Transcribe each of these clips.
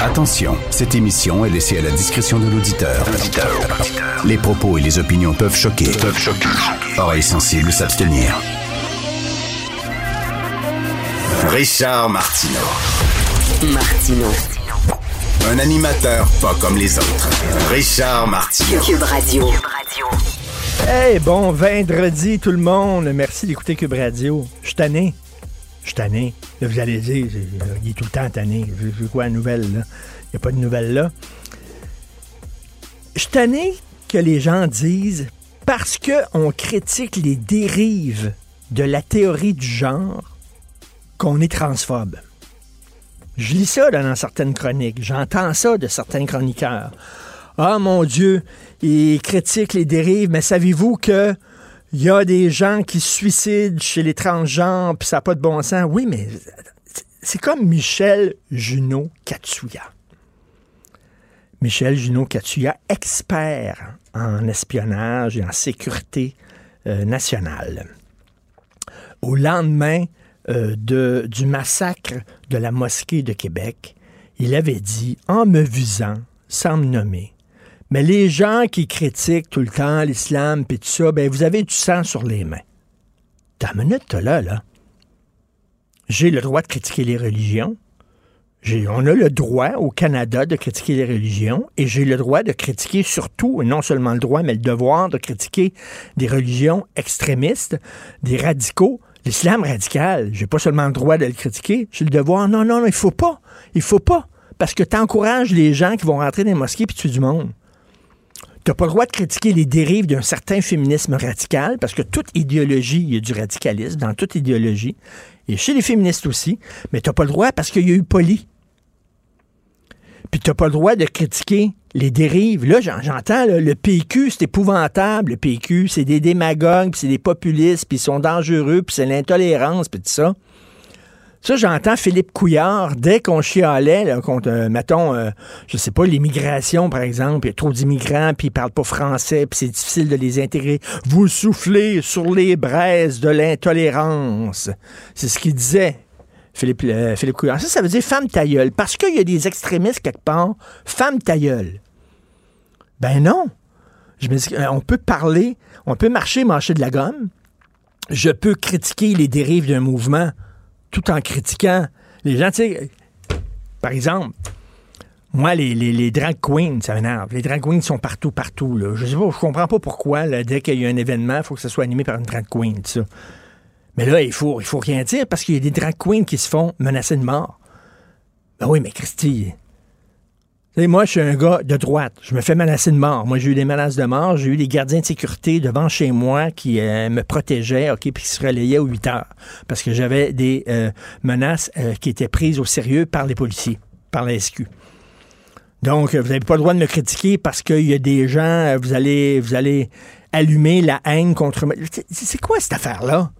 Attention, cette émission est laissée à la discrétion de l'auditeur. Les propos et les opinions peuvent choquer. Peuvent choquer. Oreilles sensibles s'abstenir. Richard Martineau. Martino. Un animateur pas comme les autres. Richard Martineau. Cube Radio. Hey, bon vendredi tout le monde. Merci d'écouter Cube Radio. Je suis tanné. Je suis tanné. Là, vous allez dire, il est tout le temps tanné. Je veux quoi la nouvelle, là? Il n'y a pas de nouvelle là. Je suis tanné que les gens disent parce qu'on critique les dérives de la théorie du genre qu'on est transphobe. Je lis ça dans certaines chroniques. J'entends ça de certains chroniqueurs. Ah mon Dieu, ils critiquent les dérives, mais savez-vous que il y a des gens qui se suicident chez les transgenres, puis ça n'a pas de bon sens. Oui, mais c'est comme Michel Junot Katsuya. Michel Junot Katsuya, expert en espionnage et en sécurité euh, nationale. Au lendemain euh, du massacre de la mosquée de Québec, il avait dit, en me visant, sans me nommer, mais les gens qui critiquent tout le temps l'islam et tout ça, ben vous avez du sang sur les mains. T'as une minute, là, là. J'ai le droit de critiquer les religions. on a le droit au Canada de critiquer les religions et j'ai le droit de critiquer surtout, et non seulement le droit, mais le devoir de critiquer des religions extrémistes, des radicaux, l'islam radical. J'ai pas seulement le droit de le critiquer, j'ai le devoir. Non, non, non, il faut pas. Il faut pas. Parce que tu encourages les gens qui vont rentrer dans les mosquées puis tuer du monde. Tu n'as pas le droit de critiquer les dérives d'un certain féminisme radical, parce que toute idéologie, il y a du radicalisme dans toute idéologie, et chez les féministes aussi, mais tu n'as pas le droit parce qu'il y a eu poli. Puis tu n'as pas le droit de critiquer les dérives. Là, j'entends, le PQ, c'est épouvantable, le PQ, c'est des démagogues, puis c'est des populistes, puis ils sont dangereux, puis c'est l'intolérance, puis tout ça. Ça, j'entends Philippe Couillard, dès qu'on chialait contre, euh, mettons, euh, je sais pas, l'immigration, par exemple, il y a trop d'immigrants, puis ils parlent pas français, puis c'est difficile de les intégrer. Vous soufflez sur les braises de l'intolérance. C'est ce qu'il disait. Philippe, euh, Couillard. Ça, ça veut dire femme tailleule. Parce qu'il y a des extrémistes quelque part, femme tailleule. Ben non. Je me dis, on peut parler, on peut marcher, marcher de la gomme. Je peux critiquer les dérives d'un mouvement tout en critiquant les gens. Tu par exemple, moi, les, les, drag queens, ça m'énerve. Les drag queens sont partout, partout. Là. Je sais pas, je comprends pas pourquoi, dès qu'il y a un événement, il faut que ça soit animé par une drag queen, ça. Mais là, il faut, il faut rien dire parce qu'il y a des drag queens qui se font menacer de mort. Ben oui, mais Christy, moi, je suis un gars de droite. Je me fais menacer de mort. Moi, j'ai eu des menaces de mort. J'ai eu des gardiens de sécurité devant chez moi qui euh, me protégeaient, OK, puis qui se relayaient aux 8 heures. Parce que j'avais des euh, menaces euh, qui étaient prises au sérieux par les policiers, par la SQ. Donc, vous n'avez pas le droit de me critiquer parce qu'il y a des gens, vous allez, vous allez allumer la haine contre moi. C'est quoi cette affaire-là?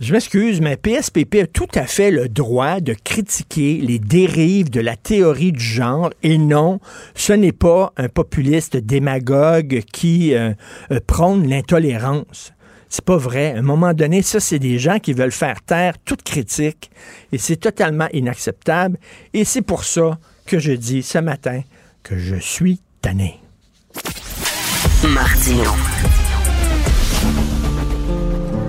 Je m'excuse, mais PSPP a tout à fait le droit de critiquer les dérives de la théorie du genre et non, ce n'est pas un populiste démagogue qui euh, euh, prône l'intolérance. C'est pas vrai. À un moment donné, ça, c'est des gens qui veulent faire taire toute critique et c'est totalement inacceptable. Et c'est pour ça que je dis ce matin que je suis tanné. Martino.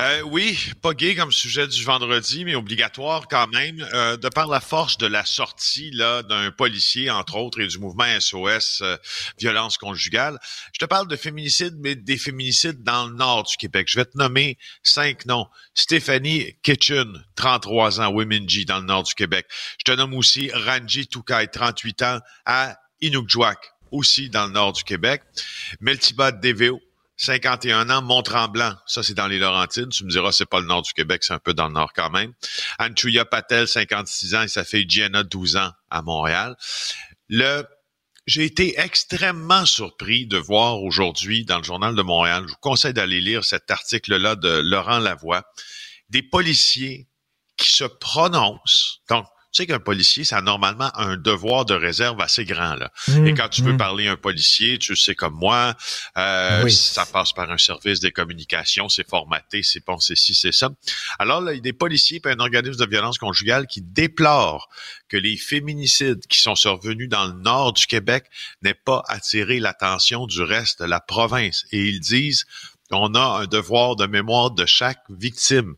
Euh, oui, pas gay comme sujet du vendredi, mais obligatoire quand même, euh, de par la force de la sortie là d'un policier, entre autres, et du mouvement SOS euh, violence conjugale. Je te parle de féminicide, mais des féminicides dans le nord du Québec. Je vais te nommer cinq noms. Stéphanie Kitchen, 33 ans, Women-G, dans le nord du Québec. Je te nomme aussi Ranji Toukai, 38 ans, à Inukjuak, aussi dans le nord du Québec. Meltiba Deveo, 51 ans, Mont-Tremblant, ça c'est dans les Laurentides. Tu me diras, c'est pas le nord du Québec, c'est un peu dans le nord quand même. Anchuya Patel, 56 ans, et sa fille Gianna, 12 ans, à Montréal. Le, j'ai été extrêmement surpris de voir aujourd'hui dans le Journal de Montréal, je vous conseille d'aller lire cet article-là de Laurent Lavoie, des policiers qui se prononcent, donc sais qu'un policier, ça a normalement un devoir de réserve assez grand. Là. Mmh, Et quand tu veux mmh. parler à un policier, tu sais comme moi, euh, Oui. ça passe par un service des communications, c'est formaté, c'est bon, c'est ci, c'est ça. Alors là, il y a des policiers et un organisme de violence conjugale qui déplorent que les féminicides qui sont survenus dans le nord du Québec n'aient pas attiré l'attention du reste de la province. Et ils disent on a un devoir de mémoire de chaque victime.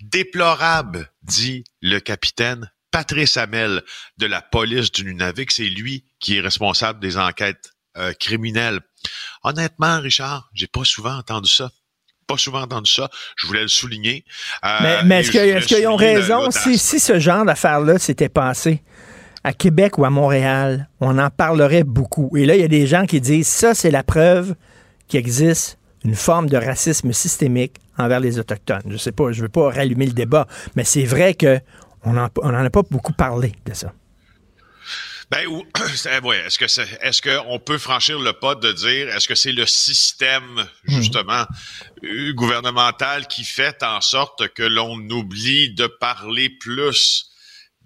Déplorable, dit le capitaine Patrice Hamel de la police du Nunavik. C'est lui qui est responsable des enquêtes euh, criminelles. Honnêtement, Richard, j'ai pas souvent entendu ça. Pas souvent entendu ça. Je voulais le souligner. Euh, Mais, est-ce qu'ils ont raison? Si, si ce genre d'affaires-là s'était passé à Québec ou à Montréal, on en parlerait beaucoup. Et là, il y a des gens qui disent ça, c'est la preuve qu'il existe une forme de racisme systémique envers les Autochtones. Je sais pas, je veux pas rallumer le débat, mais c'est vrai que on n'en a pas beaucoup parlé de ça. Ben, c'est- ouais, est-ce que c'est, est-ce qu'on peut franchir le pas de dire, est-ce que c'est le système, justement, euh, gouvernemental qui fait en sorte que l'on oublie de parler plus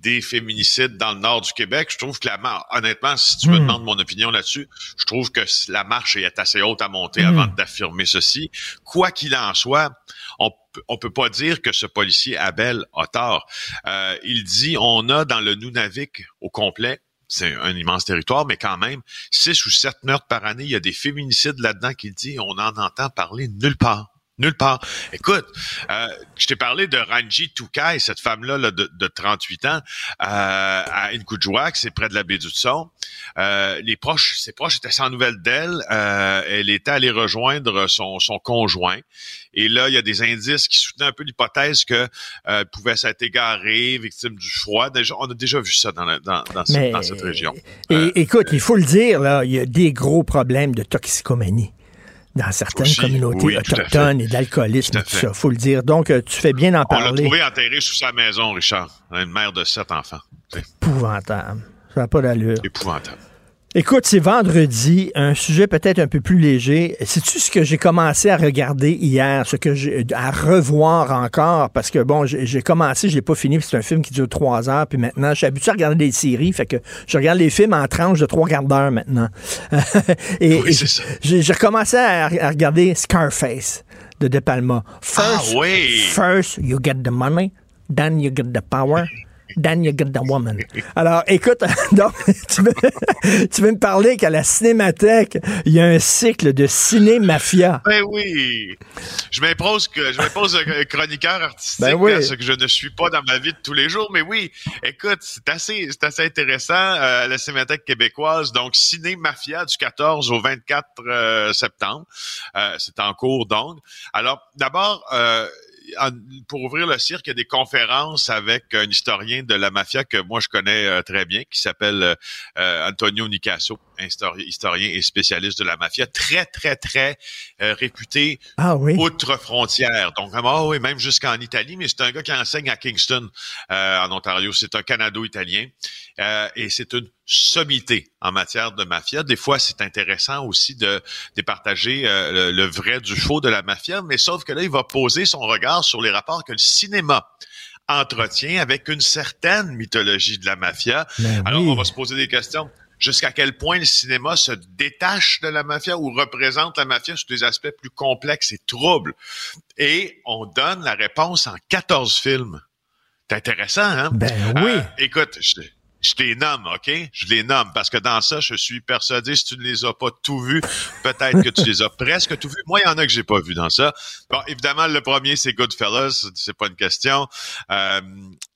des féminicides dans le nord du Québec? Je trouve que la mar- honnêtement, si tu me Mm. demandes mon opinion là-dessus, je trouve que la marche est assez haute à monter Mm. avant d'affirmer ceci. Quoi qu'il en soit, on on peut pas dire que ce policier Abel a tort. Euh, il dit on a dans le Nunavik au complet c'est un immense territoire, mais quand même, six ou sept meurtres par année, il y a des féminicides là-dedans qu'il dit, on en entend parler nulle part. Nulle part. Écoute, euh, je t'ai parlé de Ranji Toukai, cette femme-là là, de, de 38 ans, euh, à Nkujouak, c'est près de la baie du Son. Euh, les proches, ses proches étaient sans nouvelles d'elle. Euh, elle était allée rejoindre son, son conjoint. Et là, il y a des indices qui soutenaient un peu l'hypothèse que euh, pouvait s'être égarée, victime du froid. Déjà, on a déjà vu ça dans, la- dans, dans, cette- Mais- dans cette région. Et Euh, écoute, il faut le dire, là, il y a des gros problèmes de toxicomanie dans certaines Aussi, communautés oui, autochtones et d'alcoolisme, Tout ça. faut le dire. Donc, euh, tu fais bien d'en On l'a parler. trouvé enterré sous sa maison, Richard. Une mère de sept enfants. Épouvantable. Ça n'a pas d'allure. épouvantable. Écoute, c'est vendredi, un sujet peut-être un peu plus léger. Sais-tu ce que j'ai commencé à regarder hier, ce que j'ai à revoir encore? Parce que bon, j'ai commencé, je l'ai pas fini, puis c'est un film qui dure trois heures, puis maintenant, je suis habitué à regarder des séries, fait que je regarde les films en tranches de trois quarts d'heure maintenant. et Oui, c'est ça. j'ai j'ai recommencé à, à regarder Scarface de De Palma. First, Ah oui! First, you get the money, then you get the power. Then you get the woman. Alors, écoute, donc, tu veux, tu veux me parler qu'à la Cinémathèque, il y a un cycle de ciné-mafia. Ben oui! Je m'impose que je m'impose chroniqueur artistique, Ben oui. ce que je ne suis pas dans ma vie de tous les jours, mais oui, écoute, c'est assez, c'est assez intéressant. euh, la Cinémathèque québécoise, donc Ciné Mafia du 14 au 24 euh, septembre. Euh, c'est en cours donc. Alors, d'abord, euh, pour ouvrir le cirque, il y a des conférences avec un historien de la mafia que moi je connais euh, très bien, qui s'appelle euh, euh, Antonio Nicasso, historien et spécialiste de la mafia, très très très euh, réputé Ah oui? outre frontière. Donc vraiment, ah oui, même jusqu'en Italie, mais c'est un gars qui enseigne à Kingston, euh, en Ontario. C'est un Canado-Italien euh, et c'est une sommité en matière de mafia. Des fois, c'est intéressant aussi de départager le, le vrai du faux de la mafia, mais sauf que là, il va poser son regard sur les rapports que le cinéma entretient avec une certaine mythologie de la mafia. Ben Alors, oui. on va se poser des questions. Jusqu'à quel point le cinéma se détache de la mafia ou représente la mafia sous des aspects plus complexes et troubles. Et on donne la réponse en 14 films. C'est intéressant, hein? Ben oui. Euh, écoute, je, je les nomme, OK? Je les nomme parce que dans ça, je suis persuadé, si tu ne les as pas tout vus, peut-être que tu les as presque tout vus. Moi, il y en a que j'ai pas vu dans ça. Bon, évidemment, le premier, c'est Goodfellas, c'est pas une question. Euh,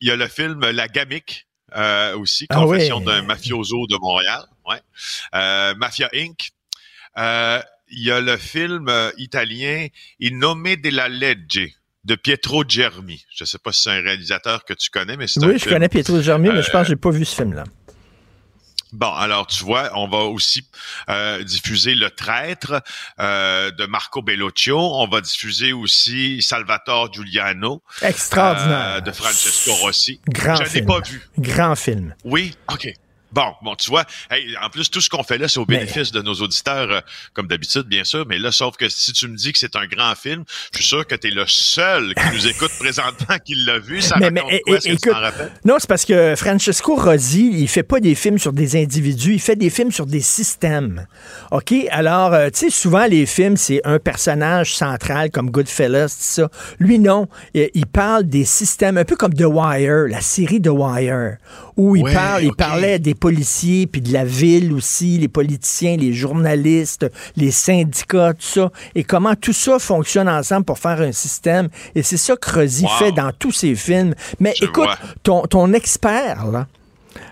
Il y a le film La Gamique. Euh, aussi, Ah Confession d'un mafioso de Montréal, ouais. Euh, Mafia Inc. Euh, Il y a le film euh, italien Il nome della legge de Pietro Germi. Je sais pas si c'est un réalisateur que tu connais, mais c'est un Oui, je film connais Pietro Germi, mais je Euh, pense que j'ai pas vu ce film-là. Bon, alors tu vois, on va aussi euh, diffuser Le Traître euh, de Marco Bellocchio. On va diffuser aussi Salvatore Giuliano Extraordinaire. euh, de Francesco Rossi. Grand Je n'ai film. pas vu. Grand film. Oui, ok. Bon, bon, tu vois, hey, en plus, tout ce qu'on fait là, c'est au Mais- bénéfice de nos auditeurs, euh, comme d'habitude, bien sûr, mais là, sauf que si tu me dis que c'est un grand film, je suis sûr que tu es le seul qui nous écoute présentement qui l'a vu. Ça Mais- quoi? que écoute? Non, c'est parce que Francesco Rosi, il fait pas des films sur des individus, il fait des films sur des systèmes. OK? Alors, euh, tu sais, souvent, les films, c'est un personnage central comme Goodfellas, tout ça. Lui, non. Il, il parle des systèmes, un peu comme The Wire, la série The Wire, où il, Ouais, parle, il parlait des policiers, puis de la ville aussi, les politiciens, les journalistes, les syndicats, tout ça, et comment tout ça fonctionne ensemble pour faire un système. Et c'est ça que Wow. fait dans tous ses films. Mais Je écoute, ton, ton expert, là,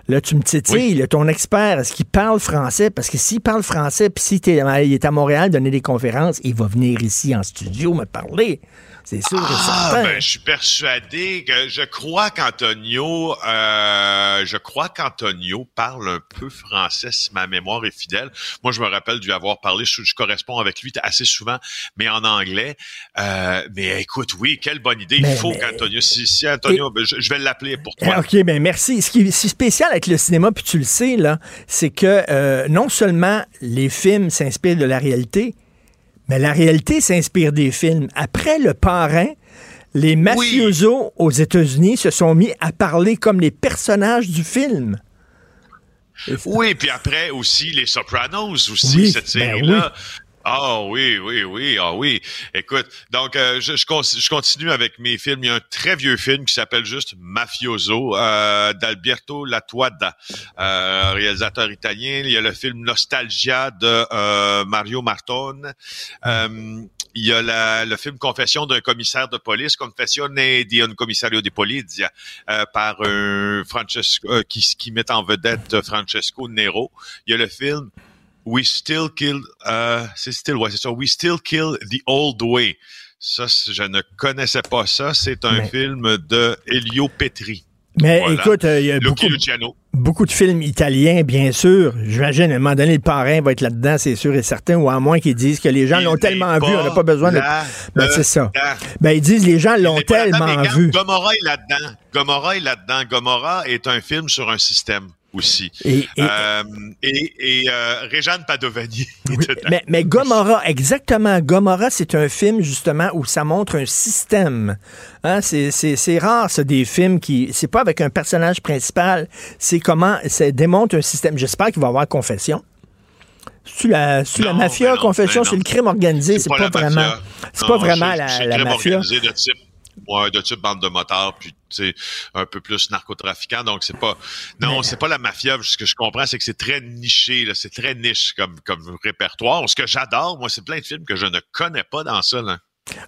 là, tu me titilles, là, ton expert, est-ce qu'il parle français? Parce que s'il parle français, puis s'il est, il est à Montréal donner des conférences, il va venir ici en studio me parler. C'est sûr et Ah, certain. ben, je suis persuadé que je crois qu'Antonio, euh, je crois qu'Antonio parle un peu français si ma mémoire est fidèle. Moi, je me rappelle lui avoir parlé, je, je corresponds avec lui assez souvent, mais en anglais. Euh, mais écoute, oui, quelle bonne idée. Mais- Il faut mais- qu'Antonio, si, si Antonio, ben, je, je vais l'appeler pour toi. OK, ben merci. Ce qui est spécial avec le cinéma, puis tu le sais, là, c'est que euh, non seulement les films s'inspirent de la réalité, mais la réalité s'inspire des films. Après le parrain, les mafiosos aux États-Unis se sont mis à parler comme les personnages du film. Oui, puis après aussi les Sopranos aussi, Oui, cette ben série-là. Ah oui, oui, oui, ah oui. Écoute, donc euh, je, je, con- je continue avec mes films. Il y a un très vieux film qui s'appelle juste Mafioso euh, d'Alberto Latuada, euh, réalisateur italien. Il y a le film Nostalgia de euh, Mario Martone. Euh, il y a le film Confession d'un commissaire de police, Confessione di un commissario di polizia, euh, par un Francesco qui, qui met en vedette Francesco Nero. Il y a le film We Still Kill, euh, c'est still, ouais, c'est ça, We Still Kill the Old Way. Ça, je ne connaissais pas ça. C'est un Mais- film de Elio Petri. Mais Voilà. écoute, euh, il y a beaucoup, de films italiens, bien sûr. J'imagine, à un moment donné, le parrain va être là-dedans, c'est sûr et certain, ou à moins qu'ils disent que les gens l'ont tellement vu, on n'a pas besoin de... Ben, c'est ça. Ben, ils disent les gens l'ont tellement vu. Gomorrah est là-dedans. Gomorrah est là-dedans. Gomorrah est un film sur un système aussi. Et- et- Euh, et et euh, Réjeanne Padovani Oui, mais, mais Gomorrah, exactement. Gomorrah, c'est un film, justement, où ça montre un système. Hein, c'est, rare, ça, des films qui... C'est pas avec un personnage principal. C'est comment... Ça démontre un système. J'espère qu'il va y avoir confession. C'est la, c'est la Non, mafia, ben non, confession, ben c'est non. le crime organisé. C'est, pas, la vraiment... C'est Non, pas vraiment la, c'est la crime mafia. organisé de type, ouais, de type bande de motards, puis tu sais, un peu plus narcotrafiquant. Donc c'est pas, non, c'est pas la mafia. Ce que je comprends, c'est que c'est très niché, là, c'est très niche comme comme répertoire. Ce que j'adore, moi, c'est plein de films que je ne connais pas dans ça. Là.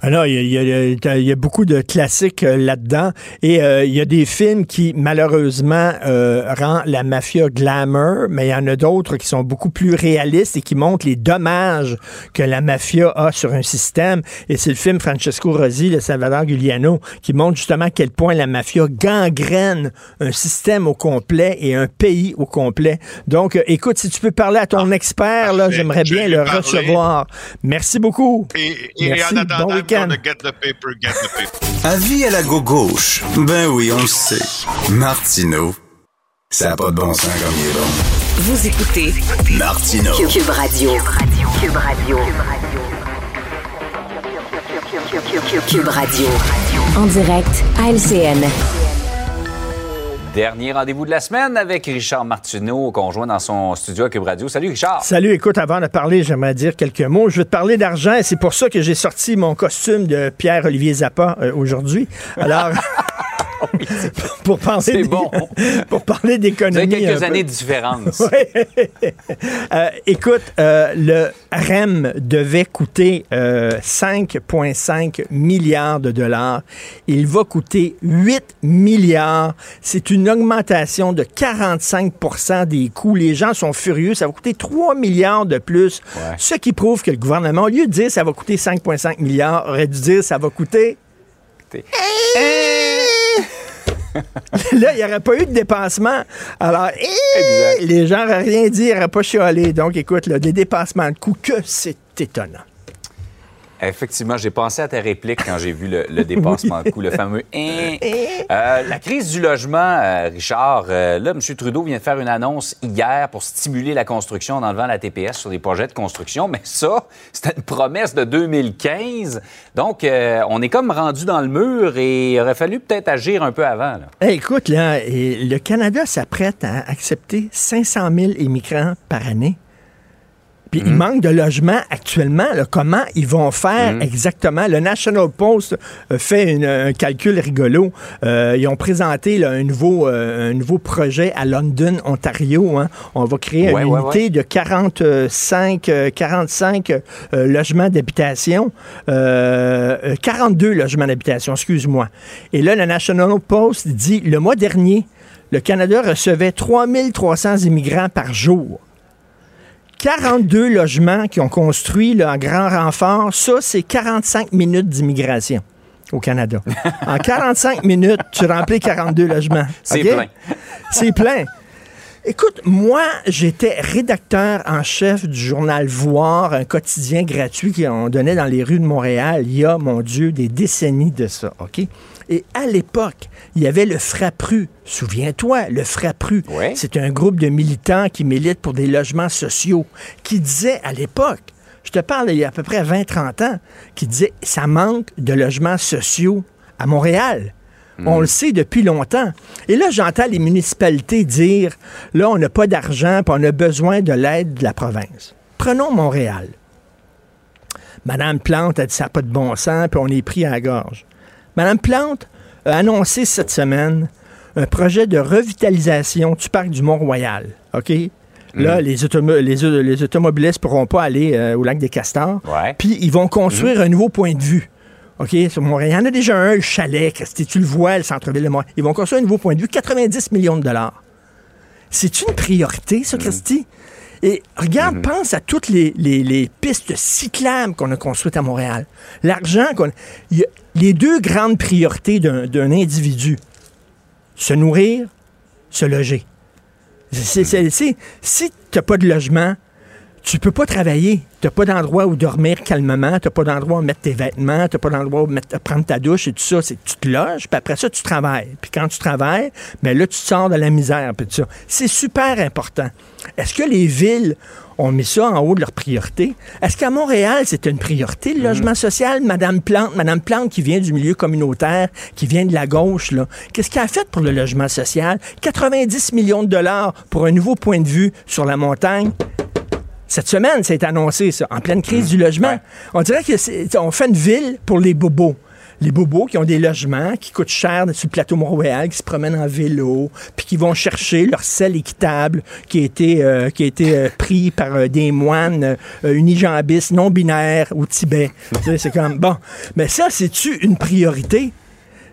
Alors, il y, a, il y a- il y a beaucoup de classiques euh, là-dedans. Et euh, il y a des films qui, malheureusement, euh, rendent la mafia glamour, mais il y en a d'autres qui sont beaucoup plus réalistes et qui montrent les dommages que la mafia a sur un système. Et c'est le film Francesco Rosi, le Salvador Giuliano, qui montre justement à quel point la mafia gangrène un système au complet et un pays au complet. Donc, écoute, si tu peux parler à ton expert, là, j'aimerais bien le parler. recevoir. Merci beaucoup. Et, et Merci, bon I'm week-end. get the paper, get the paper. Avis à la gauche. Ben oui, on le sait. Martineau, ça n'a pas de bon sens comme il est bon. Vous écoutez Martineau. Cube Radio. Cube Radio. Cube Radio. En direct à LCN. Dernier rendez-vous de la semaine avec Richard Martineau, qu'on rejoint dans son studio à Cube Radio. Salut Richard. Salut, écoute, avant de parler, j'aimerais dire quelques mots. Je vais te parler d'argent et c'est pour ça que j'ai sorti mon costume de Pierre-Olivier Zappa euh, aujourd'hui. Alors, pour parler des- bon. pour parler d'économie. quelques années de différence. Ouais. Euh, écoute, euh, le REM devait coûter euh, 5,5 milliards de dollars. Il va coûter 8 milliards. C'est une augmentation de 45% des coûts. Les gens sont furieux. Ça va coûter 3 milliards de plus. Ouais. Ce qui prouve que le gouvernement, au lieu de dire ça va coûter 5,5 milliards, aurait dû dire ça va coûter Là, il n'y aurait pas eu de dépassement. Alors, eh, les gens n'auraient rien dit, ils n'auraient pas chialé. Donc, écoute, là, des dépassements de coûts, que c'est étonnant. Effectivement, j'ai pensé à ta réplique quand j'ai vu le, le dépassement de le fameux Hein. Euh, La crise du logement, euh, Richard, euh, là, M. Trudeau vient de faire une annonce hier pour stimuler la construction en enlevant la TPS sur des projets de construction, mais ça, c'était une promesse de 2015. Donc, on est comme rendu dans le mur et il aurait fallu peut-être agir un peu avant. Hey, écoute, là, le Canada s'apprête à accepter 500 000 immigrants par année. Puis il manque de logements actuellement. là. comment ils vont faire exactement? Le National Post euh, fait une- un calcul rigolo. Euh, ils ont présenté là, un, nouveau, euh, un nouveau projet à London, Ontario. hein. On va créer Ouais, une ouais, unité de 45, euh, 45 euh, logements d'habitation. Euh, euh, 42 logements d'habitation, excuse-moi. Et là, le National Post dit, le mois dernier, le Canada recevait 3300 immigrants par jour. 42 logements qui ont construit là, en grand renfort, ça, c'est 45 minutes d'immigration au Canada. En 45 minutes, tu remplis 42 logements. C'est plein. C'est plein. Écoute, moi, j'étais rédacteur en chef du journal Voir, un quotidien gratuit qu'on donnait dans les rues de Montréal il y a, mon Dieu, des décennies de ça, OK? Et à l'époque, il y avait le Frappru. Souviens-toi, le Frappru. C'est un groupe de militants qui militent pour des logements sociaux, qui disait à l'époque, je te parle il y a à peu près 20-30 ans, qui disait, ça manque de logements sociaux à Montréal. On le sait depuis longtemps. Et là, j'entends les municipalités dire, là, on n'a pas d'argent, puis on a besoin de l'aide de la province. Prenons Montréal. Madame Plante a dit, ça n'a pas de bon sens, puis on est pris à la gorge. Madame Plante a annoncé cette semaine un projet de revitalisation du parc du Mont-Royal. OK? Là, les, automo- les, les automobilistes ne pourront pas aller euh, au lac des Castors. Ouais. Puis ils vont construire un nouveau point de vue. OK, sur Montréal. Il y en a déjà un, le chalet, Christy, tu le vois, le centre-ville de Montréal. Ils vont construire un nouveau point de vue, 90 millions de dollars. C'est une priorité, ça, Christy? Et regarde, pense à toutes les, les- les pistes cyclables qu'on a construites à Montréal. L'argent qu'on. les deux grandes priorités d'un individu se nourrir, se loger. C'est- si tu n'as pas de logement, tu peux pas travailler. Tu n'as pas d'endroit où dormir calmement, tu n'as pas d'endroit où mettre tes vêtements, tu n'as pas d'endroit où mettre- prendre ta douche et tout ça. C'est tu te loges, puis après ça, tu travailles. Puis quand tu travailles, ben là, tu te sors de la misère, puis tout ça. C'est super important. Est-ce que les villes ont mis ça en haut de leur priorité? Est-ce qu'à Montréal, c'est une priorité, le logement social? Madame Plante, Madame Plante qui vient du milieu communautaire, qui vient de la gauche, là. Qu'est-ce qu'elle a fait pour le logement social? 90 millions de dollars pour un nouveau point de vue sur la montagne. Cette semaine, ça a été annoncé, ça, en pleine crise du logement. Ouais. On dirait qu'on fait une ville pour les bobos. les bobos qui ont des logements qui coûtent cher sur le plateau Montréal, qui se promènent en vélo, puis qui vont chercher leur sel équitable qui a été, euh, qui a été euh, pris par euh, des moines unijambistes non binaires au Tibet. c'est comme, bon, mais ça, c'est-tu une priorité?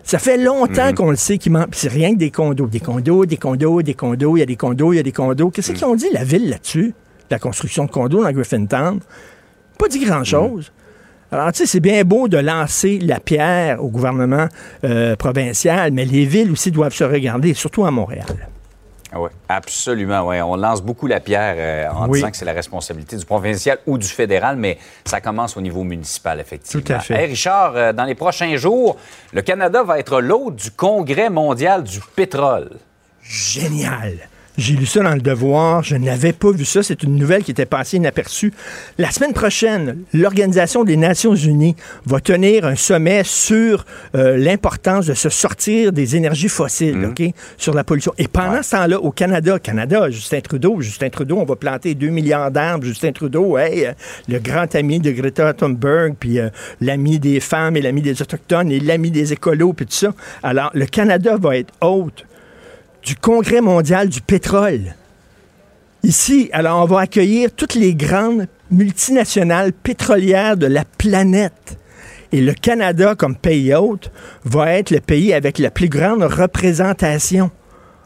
Ça fait longtemps Mhm. qu'on le sait qu'il manque. C'est rien que des condos. Des condos, des condos, des condos, il y a des condos, il y a des condos. Qu'est-ce qu'ils ont dit, la ville, là-dessus? La construction de condos dans Griffintown? Pas dit grand-chose. Alors, tu sais, c'est bien beau de lancer la pierre au gouvernement euh, provincial, mais les villes aussi doivent se regarder, surtout à Montréal. Oui, absolument. Ouais. On lance beaucoup la pierre euh, en Oui. disant que c'est la responsabilité du provincial ou du fédéral, mais ça commence au niveau municipal, effectivement. Tout à fait. Hey, Richard, euh, dans les prochains jours, le Canada va être l'hôte du Congrès mondial du pétrole. Génial! J'ai lu ça dans le Devoir, je n'avais pas vu ça, c'est une nouvelle qui était passée inaperçue. La semaine prochaine, l'Organisation des Nations Unies va tenir un sommet sur euh, l'importance de se sortir des énergies fossiles, OK, sur la pollution. Et pendant ce temps-là, au Canada, Canada, Justin Trudeau, Justin Trudeau, on va planter 2 milliards d'arbres, Justin Trudeau, hey, euh, le grand ami de Greta Thunberg, puis euh, l'ami des femmes et l'ami des Autochtones et l'ami des écolos, puis tout ça. Alors, le Canada va être hôte du Congrès mondial du pétrole. Ici, alors on va accueillir toutes les grandes multinationales pétrolières de la planète. Et le Canada, comme pays hôte, va être le pays avec la plus grande représentation.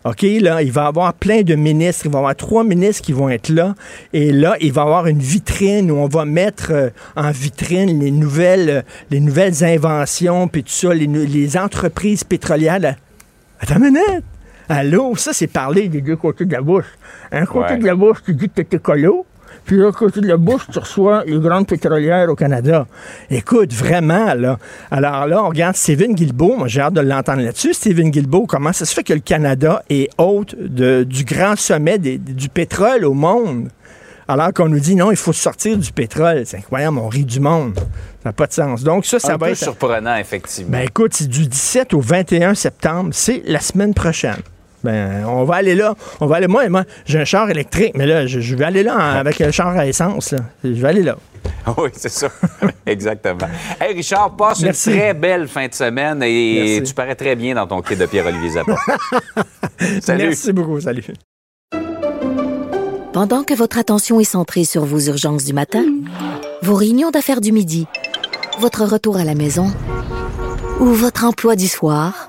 OK, là, il va y avoir plein de ministres. Il va y avoir trois ministres qui vont être là. Et là, il va y avoir une vitrine où on va mettre euh, en vitrine les nouvelles, euh, les nouvelles inventions, puis tout ça, les, les entreprises pétrolières. Attends une minute. Allô, ça, c'est parler des deux côtés de la bouche. Un côté Ouais. de la bouche, tu dis que t'es écolo, puis l'autre côté de la bouche, tu reçois les grandes pétrolières au Canada. Écoute, vraiment, là. Alors là, on regarde Steven Guilbeault. Moi, j'ai hâte de l'entendre là-dessus. Steven Guilbeault, comment ça se fait que le Canada est hôte de- du grand sommet des- du pétrole au monde? Alors qu'on nous dit non, il faut sortir du pétrole. C'est incroyable, on rit du monde. Ça n'a pas de sens. Donc, ça, ça Un va peu être. surprenant, effectivement. Ben écoute, c'est du 17 au 21 septembre. C'est la semaine prochaine. Ben, on va aller là. On va aller. Moi, moi j'ai un char électrique, mais là, je, je vais aller là en- avec un char à essence. là. Je vais aller là. Oui, c'est ça. Exactement. Hey, Richard, passe Merci. une très belle fin de semaine et Merci. tu parais très bien dans ton kit de Pierre-Olivier Zappa. Salut. Merci beaucoup. Salut. Pendant que votre attention est centrée sur vos urgences du matin, vos réunions d'affaires du midi, votre retour à la maison ou votre emploi du soir,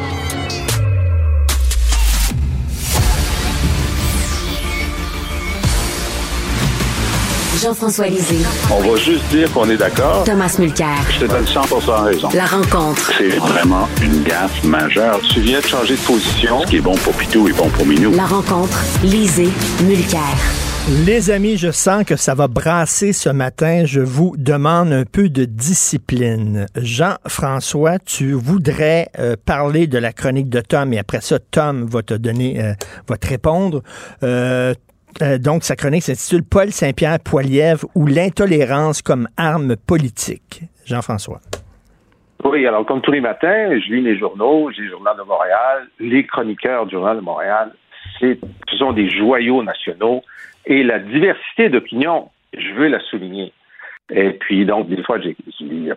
Jean-François Lisée. On va juste dire qu'on est d'accord. Thomas Mulcair. Je te donne 100 raison. La rencontre. C'est vraiment une gaffe majeure. Tu viens de changer de position. Ce qui est bon pour Pitou est bon pour Minou. La rencontre. Lisée. Mulcair. Les amis, je sens que ça va brasser ce matin. Je vous demande un peu de discipline. Jean-François, tu voudrais euh, parler de la chronique de Tom et après ça, Tom va te donner, euh, va te répondre. Euh, euh, donc, sa chronique s'intitule Paul Saint-Pierre Poilièvre ou l'intolérance comme arme politique. Jean-François. Oui, alors comme tous les matins, je lis les journaux, j'ai le Journal de Montréal, les chroniqueurs du Journal de Montréal, ce sont des joyaux nationaux et la diversité d'opinions, je veux la souligner. Et puis, donc, des fois, j'ai-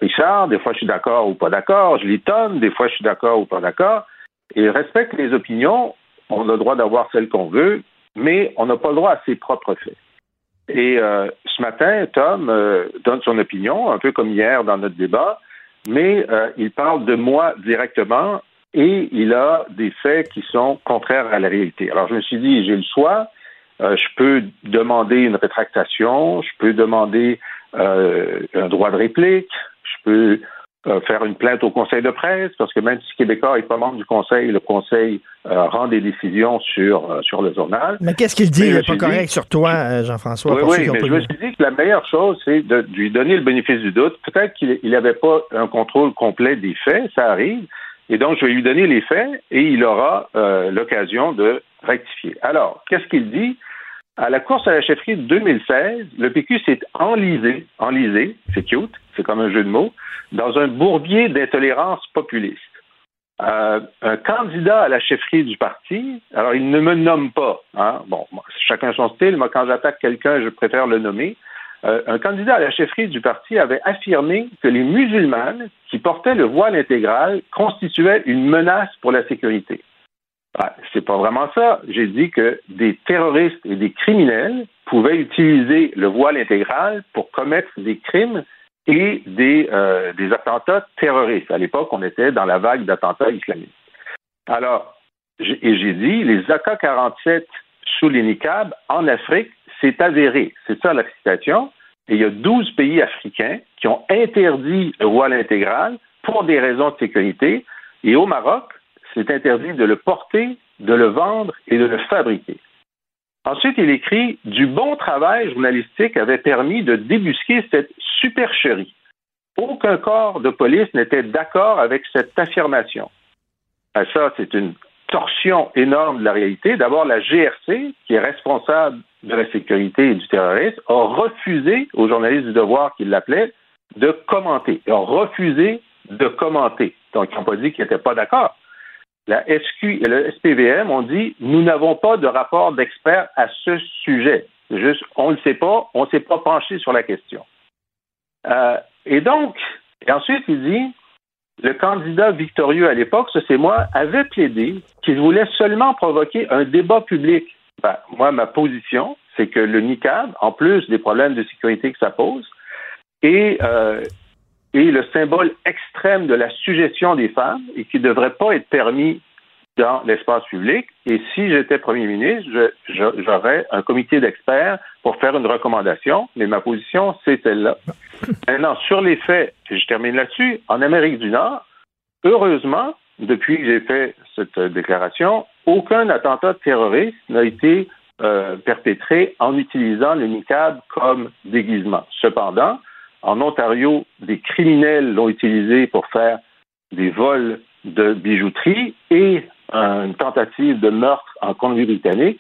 Richard, des fois, je suis d'accord ou pas d'accord. Je lis Tom, des fois, je suis d'accord ou pas d'accord. Et respecte les opinions on a le droit d'avoir celle qu'on veut, mais on n'a pas le droit à ses propres faits. Et euh, ce matin, Tom euh, donne son opinion, un peu comme hier dans notre débat, mais euh, il parle de moi directement et il a des faits qui sont contraires à la réalité. Alors je me suis dit, j'ai le choix, je peux demander une rétractation, je peux demander un droit de réplique, je peux euh, faire une plainte au conseil de presse, parce que même si Québécois n'est pas membre du conseil, le conseil euh, rend des décisions sur, euh, sur le journal. Mais qu'est-ce qu'il dit? Il n'est pas correct sur toi, Jean-François. Oui, oui, mais je me suis dit que la meilleure chose, c'est de, lui donner le bénéfice du doute. Peut-être qu'il n'avait pas un contrôle complet des faits, ça arrive. Et donc, je vais lui donner les faits et il aura l'occasion de rectifier. Alors, qu'est-ce qu'il dit? À la course à la chefferie de 2016, le PQ s'est enlisé, enlisé, c'est cute, c'est comme un jeu de mots, dans un bourbier d'intolérance populiste. Euh, un candidat à la chefferie du parti, alors il ne me nomme pas, hein, bon, chacun son style, moi quand j'attaque quelqu'un, je préfère le nommer. Euh, un candidat à la chefferie du parti avait affirmé que les musulmanes qui portaient le voile intégral constituaient une menace pour la sécurité. Ben, c'est pas vraiment ça. J'ai dit que des terroristes et des criminels pouvaient utiliser le voile intégral pour commettre des crimes et des, euh, attentats terroristes. À l'époque, on était dans la vague d'attentats islamistes. Alors, et j'ai dit, les AK-47 sous les niqabs en Afrique, c'est avéré. C'est ça la citation. Et il y a 12 pays africains qui ont interdit le voile intégral pour des raisons de sécurité. Et au Maroc, c'est interdit de le porter, de le vendre et de le fabriquer. Ensuite, il écrit Du bon travail journalistique avait permis de débusquer cette supercherie. Aucun corps de police n'était d'accord avec cette affirmation. Ben, ça, c'est une torsion énorme de la réalité. D'abord, la GRC, qui est responsable de la sécurité et du terrorisme, a refusé aux journalistes du devoir qui l'appelaient de commenter. Ils ont refusé de commenter. Donc, ils n'ont pas dit qu'ils n'étaient pas d'accord la SQ et le SPVM ont dit nous n'avons pas de rapport d'expert à ce sujet. Juste, on ne le sait pas, on ne s'est pas penché sur la question. Euh, et donc, et ensuite, il dit le candidat victorieux à l'époque, ce c'est moi, avait plaidé qu'il voulait seulement provoquer un débat public. Ben, moi, ma position, c'est que le NICAD, en plus des problèmes de sécurité que ça pose, et euh, et le symbole extrême de la suggestion des femmes et qui ne devrait pas être permis dans l'espace public. Et si j'étais premier ministre, j'aurais un comité d'experts pour faire une recommandation, mais ma position, c'est celle-là. Maintenant, sur les faits, et je termine là-dessus, en Amérique du Nord, heureusement, depuis que j'ai fait cette déclaration, aucun attentat terroriste n'a été euh, perpétré en utilisant le niqab comme déguisement. Cependant, en Ontario, des criminels l'ont utilisé pour faire des vols de bijouterie et une tentative de meurtre en Colombie-Britannique.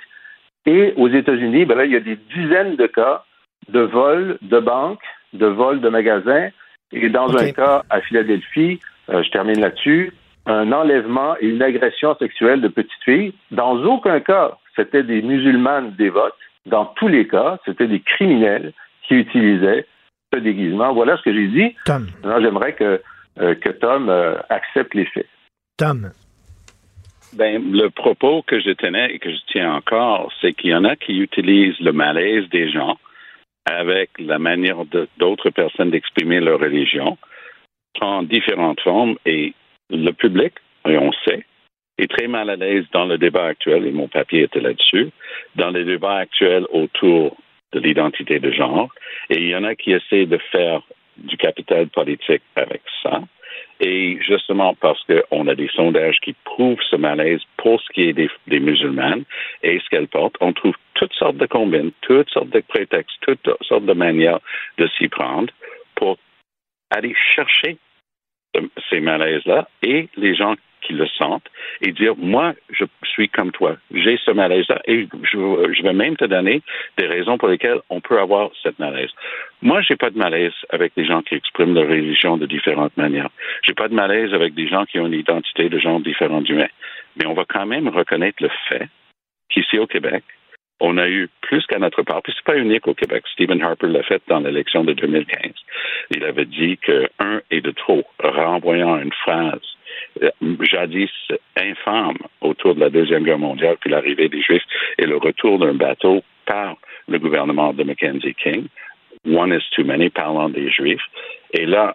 Et aux États-Unis, ben il y a des dizaines de cas de vols de banques, de vols de magasins. Et dans un cas à Philadelphie, euh, je termine là-dessus, un enlèvement et une agression sexuelle de petites filles. Dans aucun cas, c'était des musulmanes dévotes. Dans tous les cas, c'était des criminels qui utilisaient déguisement. Voilà ce que j'ai dit. Tom. J'aimerais que, euh, que Tom euh, accepte les faits. Tom. Ben, le propos que je tenais et que je tiens encore, c'est qu'il y en a qui utilisent le malaise des gens avec la manière d'autres personnes d'exprimer leur religion en différentes formes et le public, et on sait, est très mal à l'aise dans le débat actuel, et mon papier était là-dessus, dans les débats actuels autour de l'identité de genre. Et il y en a qui essaient de faire du capital politique avec ça. Et justement parce qu'on a des sondages qui prouvent ce malaise pour ce qui est des, des musulmanes et ce qu'elles portent, on trouve toutes sortes de combines, toutes sortes de prétextes, toutes sortes de manières de s'y prendre pour aller chercher ces malaises-là et les gens qui le sentent et dire moi je suis comme toi, j'ai ce malaise-là et je, vais même te donner des raisons pour lesquelles on peut avoir cette malaise. Moi, j'ai pas de malaise avec des gens qui expriment leur religion de différentes manières. J'ai pas de malaise avec des gens qui ont une identité de genre différent du mien. Mais on va quand même reconnaître le fait qu'ici au Québec, on a eu plus qu'à notre part, puis c'est pas unique au Québec. Stephen Harper l'a fait dans l'élection de 2015. Il avait dit que un est de trop, renvoyant une phrase jadis infâme autour de la Deuxième Guerre mondiale, puis l'arrivée des Juifs et le retour d'un bateau par le gouvernement de Mackenzie King. One is too many, parlant des Juifs. Et là,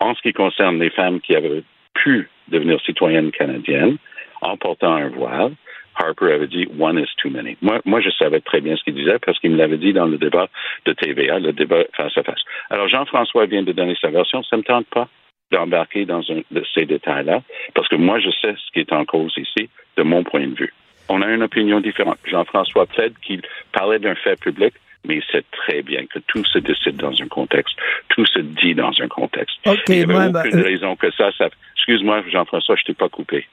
en ce qui concerne les femmes qui avaient pu devenir citoyennes canadiennes en portant un voile, Harper avait dit One is too many. Moi, moi, je savais très bien ce qu'il disait parce qu'il me l'avait dit dans le débat de TVA, le débat face à face. Alors, Jean-François vient de donner sa version. Ça ne me tente pas d'embarquer dans un, de ces détails-là parce que moi, je sais ce qui est en cause ici de mon point de vue. On a une opinion différente. Jean-François plaide qu'il parlait d'un fait public mais il sait très bien que tout se décide dans un contexte, tout se dit dans un contexte. il n'y avait aucune euh, raison que ça, ça... Excuse-moi, Jean-François, je t'ai pas coupé.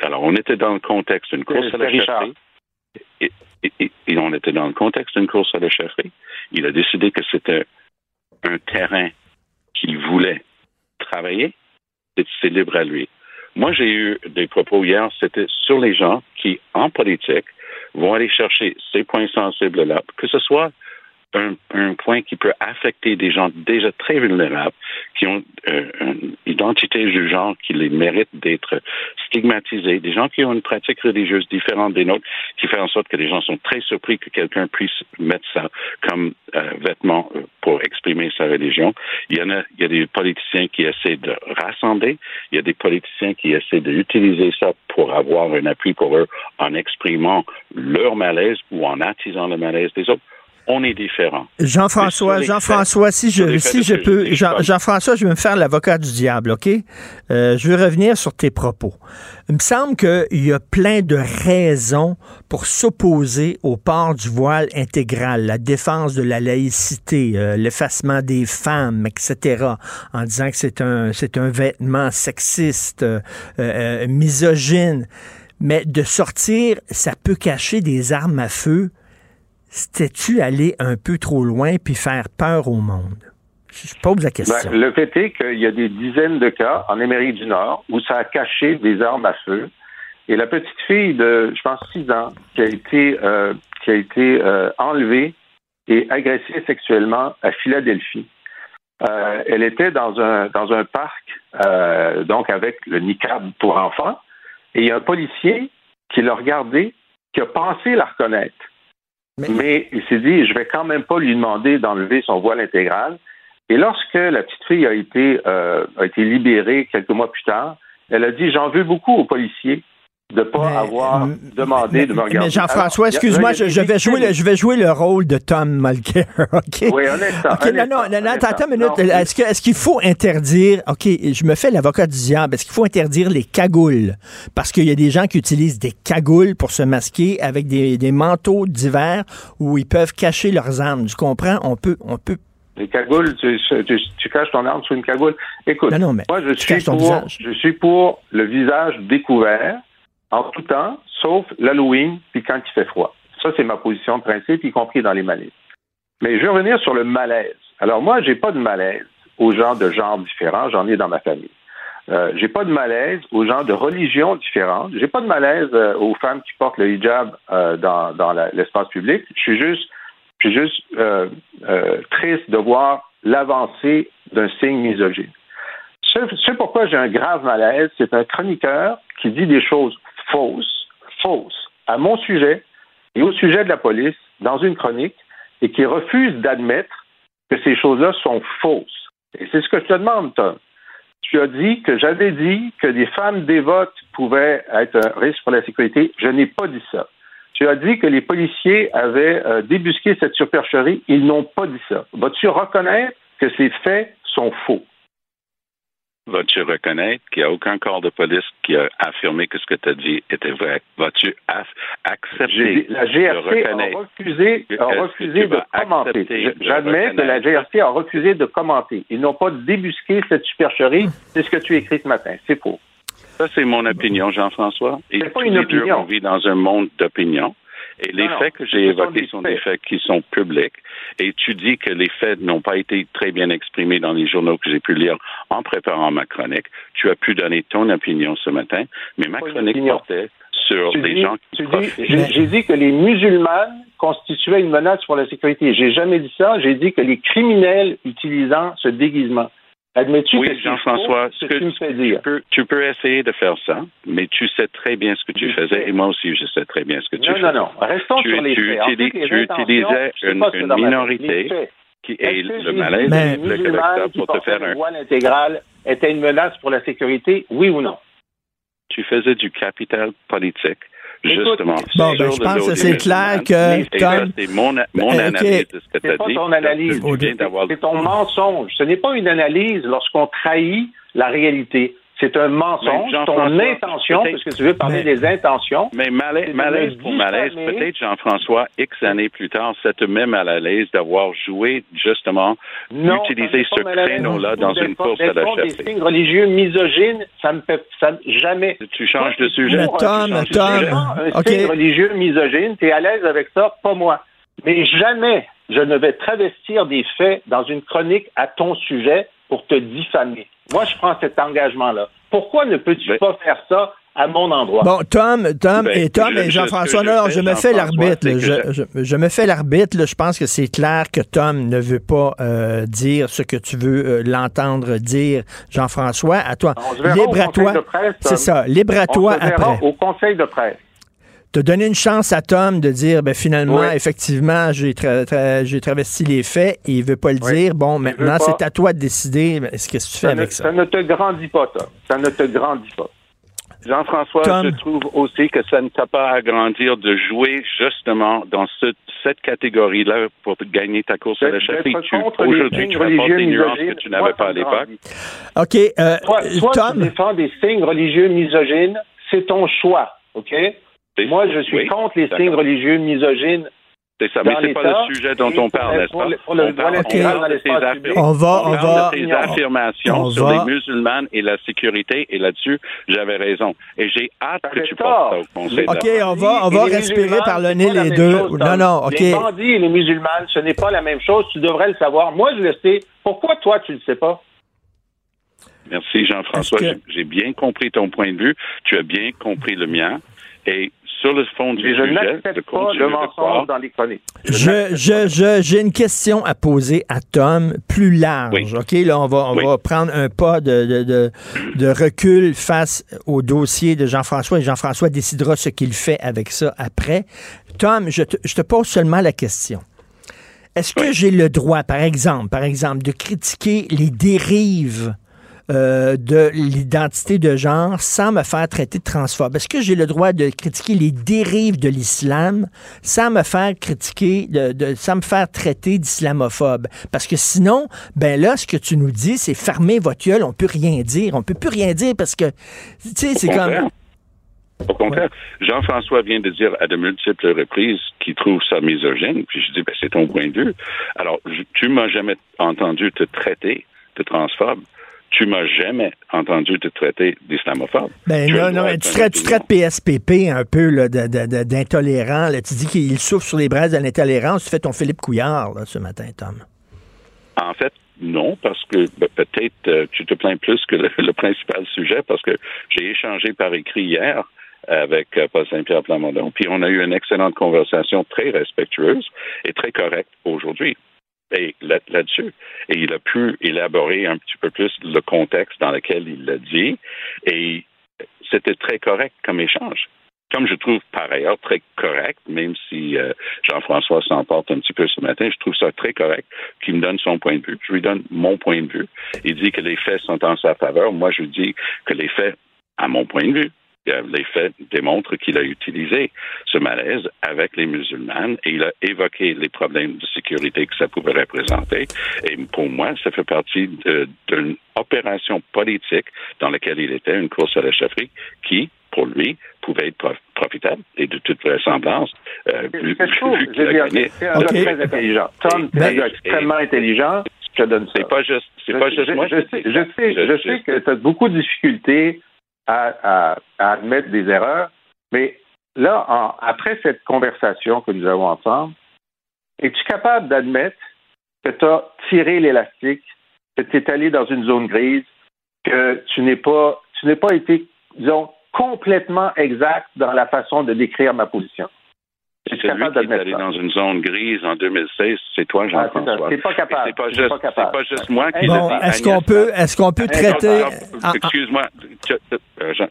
Alors, on était dans le contexte d'une course à la chefferie. Et, et, on était dans le contexte d'une course à la chefferie. Il a décidé que c'était un terrain qu'il voulait travailler. C'est libre à lui. Moi, j'ai eu des propos hier, c'était sur les gens qui, en politique, vont aller chercher ces points sensibles-là, que ce soit un, un, point qui peut affecter des gens déjà très vulnérables, qui ont euh, une identité du genre qui les mérite d'être stigmatisés, des gens qui ont une pratique religieuse différente des nôtres, qui fait en sorte que les gens sont très surpris que quelqu'un puisse mettre ça comme euh, vêtement euh, pour exprimer sa religion. Il y en a, il y a des politiciens qui essaient de rassembler, il y a des politiciens qui essaient d'utiliser ça pour avoir un appui pour eux en exprimant leur malaise ou en attisant le malaise des autres on est différent. Jean-François, Jean-François, si je, si je peux, Jean-François, je vais me faire l'avocat du diable, OK? Euh, je veux revenir sur tes propos. Il me semble qu'il y a plein de raisons pour s'opposer au port du voile intégral, la défense de la laïcité, euh, l'effacement des femmes, etc., en disant que c'est un, c'est un vêtement sexiste, euh, misogyne. Mais de sortir, ça peut cacher des armes à feu c'était-tu aller un peu trop loin puis faire peur au monde? Je pose la question. Ben, le fait est qu'il y a des dizaines de cas en Amérique du Nord où ça a caché des armes à feu. Et la petite fille de, je pense, 6 ans, qui a été, euh, qui a été euh, enlevée et agressée sexuellement à Philadelphie. Euh, elle était dans un, dans un parc, donc avec le niqab pour enfants, et il y a un policier qui l'a regardé, qui a pensé la reconnaître. Mais... il s'est dit, je vais quand même pas lui demander d'enlever son voile intégral. Et lorsque la petite fille a été, euh, a été libérée quelques mois plus tard, elle a dit, j'en veux beaucoup aux policiers de pas avoir demandé de me regarder. Mais Jean-François, excuse-moi, je, vais jouer le, je vais jouer le rôle de Tom Mulcair, OK? Oui, honnêtement. OK, non, non, non, attends une minute. Est-ce, que, est-ce qu'il faut interdire, OK, je me fais l'avocat du diable, est-ce qu'il faut interdire les cagoules? Parce qu'il y a des gens qui utilisent des cagoules pour se masquer avec des, des manteaux d'hiver où ils peuvent cacher leurs armes. Tu comprends? On peut, on peut les cagoules, tu, tu, tu, caches ton arme sous une cagoule. Écoute, moi je suis, pour, je suis pour le visage découvert en tout temps, sauf l'Halloween, puis quand il fait froid. Ça, c'est ma position de principe, y compris dans les malaises. Mais je vais revenir sur le malaise. Alors moi, j'ai pas de malaise aux gens de genres différents, j'en ai dans ma famille. Euh, j'ai pas de malaise aux gens de religions différentes. J'ai pas de malaise euh, aux femmes qui portent le hijab euh, dans, dans l'espace public. Je suis juste, je suis juste euh, triste de voir l'avancée d'un signe misogyne. Ce pourquoi j'ai un grave malaise, c'est un chroniqueur qui dit des choses fausse, fausse, à mon sujet et au sujet de la police dans une chronique et qui refuse d'admettre que ces choses-là sont fausses. Et c'est ce que je te demande, Tom. Tu as dit que j'avais dit que des femmes dévotes pouvaient être un risque pour la sécurité. Je n'ai pas dit ça. Tu as dit que les policiers avaient euh, débusqué cette supercherie. Ils n'ont pas dit ça. Vas-tu reconnaître que ces faits sont faux? Vas-tu reconnaître qu'il n'y a aucun corps de police qui a affirmé que ce que tu as dit était vrai? Vas-tu accepter La GRC a refusé, a refusé de commenter. J'admets que la GRC a refusé de commenter. Ils n'ont pas débusqué cette supercherie. C'est ce que tu écris ce matin. C'est faux. Ça, c'est mon opinion, Jean-François. C'est pas une opinion. on vit dans un monde d'opinion. Et les faits que j'ai évoqués sont des faits qui sont publics. Et tu dis que les faits n'ont pas été très bien exprimés dans les journaux que j'ai pu lire en préparant ma chronique. Tu as pu donner ton opinion ce matin, mais ma chronique portait sur des gens qui J'ai dit que les musulmanes constituaient une menace pour la sécurité. J'ai jamais dit ça. J'ai dit que les criminels utilisant ce déguisement. Admets-tu Oui, Jean-François, ce que que tu me fais dire? tu peux, tu peux essayer de faire ça, mais tu sais très bien ce que tu Je faisais, sais. et moi aussi, je sais très bien ce que tu Non, faisais. non, non. Restons tu, sur les tu faits. Ensuite, utilises- les tu utilisais une, une minorité qui est que le malaise Mais- le Québec pour te faire un. voile intégral était une menace pour la sécurité, oui ou non? Tu faisais du capital politique, justement. Bon, ben, je pense que c'est clair que c'est mon, mon Ben, analyse ok. de ce que tu as pas dit. ton analyse. C'est ton mensonge. Ce n'est pas une analyse lorsqu'on trahit la réalité. C'est un mensonge. Ton intention, peut-être- puisque tu veux parler Mais- des intentions, Mais malaise, malaise pour malaise, peut-être Jean-François, X années plus tard, ça te met mal à l'aise d'avoir joué justement, non, utiliser ça ce créneau-là dans une pas- course à la contre des signes religieux misogynes, ça me fait ça, jamais. Tu changes de sujet. Pour Tom, tu Tom, sujet. un OK. signe religieux misogyne, tu es à l'aise avec ça, pas moi. Mais jamais je ne vais travestir des faits dans une chronique à ton sujet pour te diffamer. Moi, je prends cet engagement-là. Pourquoi ne peux-tu Ben- pas faire ça à mon endroit? Bon, Tom, Tom Ben, et Tom je- et je- Jean-François, je je me fais l'arbitre. Je, je- je me fais l'arbitre. là. Je pense que c'est clair que Tom ne veut pas euh, dire ce que tu veux euh, l'entendre dire, Jean-François. À toi. On se verra Libre au à toi. C'est ça. Libre à On toi se verra après. au conseil de presse. Te donner une chance à Tom de dire, ben, finalement, Oui. effectivement, j'ai tra- tra- j'ai travesti les faits et il veut pas le Oui. dire. Bon, maintenant, c'est à toi de décider. Mais Qu'est-ce que tu fais Ça ne, avec ça? ça ne te grandit pas, Tom. Ça ne te grandit pas. Jean-François, Tom. je trouve aussi que ça ne t'a pas à grandir de jouer justement dans ce- cette catégorie-là pour gagner ta course à la les Aujourd'hui, tu apportes religieux des nuances que tu n'avais pas à l'époque. OK. euh, Toi, toi tu Tom, défends des signes religieux misogynes, c'est ton choix, OK? Moi, je suis Oui, contre les d'accord. signes religieux misogynes. C'est ça, mais c'est pas le sujet dont on parle, le- n'est-ce pour pas? le- pour le On parle, on parle de affir- On va- on on parle va- de affirmations on sur va- les musulmanes et la sécurité, et là-dessus, j'avais raison. Et j'ai hâte que tu portes ça au Conseil OK, on va, on va respirer par le nez les deux. chose, non, non, OK. Les bandits et les musulmans, ce n'est pas la même chose. Tu devrais le savoir. Moi, je le sais. Pourquoi toi, tu le sais pas? Merci Jean-François. Que- j'ai bien compris ton point de vue. Tu as bien compris le mien. Et sur le fond du je sujet, n'accepte pas le mensonge dans les chroniques. Je, je, je, j'ai une question à poser à Tom plus large. Oui. OK, là, on va, on Oui. va prendre un pas de, de, de, de recul face au dossier de Jean-François et Jean-François décidera ce qu'il fait avec ça après. Tom, je te, je te pose seulement la question. Est-ce que j'ai le droit, par exemple, par exemple, de critiquer les dérives euh, de l'identité de genre sans me faire traiter de transphobe? Est-ce que j'ai le droit de critiquer les dérives de l'islam sans me faire critiquer, de, de- sans me faire traiter d'islamophobe? Parce que sinon, ben là, ce que tu nous dis, c'est fermer votre gueule, on peut rien dire. On peut plus rien dire parce que, tu sais, c'est comme... Au contraire, Jean-François vient de dire à de multiples reprises qu'il trouve ça misogyne, puis je dis, ben, c'est ton point de vue. Alors, je- tu m'as jamais entendu te traiter de transphobe. Tu m'as jamais entendu te traiter d'islamophobe. Ben non, non, tu traites, tu opinion. traites PSPP un peu d'intolérant. Tu dis qu'il souffre sur les braises de l'intolérance. Tu fais ton Philippe Couillard là, ce matin, Tom. En fait, non, parce que ben, peut-être euh, tu te plains plus que le, le principal sujet, parce que j'ai échangé par écrit hier avec euh, Paul Saint-Pierre Plamondon, puis on a eu une excellente conversation très respectueuse et très correcte aujourd'hui. Et là- là-dessus, et il a pu élaborer un petit peu plus le contexte dans lequel il l'a dit, et c'était très correct comme échange. Comme je trouve par ailleurs très correct, même si euh, Jean-François s'emporte un petit peu ce matin, je trouve ça très correct qu'il me donne son point de vue. Je lui donne mon point de vue. Il dit que les faits sont en sa faveur. Moi, je dis que les faits, à mon point de vue, les faits démontrent qu'il a utilisé ce malaise avec les musulmanes et il a évoqué les problèmes de sécurité que ça pouvait représenter. Et pour moi, ça fait partie d'une opération politique dans laquelle il était, une course à la chefferie, qui, pour lui, pouvait être prof- profitable et de toute vraisemblance, euh, C'est gagné. C'est un Ok. gars très intelligent. Tom, c'est Ben, un gars extrêmement intelligent. Je te donne ça. C'est pas juste, c'est Je- pas juste je, moi. Je je sais, je sais que tu as beaucoup de difficultés à, à- admettre des erreurs, mais là, en- après cette conversation que nous avons ensemble, es-tu capable d'admettre que tu as tiré l'élastique, que tu es allé dans une zone grise, que tu n'es pas, tu n'es pas été, disons, complètement exact dans la façon de décrire ma position? Suis Celui qui est allé ça. dans une zone grise en 2016, c'est toi, Ah, c'est. Jean-François. T'es pas capable. C'est pas juste, pas capable. c'est pas juste moi qui Bon, est-ce qu'on peut, est-ce qu'on peut traiter. Ah, ah, Excuse-moi. euh, Jean-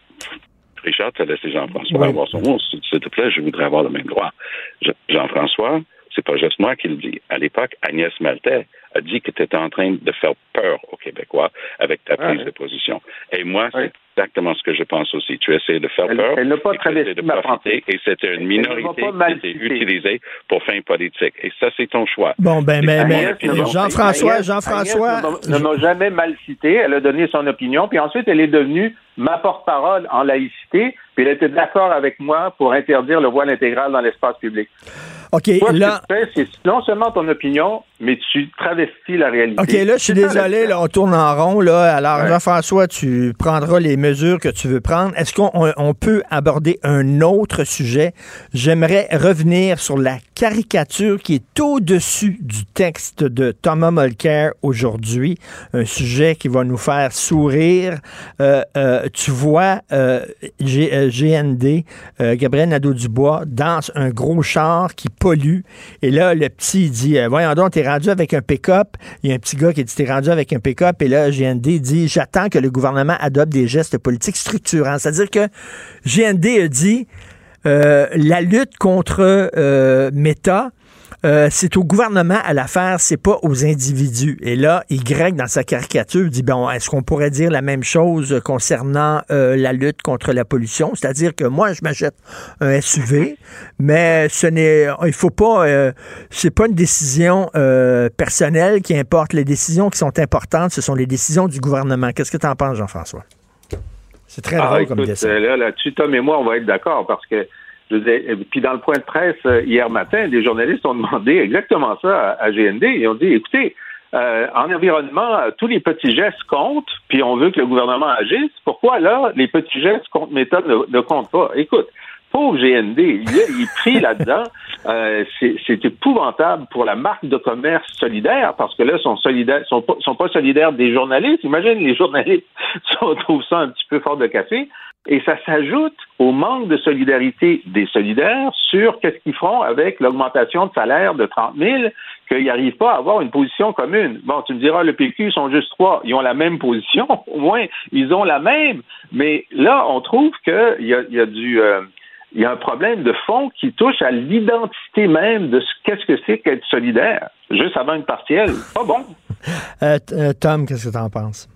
Richard, tu as laissé Jean-François Oui. avoir son mot. S'il s'il te plaît, je voudrais avoir le même droit. Je- Jean-François, c'est pas juste moi qui le dis. À l'époque, Agnès Maltais a dit que tu étais en train de faire peur aux Québécois avec ta prise Ouais. de position. Et moi, c'est exactement ce que je pense aussi. Tu essaies de faire Elle- peur. elle n'a pas et tu essaies travesti de ma profiter. Et c'était une minorité qui était utilisée pour fins politiques. Et ça, c'est ton choix. Bon, ben, mais, mais Jean-François, Jean-François. Ne m'a jamais mal cité. Elle a donné son opinion. Puis ensuite, elle est devenue ma porte-parole en laïcité. Puis elle était d'accord avec moi pour interdire le voile intégral dans l'espace public. OK, Toi, là. c'est non seulement ton opinion, mais tu travestis la réalité. OK, là, je suis désolé, là, on tourne en rond. Là. Alors, Ouais. Jean-François, tu prendras les mesures que tu veux prendre. Est-ce qu'on on- on peut aborder un autre sujet? J'aimerais revenir sur la caricature qui est au-dessus du texte de Thomas Mulcair aujourd'hui, un sujet qui va nous faire sourire. Euh, euh, tu vois euh, G- GND, Gabriel Nadeau-Dubois, dans un gros char qui pollue. Et là, le petit dit, voyons donc, t'es avec un pick-up. Il y a un petit gars qui dit, t'es rendu avec un pick-up. Et là, GND dit, j'attends que le gouvernement adopte des gestes politiques structurants. C'est-à-dire que GND a dit, euh, la lutte contre euh, Meta, euh, c'est au gouvernement à la faire, c'est pas aux individus. Et là, Y, dans sa caricature, dit, bon, est-ce qu'on pourrait dire la même chose concernant euh, la lutte contre la pollution? C'est-à-dire que moi, je m'achète un SUV, mais ce n'est, il faut pas, euh, c'est pas une décision euh, personnelle qui importe. Les décisions qui sont importantes, ce sont les décisions du gouvernement. Qu'est-ce que tu en penses, Jean-François? C'est très Ah, drôle comme dessin. euh, là, là-dessus, Tom et moi, on va être d'accord parce que, je euh, puis dans le point de presse euh, hier matin, des journalistes ont demandé exactement ça à, GND. Ils ont dit, écoutez, euh, en environnement, euh, tous les petits gestes comptent, puis on veut que le gouvernement agisse. Pourquoi là, les petits gestes contre méthode ne, ne comptent pas? Écoute, pauvre GND, il il est pris là-dedans. Euh, c'est épouvantable pour la marque de commerce solidaire, parce que là, ils sont sont pas, sont pas solidaires des journalistes. Imagine, les journalistes on trouve ça un petit peu fort de café. Et ça s'ajoute au manque de solidarité des solidaires sur qu'est-ce qu'ils feront avec l'augmentation de salaire de 30 000, qu'ils n'arrivent pas à avoir une position commune. Bon, tu me diras, le PQ, ils sont juste trois. Ils ont la même position. Au moins, ils ont la même. Mais là, on trouve qu'il y a, du... euh, il y a un problème de fond qui touche à l'identité même de ce qu'est-ce que c'est qu'être solidaire, juste avant une partielle. Pas bon. Euh, euh, Tom, qu'est-ce que tu en penses?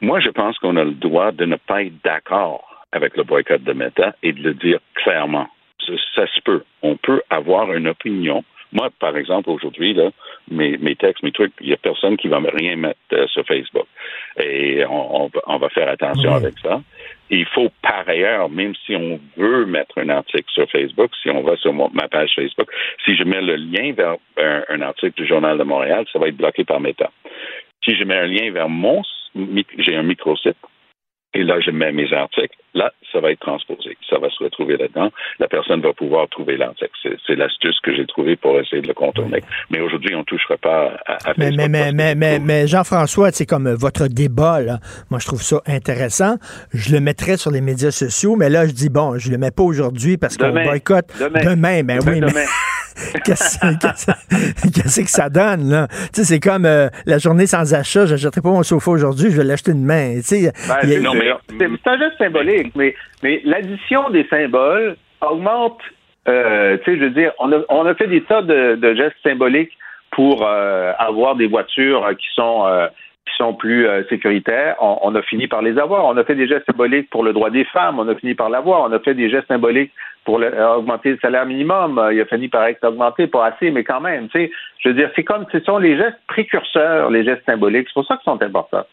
Moi, je pense qu'on a le droit de ne pas être d'accord avec le boycott de Meta et de le dire clairement. Ça, ça se peut. On peut avoir une opinion. Moi, par exemple, aujourd'hui, là, mes, mes textes, mes trucs, il n'y a personne qui va me rien mettre euh, sur Facebook. Et on, on va- on va faire attention avec ça. Il faut par ailleurs, même si on veut mettre un article sur Facebook, si on va sur mon- ma page Facebook, si je mets le lien vers un, un article du Journal de Montréal, ça va être bloqué par Meta. Si je mets un lien vers mon, j'ai un microsite, et là, je mets mes articles. Là, ça va être transposé. Ça va se retrouver là-dedans. La personne va pouvoir trouver l'article. C'est, l'astuce que j'ai trouvée pour essayer de le contourner. Mais aujourd'hui, on ne touchera pas à, à Mais, mais, mais, mais, mais, mais Jean-François, c'est comme votre débat, là. Moi, je trouve ça intéressant. Je le mettrais sur les médias sociaux, mais là, je dis, bon, je le mets pas aujourd'hui parce qu'on boycotte Demain. Ben Demain, oui, mais demain. qu'est-ce qu'est-ce- que ça donne, là? Tu sais, c'est comme euh, la journée sans achat. Je n'achèterai pas mon sofa aujourd'hui, je vais l'acheter demain. Tu sais, Ben, c'est- un geste symbolique, mais, mais l'addition des symboles augmente. euh, tu sais, je veux dire, on a, on a fait des tas de, de gestes symboliques pour euh, avoir des voitures qui sont qui sont plus euh, sécuritaires. On, on a fini par les avoir. On a fait des gestes symboliques pour le droit des femmes. On a fini par l'avoir. On a fait des gestes symboliques pour le- euh, augmenter le salaire minimum. Euh, il a fini par être augmenté, pas assez, mais quand même. Tu sais, je veux dire, c'est comme ce sont les gestes précurseurs, les gestes symboliques. C'est pour ça qu'ils sont importants.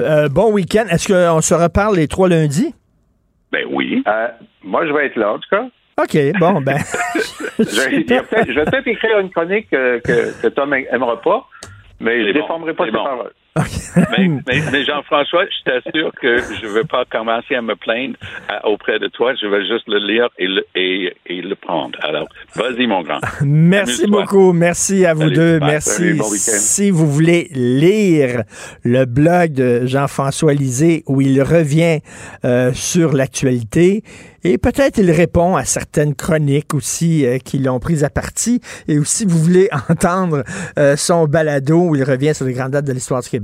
Euh, bon week-end. Est-ce qu'on se reparle les trois lundis? Ben oui. Euh, moi, je vais être là, en tout cas. OK, bon, ben. je, vais, peut-être- écrire une chronique euh, que, que Tom aimera pas, mais je ne bon, déformerai pas ses bon. paroles. Mais, mais, mais Jean-François, je t'assure que je ne veux pas commencer à me plaindre auprès de toi. Je vais juste le lire et le, et, et le prendre. Alors, vas-y, mon grand. Merci beaucoup. Merci à vous Salut. deux. Bye. Merci. Bon si vous voulez lire le blog de Jean-François Lisée où il revient euh, sur l'actualité et peut-être il répond à certaines chroniques aussi euh, qui l'ont pris à partie. Et aussi, vous voulez entendre euh, son balado où il revient sur les grandes dates de l'histoire du Québec,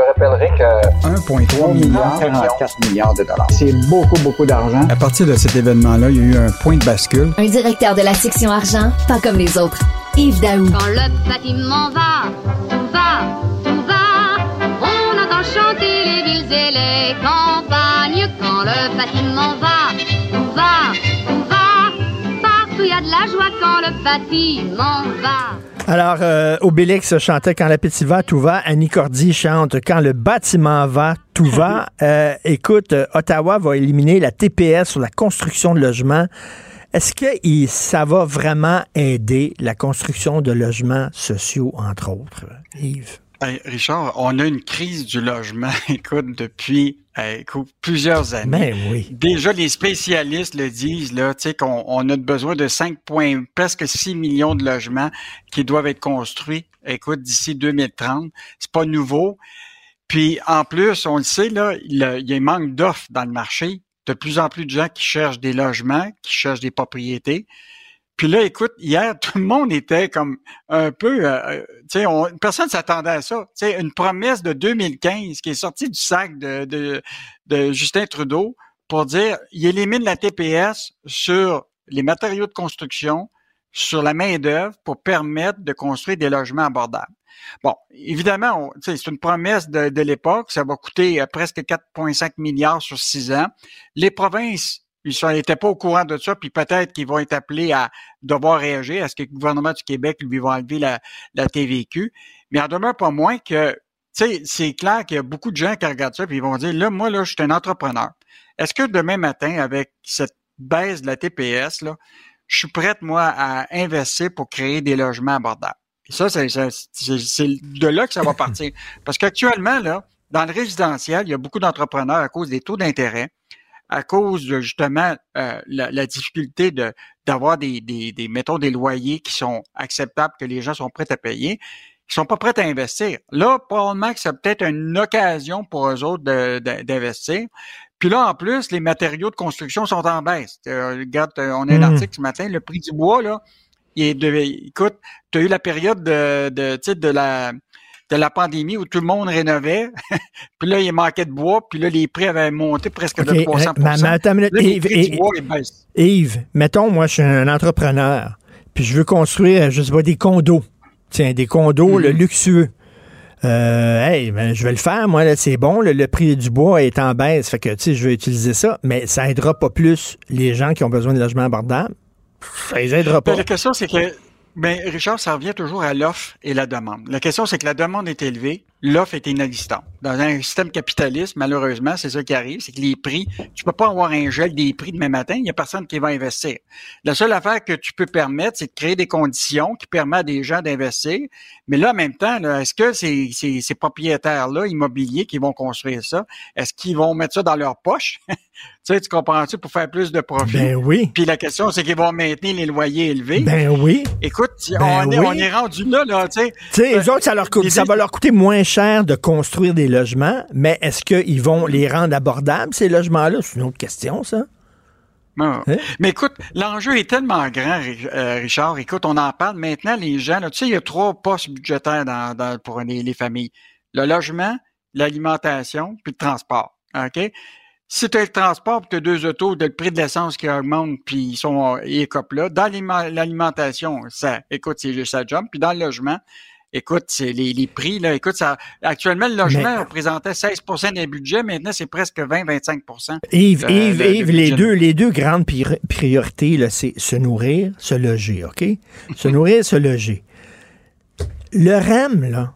Je te rappellerai que 1,3 milliard, 44 milliards de dollars. C'est beaucoup, beaucoup d'argent. À partir de cet événement-là, il y a eu un point de bascule. Un directeur de la section argent, pas comme les autres. Yves Daou. Quand le bâtiment va, tout va, tout va. On entend chanter les villes et les campagnes. Quand le bâtiment va, tout va, tout va. Partout il y a de la joie quand le bâtiment va. Alors, euh, Obélix chantait Quand l'appétit va, tout va. Annie Cordy chante Quand le bâtiment va, tout va. Euh, écoute, euh, Ottawa va éliminer la TPS sur la construction de logements. Est-ce que il- ça va vraiment aider la construction de logements sociaux, entre autres, Yves? Hey, Richard, on a une crise du logement, écoute, depuis écoute, plusieurs années. Ben oui. Déjà, les spécialistes le disent, là, tu sais, qu'on on a besoin de 5 points, presque 6 millions de logements qui doivent être construits, écoute, d'ici 2030. C'est pas nouveau. Puis, en plus, on le sait, là, il, il y a un manque d'offres dans le marché. De plus en plus de gens qui cherchent des logements, qui cherchent des propriétés. Puis là, écoute, hier, tout le monde était comme un peu, euh, euh, tu sais, on- personne s'attendait à ça. Tu sais, une promesse de 2015 qui est sortie du sac de, Justin Trudeau pour dire, il élimine la TPS sur les matériaux de construction, sur la main d'œuvre pour permettre de construire des logements abordables. Bon, évidemment, c'est une promesse de, de l'époque. Ça va coûter euh, presque 4,5 milliards sur six ans. Les provinces, ils n'étaient pas au courant de ça, puis peut-être qu'ils vont être appelés à devoir réagir. Est-ce que le gouvernement du Québec lui va enlever la, la TVQ? Mais en demeure pas moins que, tu sais, c'est clair qu'il y a beaucoup de gens qui regardent ça, puis ils vont dire, là, moi, là, je suis un entrepreneur. Est-ce que demain matin, avec cette baisse de la TPS, là, je suis prête, moi, à investir pour créer des logements abordables? Et ça, c'est de là que ça va partir. Parce qu'actuellement, là, dans le résidentiel, il y a beaucoup d'entrepreneurs à cause des taux d'intérêt, à cause de justement euh, la, la difficulté de d'avoir des, des, des, mettons, des loyers qui sont acceptables, que les gens sont prêts à payer, qui sont pas prêts à investir. Là, probablement que c'est peut-être une occasion pour eux autres d'investir. Puis là, en plus, les matériaux de construction sont en baisse. Euh, regarde, euh, on a un Mm. article ce matin, le prix du bois, là, il est de, écoute, tu as eu la période de, de, de la de la pandémie où tout le monde rénovait, puis là, il manquait de bois, puis là, les prix avaient monté presque de OK, 300 euh, mais- mais attends une minute. Là, les Yves, prix du bois, ils baissent. Yves, mettons, moi, je suis un entrepreneur, puis je veux construire, je sais pas, des condos. Tiens, des condos le luxueux. Euh, hey, ben, je vais le faire, moi, là, c'est bon, le, le prix du bois est en baisse, fait que, tu sais, je vais utiliser ça, mais ça aidera pas plus les gens qui ont besoin de logements abordables. Ça les aidera pas. Ben, la question, c'est que, ben, Richard, ça revient toujours à l'offre et la demande. La question, c'est que la demande est élevée, l'offre est inexistante. Dans un système capitaliste, malheureusement, c'est ça qui arrive, c'est que les prix, tu peux pas avoir un gel des prix demain matin, il y a personne qui va investir. La seule affaire que tu peux permettre, c'est de créer des conditions qui permettent à des gens d'investir. Mais là, en même temps, est-ce que ces, ces, ces propriétaires-là, immobiliers, qui vont construire ça, est-ce qu'ils vont mettre ça dans leur poche? tu sais, tu comprends-tu, pour faire plus de profit? Ben oui. Puis la question, c'est qu'ils vont maintenir les loyers élevés. Ben oui. Écoute, Ben on, est, oui. on est rendu là, là, tu sais. Tu sais, Euh, eux autres, ça, leur coûte, ça va leur coûter moins cher de construire des logements, mais est-ce qu'ils vont les rendre abordables, ces logements-là? C'est une autre question, ça. Ah. Hein? Mais écoute, l'enjeu est tellement grand, euh, Richard. Écoute, on en parle maintenant, les gens. Là, tu sais, il y a trois postes budgétaires dans, dans- pour les, les familles. Le logement, l'alimentation, puis le transport. OK? Si tu as le transport, puis tu as deux autos, tu as le prix de l'essence qui augmente, puis ils sont euh, ils écopent là. Dans l'alimentation, ça, écoute, c'est juste ça jump. Puis dans le logement, écoute, c'est les, les prix, là, écoute, ça, actuellement, le logement Mais- représentait 16% des budgets, maintenant, c'est presque 20-25 Yves, de- Yves, de- de Yves, les deux, les deux grandes pri- priorités, là, c'est se nourrir, se loger, OK? Se nourrir, se loger. Le REM, là,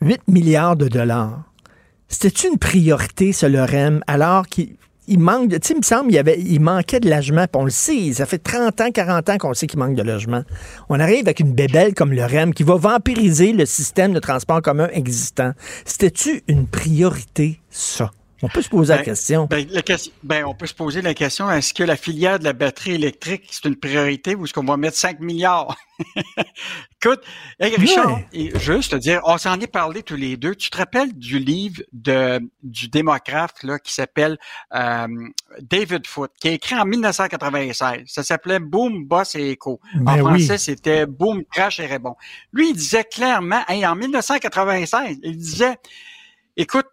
8 milliards de dollars. C'était une priorité, ce LOREM, alors qu'il il manque de. Tu sais, il me semble y avait, il manquait de logement. On le sait, ça fait 30 ans, 40 ans qu'on sait qu'il manque de logement. On arrive avec une bébelle comme le REM qui va vampiriser le système de transport commun existant. C'était-tu une priorité, ça? On peut se poser la Ben, question. Ben, la question- ben, on peut se poser la question, est-ce que la filière de la batterie électrique, c'est une priorité ou est-ce qu'on va mettre 5 milliards? Écoute, hey, Richard, juste te dire, on s'en est parlé tous les deux. Tu te rappelles du livre de, du démocrate là, qui s'appelle euh, David Foote, qui a écrit en 1996. Ça s'appelait Boom, Boss et Echo. en Ben oui. français, c'était Boom, Crash et Rebond. Lui, il disait clairement, hey, en 1996, il disait, écoute,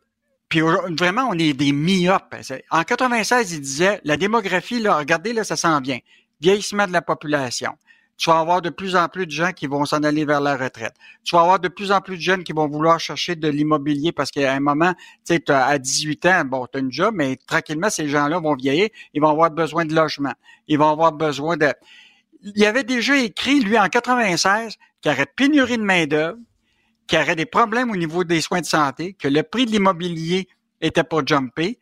puis vraiment, on est des myopes. En 96, il disait, la démographie, là, regardez, là, ça s'en vient. Vieillissement de la population. Tu vas avoir de plus en plus de gens qui vont s'en aller vers la retraite. Tu vas avoir de plus en plus de jeunes qui vont vouloir chercher de l'immobilier parce qu'à un moment, tu sais, à 18 ans, bon, tu as une job, mais tranquillement, ces gens-là vont vieillir. Ils vont avoir besoin de logement. Ils vont avoir besoin de... Il avait déjà écrit, lui, en 96, qu'il y aurait pénurie de main-d'œuvre, qu'il y aurait des problèmes au niveau des soins de santé, que le prix de l'immobilier était pas jumpé.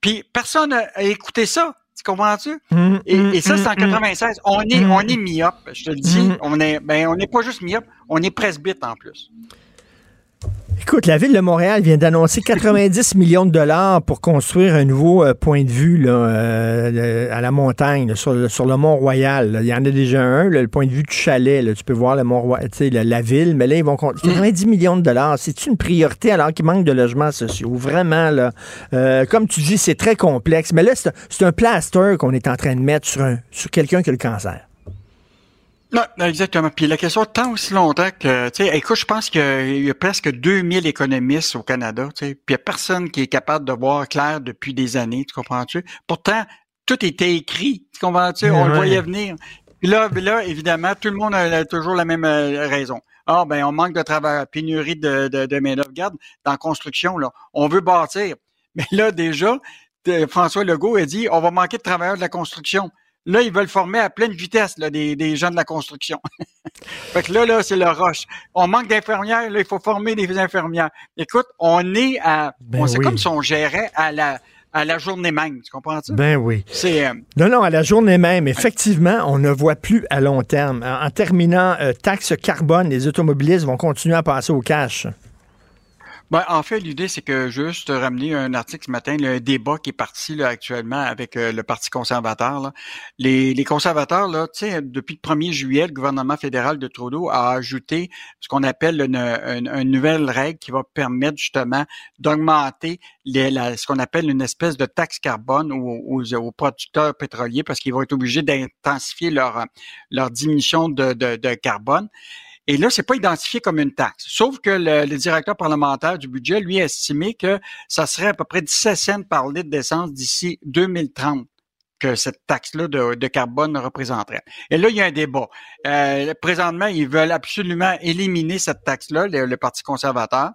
Puis personne n'a écouté ça. Tu comprends-tu? Hum, Et, hum, et ça, c'est en hum, hum. 96. On est, on est myope, je te le dis. On est, ben, on n'est pas juste myope, on est presbyte en plus. Écoute, la ville de Montréal vient d'annoncer 90 millions de dollars pour construire un nouveau euh, point de vue là, euh, à la montagne, là, sur, le, sur le Mont-Royal. là. Il y en a déjà un, le point de vue du chalet. Tu peux voir le sais, la, la ville, mais là, ils vont con- 90 millions de dollars. C'est une priorité alors qu'il manque de logements sociaux? Vraiment, là. Euh, comme tu dis, c'est très complexe. Mais là, c'est un- c'est un plaster qu'on est en train de mettre sur, un, sur quelqu'un qui a le cancer. Non, exactement. Puis la question, tant aussi longtemps que, tu sais, écoute, je pense qu'il y a presque 2000 économistes au Canada, tu sais, puis il n'y a personne qui est capable de voir clair depuis des années, tu comprends-tu? Pourtant, tout était écrit, tu comprends-tu? On le voyait venir. Puis là, là, évidemment, tout le monde a toujours la même euh, raison. Ah, ben, on manque de travail, pénurie de, de, de main-d'œuvre. Regarde, dans la construction, là, on veut bâtir. Mais là, déjà, François Legault a dit, on va manquer de travailleurs de la construction. Là, ils veulent former à pleine vitesse là, des, des gens de la construction. fait que là, là, c'est le rush. On manque d'infirmières, là, il faut former des infirmières. Écoute, on est à. Ben on c'est comme si on gérait à la à la journée même. Tu comprends-tu? Ben oui. C'est. euh, Non, non, à la journée même, effectivement, on ne voit plus à long terme. En, en terminant, euh, taxe carbone, les automobilistes vont continuer à passer au cash. Ben, en fait, l'idée, c'est que juste ramener un article ce matin, le débat qui est parti là, actuellement avec euh, le Parti conservateur. là. Les, les conservateurs, là, depuis le 1er juillet, le gouvernement fédéral de Trudeau a ajouté ce qu'on appelle une, une- nouvelle règle qui va permettre justement d'augmenter ce qu'on appelle une espèce de taxe carbone aux, aux- aux producteurs pétroliers parce qu'ils vont être obligés d'intensifier leur, leur diminution de, de- de carbone. Et là, c'est pas identifié comme une taxe. Sauf que le, le directeur parlementaire du budget, lui, a estimé que ça serait à peu près 17 cents par litre d'essence d'ici 2030 que cette taxe-là de, de carbone représenterait. Et là, il y a un débat. Euh, présentement, ils veulent absolument éliminer cette taxe-là, le, le Parti conservateur.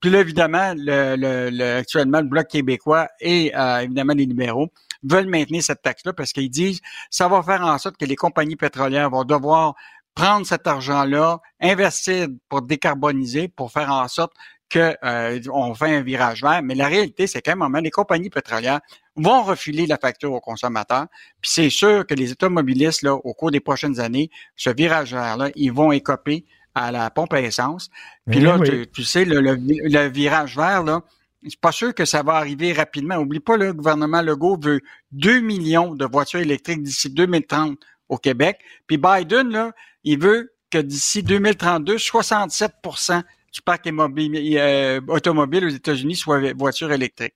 Puis là, évidemment, le, le- le- actuellement, le Bloc québécois et euh, évidemment les libéraux veulent maintenir cette taxe-là parce qu'ils disent ça va faire en sorte que les compagnies pétrolières vont devoir prendre cet argent-là, investir pour décarboniser, pour faire en sorte que euh, on fait un virage vert. Mais la réalité, c'est qu'à un moment, les compagnies pétrolières vont refiler la facture aux consommateurs. Puis c'est sûr que les automobilistes, là, au cours des prochaines années, ce virage vert-là, ils vont écoper à la pompe à essence. Puis Oui, là, oui. tu, tu sais, le, le- le virage vert, là, c'est pas sûr que ça va arriver rapidement. Oublie pas, le gouvernement Legault veut 2 millions de voitures électriques d'ici 2030 au Québec. Puis Biden, là, il veut que d'ici 2032, 67% du parc immobilier- euh, automobile aux États-Unis soit voiture électrique.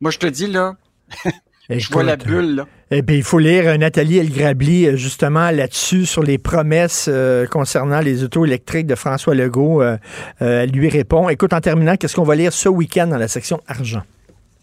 Moi, je te dis, là, je vois la bulle, là. Eh bien, il faut lire euh, Nathalie Elgrabli, euh, justement, là-dessus, sur les promesses euh, concernant les autos électriques de François Legault. Euh, elle lui répond. Écoute, en terminant, qu'est-ce qu'on va lire ce week-end dans la section argent?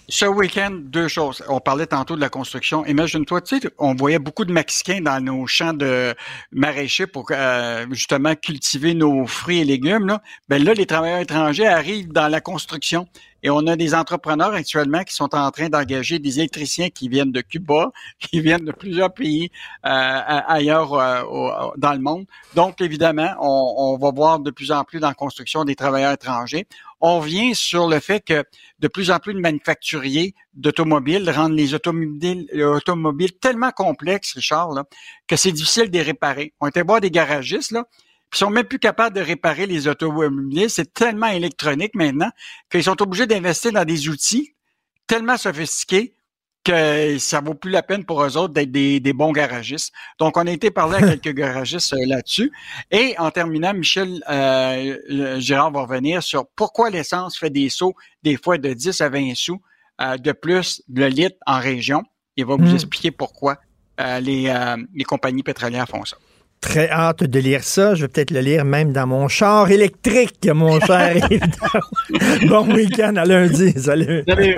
Ce week-end, deux choses. On parlait tantôt de la construction. Imagine-toi, tu sais, on voyait beaucoup de Mexicains dans nos champs de maraîchers pour euh, justement cultiver nos fruits et légumes. Là. Ben là, les travailleurs étrangers arrivent dans la construction. Et on a des entrepreneurs actuellement qui sont en train d'engager des électriciens qui viennent de Cuba, qui viennent de plusieurs pays euh, ailleurs euh, dans le monde. Donc, évidemment, on, on, va voir de plus en plus dans la construction des travailleurs étrangers on vient sur le fait que de plus en plus de manufacturiers d'automobiles rendent les automobiles, automobiles tellement complexes, Richard, que c'est difficile de les réparer. On était voir des garagistes, là, puis sont même plus capables de réparer les automobiles. C'est tellement électronique maintenant qu'ils sont obligés d'investir dans des outils tellement sophistiqués que ça vaut plus la peine pour eux autres d'être des, bons garagistes. Donc, on a été parler à quelques garagistes euh, là-dessus. Et en terminant, Michel euh, Gérard va revenir sur pourquoi l'essence fait des sauts des fois de 10 à 20 sous euh, de plus le litre en région. Il va vous hmm. expliquer pourquoi les, les compagnies pétrolières font ça. Très hâte de lire ça. Je vais peut-être le lire même dans mon char électrique, mon cher. bon week-end à lundi. Salut. Salut.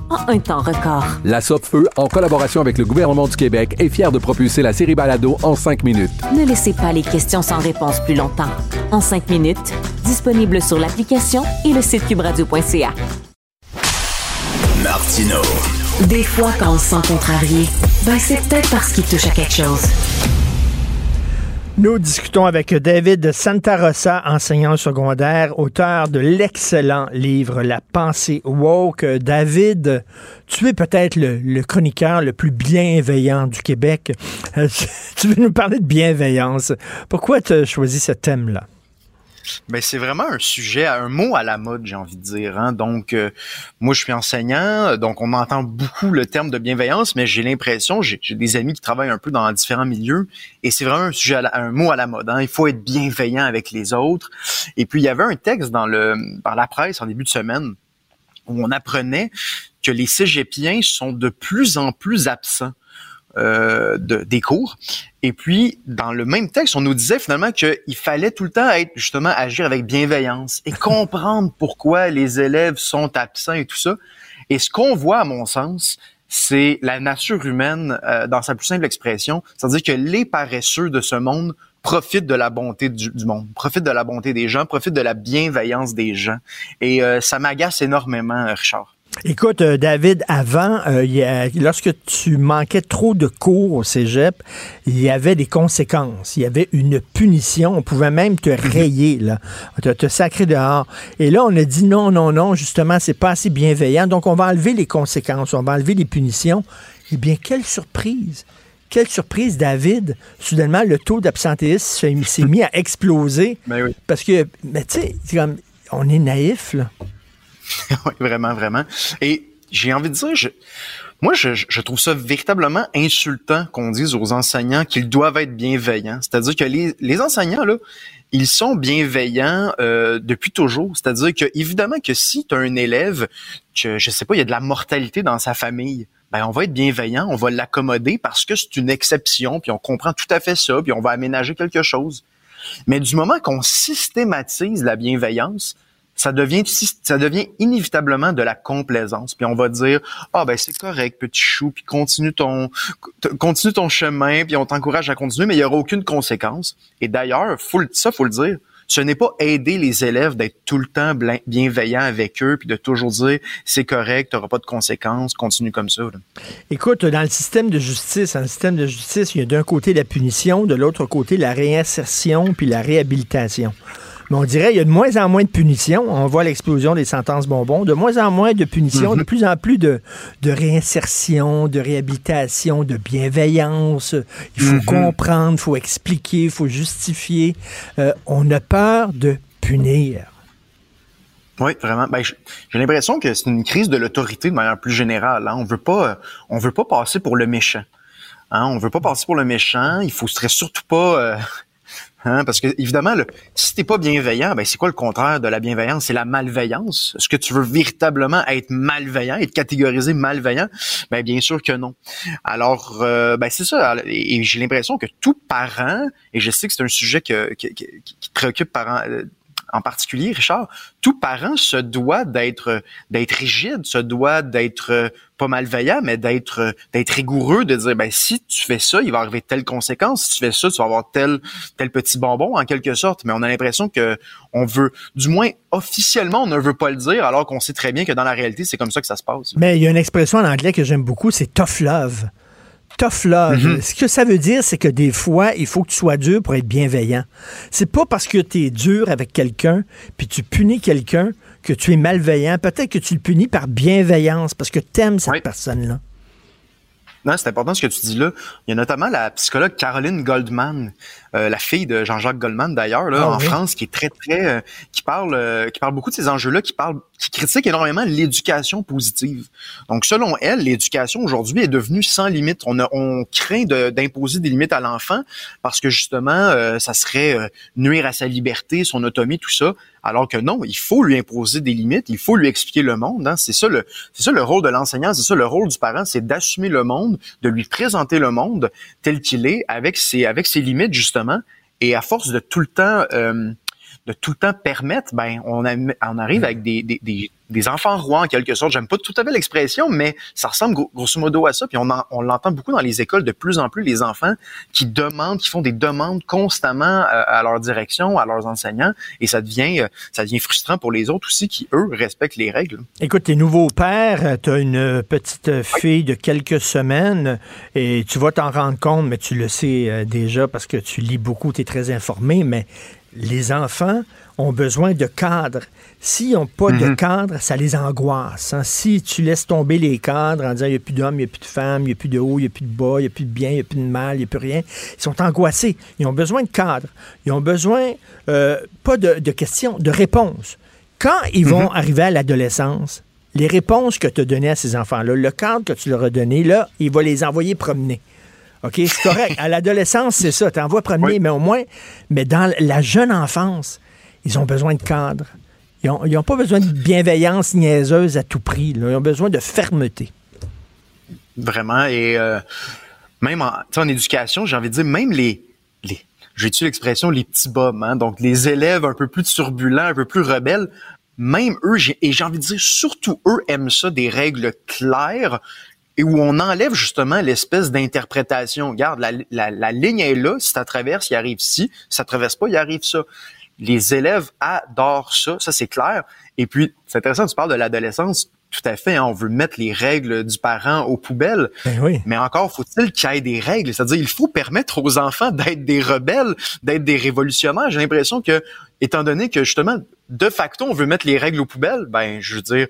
en un temps record. La Feu, en collaboration avec le gouvernement du Québec, est fière de propulser la série Balado en cinq minutes. Ne laissez pas les questions sans réponse plus longtemps. En cinq minutes, disponible sur l'application et le site cubradio.ca. Martino. Des fois, quand on se sent contrarié, ben c'est peut-être parce qu'il touche à quelque chose. Nous discutons avec David Santarossa, enseignant secondaire, auteur de l'excellent livre La pensée woke. David, tu es peut-être le, chroniqueur le plus bienveillant du Québec. Euh, tu veux nous parler de bienveillance. Pourquoi tu as choisi ce thème-là? Ben c'est vraiment un sujet, un mot à la mode, j'ai envie de dire. Hein. Donc, euh, moi, je suis enseignant, donc on entend beaucoup le terme de bienveillance, mais j'ai l'impression, j'ai des amis qui travaillent un peu dans différents milieux, et c'est vraiment un sujet, un mot à la mode. Hein. Il faut être bienveillant avec les autres. Et puis, il y avait un texte dans le, dans la presse en début de semaine où on apprenait que les cégepiens sont de plus en plus absents euh, de, des cours. Et puis, dans le même texte, on nous disait finalement qu'il fallait tout le temps être justement agir avec bienveillance et comprendre pourquoi les élèves sont absents et tout ça. Et ce qu'on voit, à mon sens, c'est la nature humaine euh, dans sa plus simple expression, c'est-à-dire que les paresseux de ce monde profitent de la bonté du, monde, profitent de la bonté des gens, profitent de la bienveillance des gens. Et euh, ça m'agace énormément, Richard. Écoute, euh, David, avant, euh, lorsque tu manquais trop de cours au cégep, il y avait des conséquences. Il y avait une punition. On pouvait même te mhm. rayer, là, te, te sacrer dehors. Et là, on a dit non, non, non, justement, c'est pas assez bienveillant. Donc, on va enlever les conséquences, on va enlever les punitions. Eh bien, quelle surprise! Quelle surprise, David! Soudainement, le taux d'absentéisme s'est mis à exploser. Ben oui. Parce que, mais tu sais, on est naïf, là. oui, vraiment, vraiment. Et j'ai envie de dire, je, moi, je, je, trouve ça véritablement insultant qu'on dise aux enseignants qu'ils doivent être bienveillants. C'est-à-dire que les, les, enseignants, là, ils sont bienveillants euh, depuis toujours. C'est-à-dire que, évidemment, que si tu as un élève, que, je sais pas, il y a de la mortalité dans sa famille, ben on va être bienveillant, on va l'accommoder parce que c'est une exception, puis on comprend tout à fait ça, puis on va aménager quelque chose. Mais du moment qu'on systématise la bienveillance, ça devient ça devient inévitablement de la complaisance. Puis on va dire ah ben c'est correct petit chou, puis continue ton continue ton chemin, puis on t'encourage à continuer, mais il y aura aucune conséquence. Et d'ailleurs, faut ça faut le dire, ce n'est pas aider les élèves d'être tout le temps bienveillant avec eux, puis de toujours dire c'est correct, tu n'auras pas de conséquences, continue comme ça. Écoute, dans le système de justice, dans le système de justice, il y a d'un côté la punition, de l'autre côté la réinsertion puis la réhabilitation. Mais on dirait qu'il y a de moins en moins de punitions. On voit l'explosion des sentences bonbons. De moins en moins de punitions, de mhm. plus en plus de, réinsertion, de réhabilitation, de bienveillance. Il faut mhm. comprendre, il faut expliquer, il faut justifier. Euh, on a peur de punir. Oui, vraiment. Ben, j'ai l'impression que c'est une crise de l'autorité de manière plus générale. Hein. On veut pas, on veut pas passer pour le méchant. Hein. On veut pas passer pour le méchant. Il faut surtout pas euh, Hein, parce que évidemment, le, si t'es pas bienveillant, ben c'est quoi le contraire de la bienveillance? C'est la malveillance. Est-ce que tu veux véritablement être malveillant, être catégorisé malveillant? Ben bien sûr que non. Alors, euh, ben c'est ça. Et, j'ai l'impression que tout parent, et je sais que c'est un sujet qui préoccupe parents, euh, en particulier, Richard, tout parent se doit d'être d'être rigide, se doit d'être euh, pas malveillant, mais d'être euh, d'être rigoureux, de dire ben si tu fais ça, il va arriver telle conséquence. Si tu fais ça, tu vas avoir tel tel petit bonbon en quelque sorte. Mais on a l'impression que on veut, du moins officiellement, on ne veut pas le dire, alors qu'on sait très bien que dans la réalité, c'est comme ça que ça se passe. Mais il y a une expression en anglais que j'aime beaucoup, c'est tough love tough love. Mhm. Ce que ça veut dire, c'est que des fois, il faut que tu sois dur pour être bienveillant. C'est pas parce que tu es dur avec quelqu'un, puis tu punis quelqu'un, que tu es malveillant. Peut-être que tu le punis par bienveillance, parce que tu aimes cette personne-là. Non, c'est important ce que tu dis là. Il y a notamment la psychologue Caroline Goldman, euh, la fille de Jean-Jacques Goldman d'ailleurs, là, ah en France, qui est très très, euh, qui parle, euh, qui parle beaucoup de ces enjeux-là, qui parle, qui critique énormément l'éducation positive. Donc selon elle, l'éducation aujourd'hui est devenue sans limite. On, a, on craint d'imposer des limites à l'enfant parce que justement, ça serait nuire à sa liberté, son autonomie, tout ça. Alors que non, il faut lui imposer des limites, il faut lui expliquer le monde. Hein. C'est ça le, c'est ça le rôle de l'enseignant, c'est ça le rôle du parent, c'est d'assumer le monde, de lui présenter le monde tel qu'il est, avec ses, avec ses limites justement. Et à force de tout le temps, euh, de tout le temps permettre, ben on, on arrive avec des, des, des enfants rois en quelque sorte. J'aime pas tout à fait l'expression, mais ça ressemble grosso modo à ça. Puis on, on l'entend beaucoup dans les écoles de plus en plus les enfants qui demandent, qui font des demandes constamment euh, à, leur direction, à leurs enseignants, et ça devient, euh, ça devient frustrant pour les autres aussi qui eux respectent les règles. Écoute, t'es nouveau père, tu as une petite fille de quelques semaines, et tu vas t'en rendre compte, mais tu le sais euh, déjà parce que tu lis beaucoup, tu es très informé, mais les enfants ont besoin de cadres. S'ils n'ont pas de mhm. cadre, ça les angoisse. Hein. Si tu laisses tomber les cadres en disant il n'y a plus d'hommes, il n'y a plus de femmes, il n'y a plus de haut, il n'y a plus de bas, il n'y a plus de bien, il n'y a plus de mal, il n'y a plus rien, ils sont angoissés. Ils ont besoin de cadres. Ils ont besoin, euh, pas de, questions, de réponses. Quand ils vont mhm. arriver à l'adolescence, les réponses que tu as données à ces enfants-là, le cadre que tu leur as donné, là, il va les envoyer promener. OK, c'est correct. À l'adolescence, c'est ça. Tu envoies promener, mais au moins, mais dans la jeune enfance, ils ont besoin de cadre. Ils n'ont pas besoin de bienveillance niaiseuse à tout prix. Ils ont besoin de fermeté. Vraiment. Et euh, même en, éducation, j'ai envie de dire, même les, les j'ai utilisé l'expression les petits bombes, hein, donc les élèves un peu plus turbulents, un peu plus rebelles, même eux, et j'ai envie de dire, surtout eux aiment ça, des règles claires, et où on enlève justement l'espèce d'interprétation. Regarde, la, ligne est là, si ça traverse, il arrive ci, si ça traverse pas, il arrive ça. Les élèves adorent ça, ça c'est clair. Et puis, c'est intéressant, tu parles de l'adolescence, tout à fait, hein, on veut mettre les règles du parent aux poubelles. Ben Mais encore faut-il qu'il y ait des règles. C'est-à-dire, il faut permettre aux enfants d'être des rebelles, d'être des révolutionnaires. J'ai l'impression que, étant donné que justement, de facto, on veut mettre les règles aux poubelles, ben, je veux dire,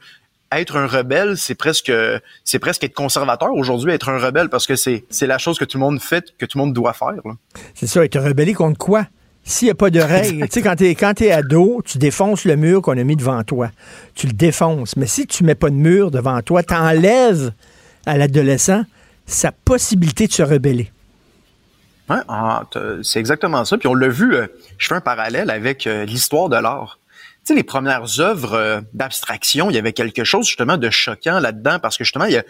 être un rebelle, c'est presque c'est presque être conservateur aujourd'hui, être un rebelle parce que c'est c'est la chose que tout le monde fait, que tout le monde doit faire. C'est ça, être rebelle contre quoi? S'il n'y a pas de règles, tu sais, quand tu es, quand es ado, tu défonces le mur qu'on a mis devant toi. Tu le défonces. Mais si tu mets pas de mur devant toi, tu enlèves à l'adolescent sa possibilité de se rebeller. Ah, c'est exactement ça. Puis on l'a vu, euh, je fais un parallèle avec euh, l'histoire de l'art tu sais, les premières œuvres euh, d'abstraction, il y avait quelque chose justement de choquant là-dedans parce que justement, il y a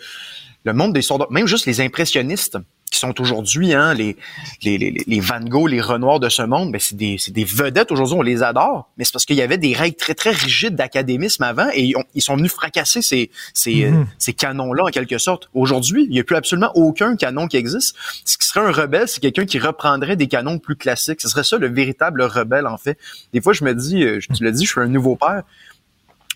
le monde des soldats, même juste les impressionnistes, qui sont aujourd'hui hein, les, les, les, les Van Gogh, les Renoirs de ce monde, ben c'est des, des vedettes aujourd'hui, on les adore, mais c'est parce qu'il y avait des règles très très rigides d'académisme avant et ils sont venus fracasser ces, ces, Mhm. ces canons-là en quelque sorte. Aujourd'hui, il n'y a plus absolument aucun canon qui existe. Ce qui serait un rebelle, c'est quelqu'un qui reprendrait des canons plus classiques. Ce serait ça le véritable rebelle en fait. Des fois, je me dis, euh, tu l'as dit, je suis un nouveau père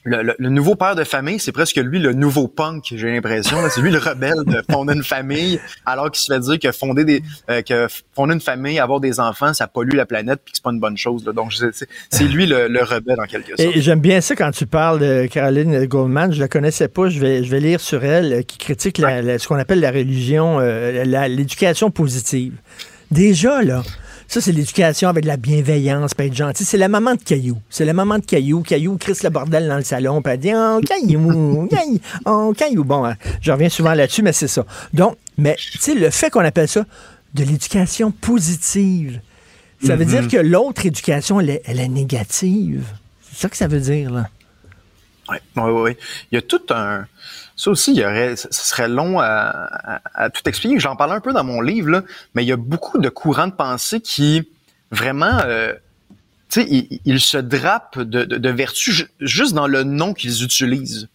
le, le- le nouveau père de famille, c'est presque lui le nouveau punk, j'ai l'impression. C'est lui le rebelle de fonder une famille, alors qu'il se fait dire que fonder des, euh, que fonder une famille, avoir des enfants, ça pollue la planète, puis que c'est pas une bonne chose. là. Donc c'est- lui le, le rebelle en quelque sorte. Et j'aime bien ça quand tu parles de Caroline Goldman. Je la connaissais pas. Je vais, je vais lire sur elle euh, qui critique la- la- ce qu'on appelle la religion, euh, l'éducation positive. Déjà, là, ça, c'est l'éducation avec la bienveillance, puis être gentil. C'est la maman de Caillou. C'est la maman de Caillou. Caillou crisse le bordel dans le salon, puis elle dit Oh, Caillou, Caillou, oh, Caillou. Bon, hein, je reviens souvent là-dessus, mais c'est ça. Donc, mais, tu sais, le fait qu'on appelle ça de l'éducation positive, ça veut Mhm. dire que l'autre éducation, elle est, elle est négative. C'est ça que ça veut dire, là. Oui, oui, oui. Il y a tout un. Ça aussi, il y aurait, ce serait long à, à- tout expliquer. J'en parlais un peu dans mon livre, là, mais il y a beaucoup de courants de pensée qui vraiment, euh, tu sais, ils, se drapent de, de, de vertu ju- juste dans le nom qu'ils utilisent.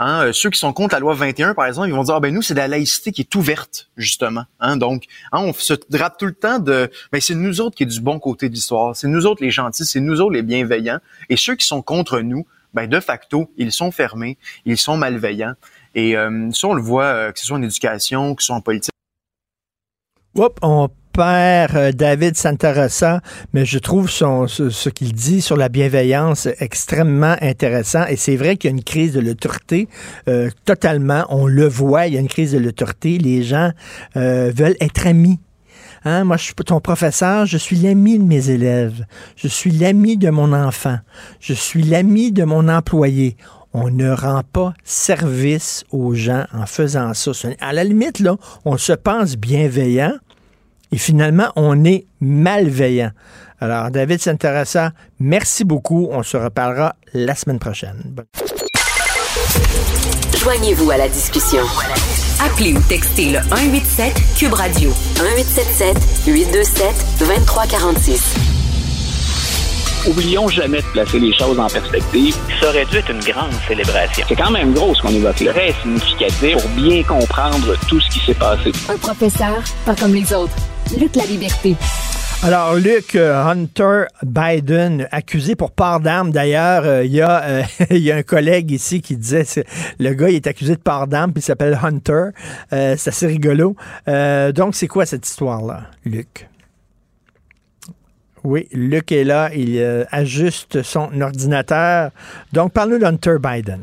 Hein, euh, ceux qui sont contre la loi 21, par exemple, ils vont dire ah ben nous c'est de la laïcité qui est ouverte justement. Hein, donc hein, on se drape tout le temps de ben c'est nous autres qui est du bon côté de l'histoire, c'est nous autres les gentils, c'est nous autres les bienveillants. Et ceux qui sont contre nous, ben de facto ils sont fermés, ils sont malveillants. Et euh, ça on le voit euh, que ce soit en éducation, que ce soit en politique. Oups, on perd euh, David Santarossa, mais je trouve ce, qu'il dit sur la bienveillance extrêmement intéressant. Et c'est vrai qu'il y a une crise de l'autorité, euh, totalement. On le voit, il y a une crise de l'autorité. Les gens veulent être amis. Hein, moi, je suis ton professeur, je suis l'ami de mes élèves. Je suis l'ami de mon enfant. Je suis l'ami de mon employé. On ne rend pas service aux gens en faisant ça. À la limite, là, on se pense bienveillant et finalement, on est malveillant. Alors, David Santarassa, merci beaucoup. On se reparlera la semaine prochaine. Joignez-vous à la discussion. Appelez ou textez le 187 Cube Radio 1877 827 2346. Oublions jamais de placer les choses en perspective. Ça aurait dû être une grande célébration. C'est quand même gros ce qu'on évoque là. Très significatif pour bien comprendre tout ce qui s'est passé. Un professeur, pas comme les autres. Lutte la liberté. Alors, Luc euh, Hunter Biden, accusé pour port d'armes. D'ailleurs, euh, il y, a, euh, il y a un collègue ici qui disait, le gars, est accusé de port d'armes, puis il s'appelle Hunter. C'est assez rigolo. Donc, c'est quoi cette histoire-là, Luc? Oui, Luc est là, il ajuste son ordinateur. Donc, parle-nous d'Hunter Biden.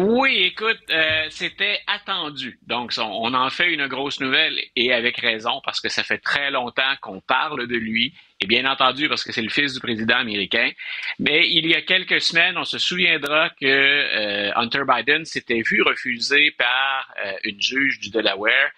Oui, écoute, euh, c'était attendu. Donc, on, en fait une grosse nouvelle et avec raison parce que ça fait très longtemps qu'on parle de lui et bien entendu parce que c'est le fils du président américain. Mais il y a quelques semaines, on se souviendra que euh, Hunter Biden s'était vu refuser par euh, une juge du Delaware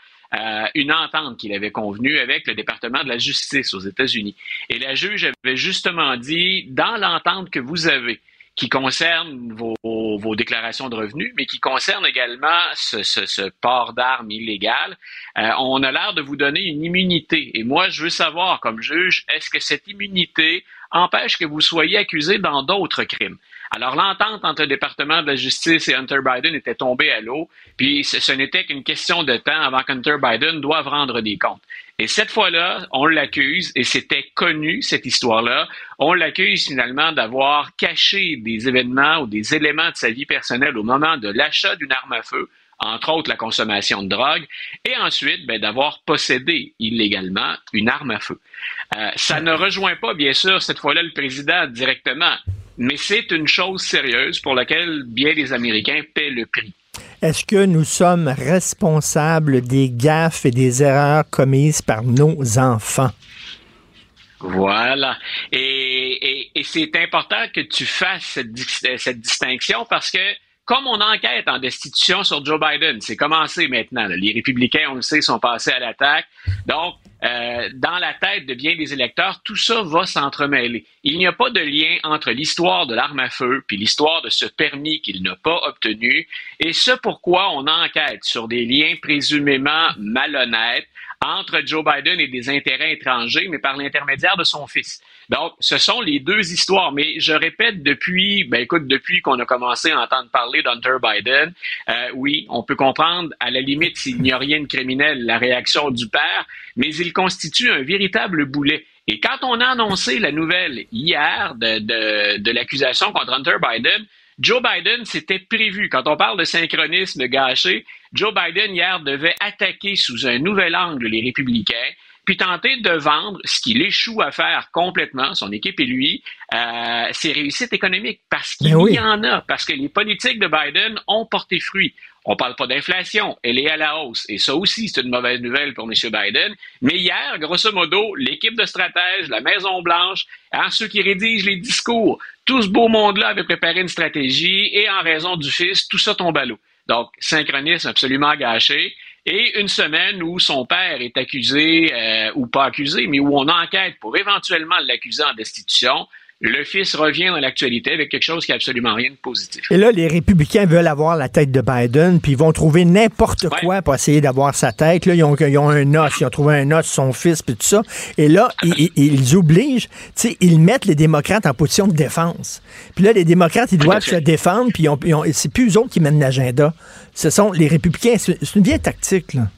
une entente qu'il avait convenue avec le département de la justice aux États-Unis. Et la juge avait justement dit, dans l'entente que vous avez, qui concerne vos, déclarations de revenus, mais qui concerne également ce port d'armes illégal, euh, on a l'air de vous donner une immunité. Et moi, je veux savoir, comme juge, est-ce que cette immunité empêche que vous soyez accusé dans d'autres crimes? Alors, l'entente entre le département de la justice et Hunter Biden était tombée à l'eau, puis ce, ce n'était qu'une question de temps avant qu'Hunter Biden doive rendre des comptes. Et cette fois-là, on l'accuse, et c'était connu, cette histoire-là, on l'accuse finalement d'avoir caché des événements ou des éléments de sa vie personnelle au moment de l'achat d'une arme à feu, entre autres la consommation de drogue, et ensuite ben, d'avoir possédé illégalement une arme à feu. Euh, ça ne rejoint pas, bien sûr, cette fois-là, le président directement, mais c'est une chose sérieuse pour laquelle bien des Américains paient le prix. Est-ce que nous sommes responsables des gaffes et des erreurs commises par nos enfants? Voilà. Et, c'est important que tu fasses cette, dis- cette distinction parce que comme on enquête en destitution sur Joe Biden, c'est commencé maintenant. Les républicains, on le sait, sont passés à l'attaque. Donc, euh, dans la tête de bien des électeurs, tout ça va s'entremêler. Il n'y a pas de lien entre l'histoire de l'arme à feu puis l'histoire de ce permis qu'il n'a pas obtenu et ce pourquoi on enquête sur des liens présumément malhonnêtes entre Joe Biden et des intérêts étrangers, mais par l'intermédiaire de son fils. Donc, ce sont les deux histoires. Mais je répète depuis, ben écoute, depuis qu'on a commencé à entendre parler d'Hunter Biden, euh, oui, on peut comprendre à la limite s'il n'y a rien de criminel la réaction du père, mais il constitue un véritable boulet. Et quand on a annoncé la nouvelle hier de, de, de l'accusation contre Hunter Biden, Joe Biden, c'était prévu. Quand on parle de synchronisme gâché, Joe Biden hier devait attaquer sous un nouvel angle les républicains puis tenter de vendre ce qu'il échoue à faire complètement, son équipe et lui, euh, ses réussites économiques, parce qu'il Ben oui. y en a, parce que les politiques de Biden ont porté fruit. On parle pas d'inflation, elle est à la hausse, et ça aussi, c'est une mauvaise nouvelle pour M. Biden. Mais hier, grosso modo, l'équipe de stratèges, la Maison-Blanche, hein, ceux qui rédigent les discours, tout ce beau monde-là avait préparé une stratégie, et en raison du fils, tout ça tombe à l'eau. Donc, synchronisme absolument gâché. Et une semaine où son père est accusé, euh, ou pas accusé, mais où on enquête pour éventuellement l'accuser en destitution, le fils revient dans l'actualité avec quelque chose qui n'a absolument rien de positif. Et là, les républicains veulent avoir la tête de Biden, puis ils vont trouver n'importe quoi pour essayer d'avoir sa tête. Là, ils ont, ils ont un os, ils ont trouvé un os, son fils, puis tout ça. Et là, ils, ils- obligent, tu sais, ils mettent les démocrates en position de défense. Puis là, les démocrates, ils doivent se défendre, puis c'est plus eux autres qui mènent l'agenda. Ce sont les républicains. C'est une vieille tactique, là.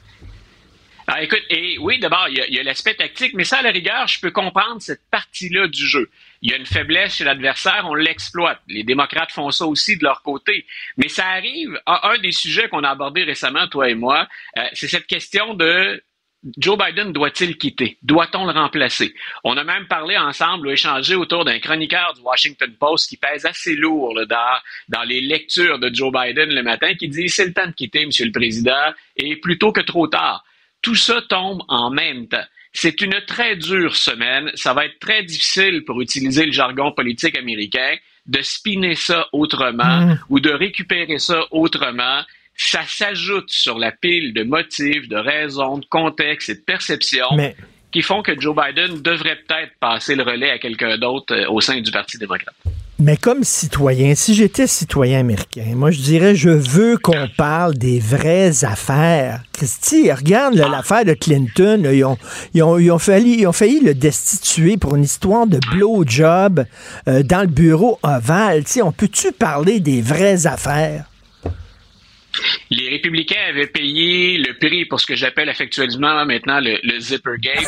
Ah, écoute, et oui, d'abord, il y a- il y a, l'aspect tactique, mais ça, à la rigueur, je peux comprendre cette partie-là du jeu. Il y a une faiblesse chez l'adversaire, on l'exploite. Les démocrates font ça aussi de leur côté. Mais ça arrive à un des sujets qu'on a abordé récemment, toi et moi, euh, c'est cette question de Joe Biden doit-il quitter? Doit-on le remplacer? On a même parlé ensemble ou échangé autour d'un chroniqueur du Washington Post qui pèse assez lourd dans, dans les lectures de Joe Biden le matin, qui dit c'est le temps de quitter, Monsieur le Président, et plutôt que trop tard. Tout ça tombe en même temps. C'est une très dure semaine. Ça va être très difficile, pour utiliser le jargon politique américain, de spinner ça autrement Mm. ou de récupérer ça autrement. Ça s'ajoute sur la pile de motifs, de raisons, de contextes et de perceptions Mais- qui font que Joe Biden devrait peut-être passer le relais à quelqu'un d'autre euh, au sein du Parti démocrate. Mais comme citoyen, si j'étais citoyen américain, moi je dirais je veux qu'on parle des vraies affaires. Christy, regarde là, l'affaire de Clinton, là, ils, ont, ils, ont, ils, ont failli, ils ont failli le destituer pour une histoire de blowjob euh, dans le bureau ovale. Tu sais, on peut-tu parler des vraies affaires? Les républicains avaient payé le prix pour ce que j'appelle affectueusement maintenant le, le Zippergate.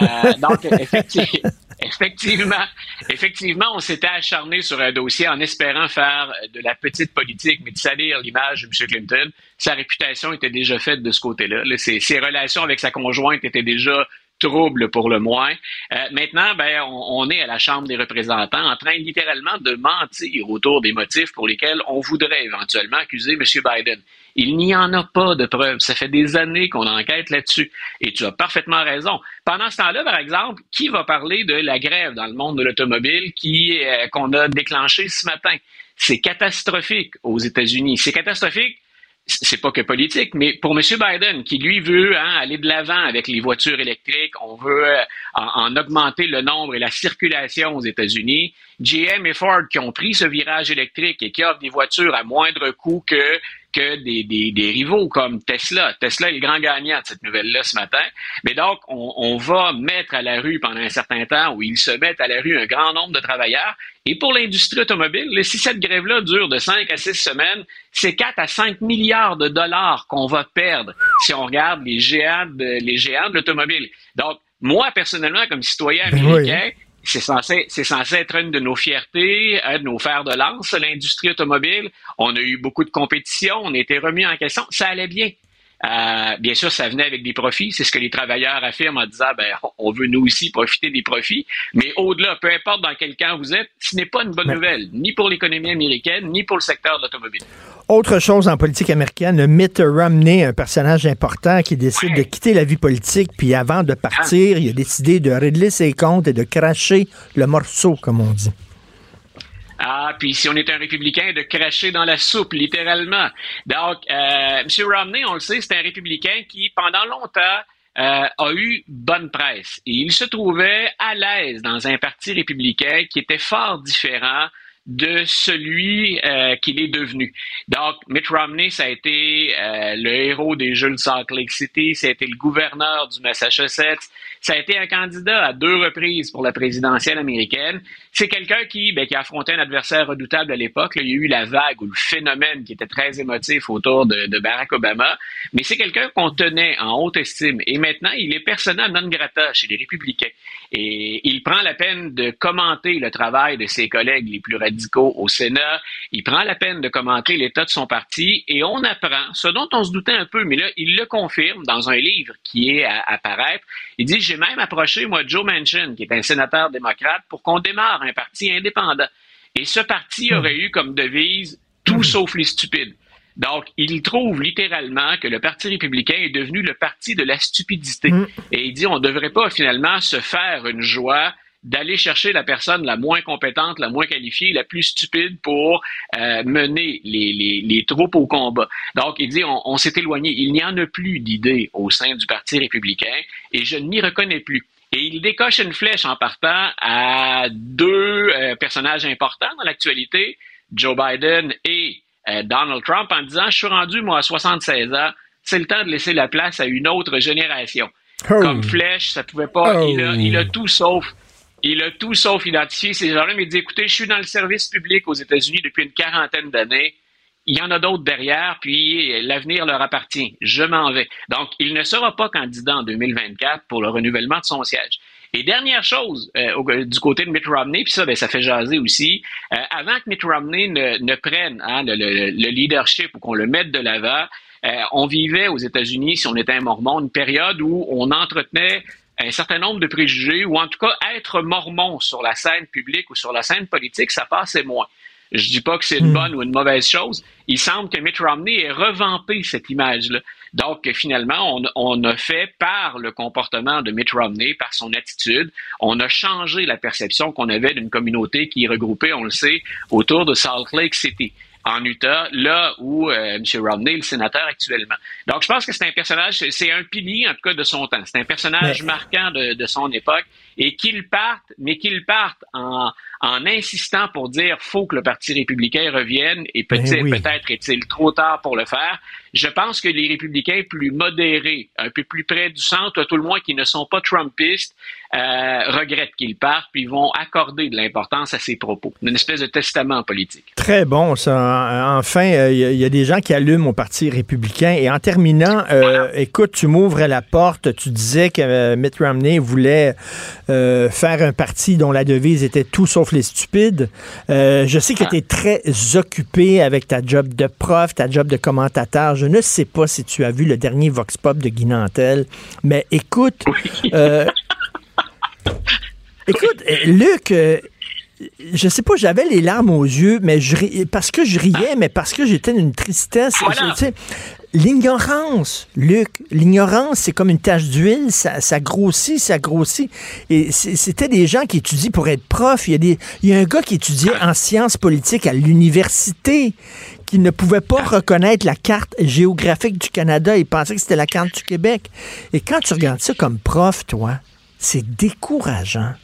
Euh, donc, effecti- effectivement, effectivement, on s'était acharné sur un dossier en espérant faire de la petite politique, mais de salir l'image de M. Clinton. Sa réputation était déjà faite de ce côté-là. Là, ses, relations avec sa conjointe étaient déjà troubles pour le moins. Euh, maintenant, ben, on, on est à la Chambre des représentants en train littéralement de mentir autour des motifs pour lesquels on voudrait éventuellement accuser M. Biden. Il n'y en a pas de preuves. Ça fait des années qu'on enquête là-dessus. Et tu as parfaitement raison. Pendant ce temps-là, par exemple, qui va parler de la grève dans le monde de l'automobile qui euh, qu'on a déclenchée ce matin? C'est catastrophique aux États-Unis. C'est catastrophique c'est pas que politique, mais pour M. Biden, qui lui veut hein, aller de l'avant avec les voitures électriques, on veut euh, en, en augmenter le nombre et la circulation aux États-Unis. GM et Ford qui ont pris ce virage électrique et qui offrent des voitures à moindre coût que que des, des, des rivaux comme Tesla. Tesla est le grand gagnant de cette nouvelle-là ce matin. Mais donc, on, on va mettre à la rue pendant un certain temps, où ils se mettent à la rue un grand nombre de travailleurs. Et pour l'industrie automobile, si cette grève-là dure de 5 à 6 semaines, c'est 4 à 5 milliards de dollars qu'on va perdre si on regarde les géants de, les géants de l'automobile. Donc, moi, personnellement, comme citoyen Ben américain, c'est censé, c'est censé être une de nos fiertés, un de nos fers de lance, l'industrie automobile. On a eu beaucoup de compétition, on a été remis en question, ça allait bien. Euh, bien sûr, ça venait avec des profits. C'est ce que les travailleurs affirment en disant, ben, on veut nous aussi profiter des profits. Mais au-delà, peu importe dans quel camp vous êtes, ce n'est pas une bonne nouvelle, ni pour l'économie américaine, ni pour le secteur de l'automobile. Autre chose en politique américaine, Mitt Romney, un personnage important qui décide de quitter la vie politique, puis avant de partir, il a décidé de régler ses comptes et de cracher le morceau, comme on dit. Ah, puis si on est un républicain, de cracher dans la soupe, littéralement. Donc, euh, M. Romney, on le sait, c'est un républicain qui, pendant longtemps, euh, a eu bonne presse. Et il se trouvait à l'aise dans un parti républicain qui était fort différent de celui euh, qu'il est devenu. Donc, Mitt Romney, ça a été euh, le héros des Jeux de Salt Lake City, ça a été le gouverneur du Massachusetts, ça a été un candidat à deux reprises pour la présidentielle américaine. C'est quelqu'un qui, ben, qui a affronté un adversaire redoutable à l'époque. Il y a eu la vague ou le phénomène qui était très émotif autour de, de Barack Obama, mais c'est quelqu'un qu'on tenait en haute estime. Et maintenant, il est persona non grata chez les républicains. Et il prend la peine de commenter le travail de ses collègues les plus radicaux au Sénat. Il prend la peine de commenter l'état de son parti et on apprend, ce dont on se doutait un peu, mais là, il le confirme dans un livre qui est à, apparaître. Il dit, j'ai même approché, moi, Joe Manchin, qui est un sénateur démocrate, pour qu'on démarre un parti indépendant. Et ce parti hmm. aurait eu comme devise tout sauf les stupides. Donc, il trouve littéralement que le Parti républicain est devenu le parti de la stupidité. Hmm. Et il dit, on ne devrait pas finalement se faire une joie d'aller chercher la personne la moins compétente, la moins qualifiée, la plus stupide pour euh, mener les, les, troupes au combat. Donc, il dit, on, s'est éloigné. Il n'y en a plus d'idées au sein du Parti républicain et je n'y reconnais plus. Et il décoche une flèche en partant à deux euh, personnages importants dans l'actualité, Joe Biden et euh, Donald Trump, en disant, je suis rendu, moi, à 76 ans, c'est le temps de laisser la place à une autre génération. Oh. Comme flèche, ça pouvait pas, il, a, il a tout sauf il a tout sauf identifié ces gens-là, mais il dit écoutez, je suis dans le service public aux États-Unis depuis une quarantaine d'années. Il y en a d'autres derrière, puis l'avenir leur appartient. Je m'en vais. Donc, il ne sera pas candidat en 2024 pour le renouvellement de son siège. Et dernière chose, euh, du côté de Mitt Romney, puis ça, ben, ça fait jaser aussi, euh, avant que Mitt Romney ne, prenne hein, le, leadership ou qu'on le mette de l'avant, euh, on vivait aux États-Unis, si on était un mormon, une période où on entretenait un certain nombre de préjugés, ou en tout cas être mormon sur la scène publique ou sur la scène politique, ça passait moins. Je dis pas que c'est une hmm. bonne ou une mauvaise chose. Il semble que Mitt Romney ait revampé cette image-là. Donc, finalement, on, on, a fait par le comportement de Mitt Romney, par son attitude, on a changé la perception qu'on avait d'une communauté qui est regroupée, on le sait, autour de Salt Lake City en Utah, là où euh, M. Romney est le sénateur actuellement. Donc, je pense que c'est un personnage, c'est un pilier, en tout cas, de son temps. C'est un personnage marquant de, de, son époque et qu'il parte, mais qu'il parte en, en insistant pour dire faut que le Parti républicain revienne et ben peut-être est-il trop tard pour le faire. Je pense que les républicains plus modérés, un peu plus près du centre, tout le moins qui ne sont pas trumpistes, euh, regrettent qu'ils partent puis vont accorder de l'importance à ses propos. Une espèce de testament politique. Très bon, ça. Enfin, euh, il y, a des gens qui allument au Parti républicain. Et en terminant, euh, écoute, tu m'ouvres la porte. Tu disais que Mitt Romney voulait faire un parti dont la devise était tout sauf les stupides. Euh, je sais que ah. tu es très occupé avec ta job de prof, ta job de commentateur. Je ne sais pas si tu as vu le dernier Vox Pop de Guy Nantel, mais écoute, euh, écoute, euh, Luc, je sais pas, j'avais les larmes aux yeux, mais je parce que je riais, mais parce que j'étais d'une tristesse. L'ignorance, Luc, l'ignorance, c'est comme une tache d'huile, ça, grossit, ça grossit. Et c'était des gens qui étudient pour être prof. Il y, a des, il y a un gars qui étudiait en sciences politiques à l'université qui ne pouvait pas reconnaître la carte géographique du Canada. Il pensait que c'était la carte du Québec. Et quand tu regardes ça comme prof, toi, c'est décourageant.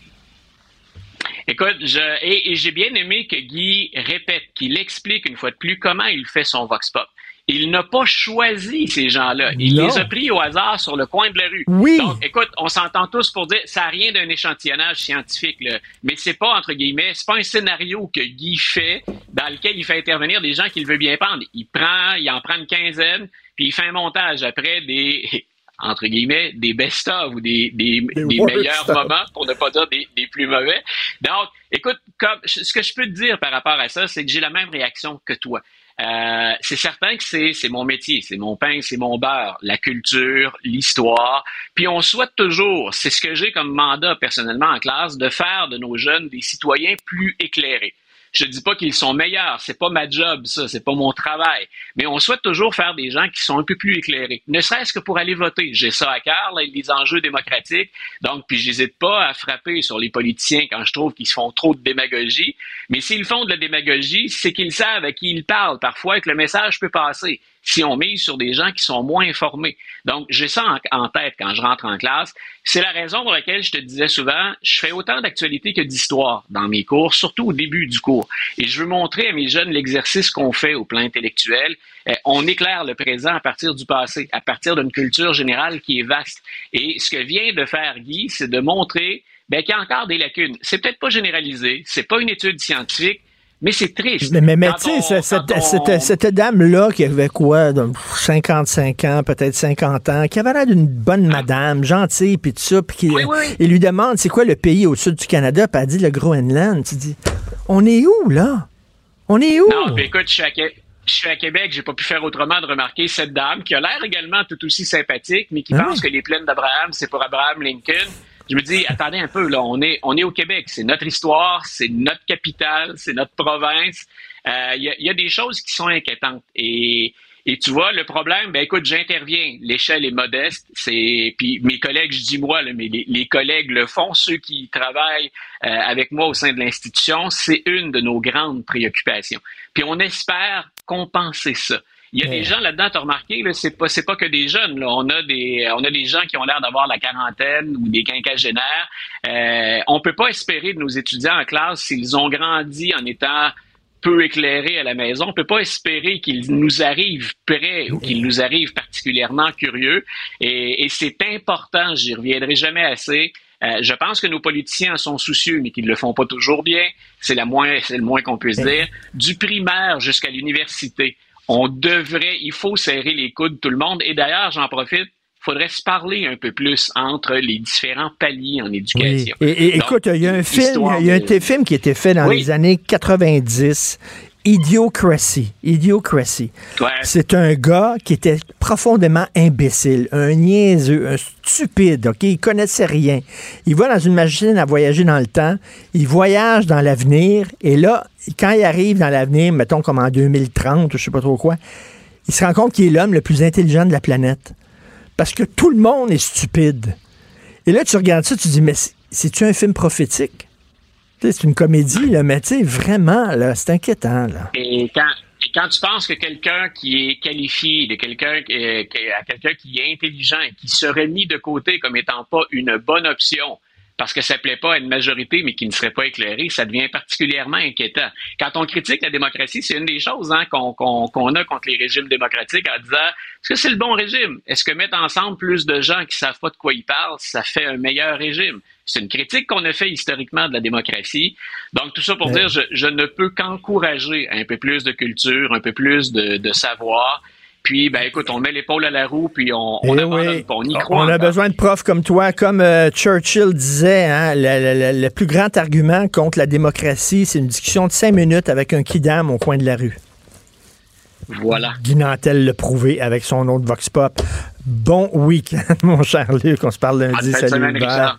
Écoute, je, et, j'ai bien aimé que Guy répète, qu'il explique une fois de plus comment il fait son vox pop. Il n'a pas choisi ces gens-là. Il les a pris au hasard sur le coin de la rue. Oui. Donc, écoute, on s'entend tous pour dire, ça n'a rien d'un échantillonnage scientifique, là. mais c'est pas entre guillemets, c'est pas un scénario que Guy fait dans lequel il fait intervenir des gens qu'il veut bien prendre. Il prend, il en prend une quinzaine, puis il fait un montage après des entre guillemets, des best-of ou des, des, meilleurs moments, pour ne pas dire des, des, plus mauvais. Donc, écoute, comme, ce que je peux te dire par rapport à ça, c'est que j'ai la même réaction que toi. Euh, c'est certain que c'est, c'est mon métier, c'est mon pain, c'est mon beurre, la culture, l'histoire. Puis on souhaite toujours, c'est ce que j'ai comme mandat personnellement en classe, de faire de nos jeunes des citoyens plus éclairés. Je dis pas qu'ils sont meilleurs, c'est pas ma job, ça, c'est pas mon travail. Mais on souhaite toujours faire des gens qui sont un peu plus éclairés, ne serait-ce que pour aller voter. J'ai ça à cœur, les enjeux démocratiques. Donc, puis j'hésite pas à frapper sur les politiciens quand je trouve qu'ils font trop de démagogie. Mais s'ils font de la démagogie, c'est qu'ils savent à qui ils parlent parfois et que le message peut passer. Si on mise sur des gens qui sont moins informés. Donc, j'ai ça en, tête quand je rentre en classe. C'est la raison pour laquelle je te disais souvent, je fais autant d'actualité que d'histoire dans mes cours, surtout au début du cours. Et je veux montrer à mes jeunes l'exercice qu'on fait au plan intellectuel. Euh, on éclaire le présent à partir du passé, à partir d'une culture générale qui est vaste. Et ce que vient de faire Guy, c'est de montrer ben, qu'il y a encore des lacunes. C'est peut-être pas généralisé, c'est pas une étude scientifique, mais c'est triste. Mais, mais, mais tu sais, cette, cette, cette dame-là qui avait quoi, 55 ans, peut-être 50 ans, qui avait l'air d'une bonne madame, gentille, puis tout ça, puis qui oui, oui. il lui demande c'est quoi le pays au sud du Canada, puis elle dit le Groenland. Tu dis, on est où, là? On est où? Non, puis écoute, je suis à, je suis à Québec, j'ai pas pu faire autrement de remarquer cette dame qui a l'air également tout aussi sympathique, mais qui Ah pense que les plaines d'Abraham, c'est pour Abraham Lincoln. Je me dis, attendez un peu, là, on est, on est au Québec, c'est notre histoire, c'est notre capitale, c'est notre province. Il euh, y, a, y, a, des choses qui sont inquiétantes. Et, et tu vois, le problème, ben écoute, j'interviens. L'échelle est modeste. C'est puis mes collègues, je dis moi, là, mais les, les, collègues le font, ceux qui travaillent euh, avec moi au sein de l'institution, c'est une de nos grandes préoccupations. Puis on espère compenser ça. Il y a des gens là-dedans, tu as remarqué, là, c'est pas, c'est pas que des jeunes. Là. On a des, on a des gens qui ont l'air d'avoir la quarantaine ou des quinquagénaires. Euh, on peut pas espérer de nos étudiants en classe s'ils ont grandi en étant peu éclairés à la maison. On peut pas espérer qu'ils nous arrivent prêts ou qu'ils nous arrivent particulièrement curieux. Et, et c'est important, j'y reviendrai jamais assez. Euh, je pense que nos politiciens sont soucieux, mais qu'ils le font pas toujours bien. C'est la moins, c'est le moins qu'on puisse dire. Du primaire jusqu'à l'université on devrait, il faut serrer les coudes tout le monde. Et d'ailleurs, j'en profite, il faudrait se parler un peu plus entre les différents paliers en éducation. Oui. Et, et Donc, écoute, il y a un film, il y a un film qui a été fait dans oui. les années 90. Idiocracy. Idiocracy. Ouais. C'est un gars qui était profondément imbécile, un niaiseux, un stupide, OK? Il connaissait rien. Il va dans une machine à voyager dans le temps, il voyage dans l'avenir, et là, quand il arrive dans l'avenir, mettons comme en 2030, je sais pas trop quoi, il se rend compte qu'il est l'homme le plus intelligent de la planète. Parce que tout le monde est stupide. Et là, tu regardes ça, tu dis, mais c'est-tu un film prophétique? C'est une comédie, là, mais vraiment, c'est inquiétant. Et quand, tu penses que quelqu'un qui est qualifié, euh, quelqu'un qui est intelligent qui serait mis de côté comme étant pas une bonne option, parce que ça plaît pas à une majorité, mais qui ne serait pas éclairée, ça devient particulièrement inquiétant. Quand on critique la démocratie, c'est une des choses hein, qu'on a contre les régimes démocratiques en disant est-ce que c'est le bon régime? Est-ce que mettre ensemble plus de gens qui savent pas de quoi ils parlent, ça fait un meilleur régime? C'est une critique qu'on a fait historiquement de la démocratie. Donc, tout ça pour ouais. dire, je, je, ne peux qu'encourager un peu plus de culture, un peu plus de, de savoir. Puis, ben écoute, on met l'épaule à la roue, puis on, on, oui. on y croit. On a besoin de profs comme toi. Comme euh, Churchill disait, hein, le, le, le, plus grand argument contre la démocratie, c'est une discussion de cinq minutes avec un kidam au coin de la rue. Voilà. Guy Nantel l'a prouvé avec son autre Vox Pop. Bon week-end, mon cher Luc. On se parle lundi. Salut, semaine, Richard.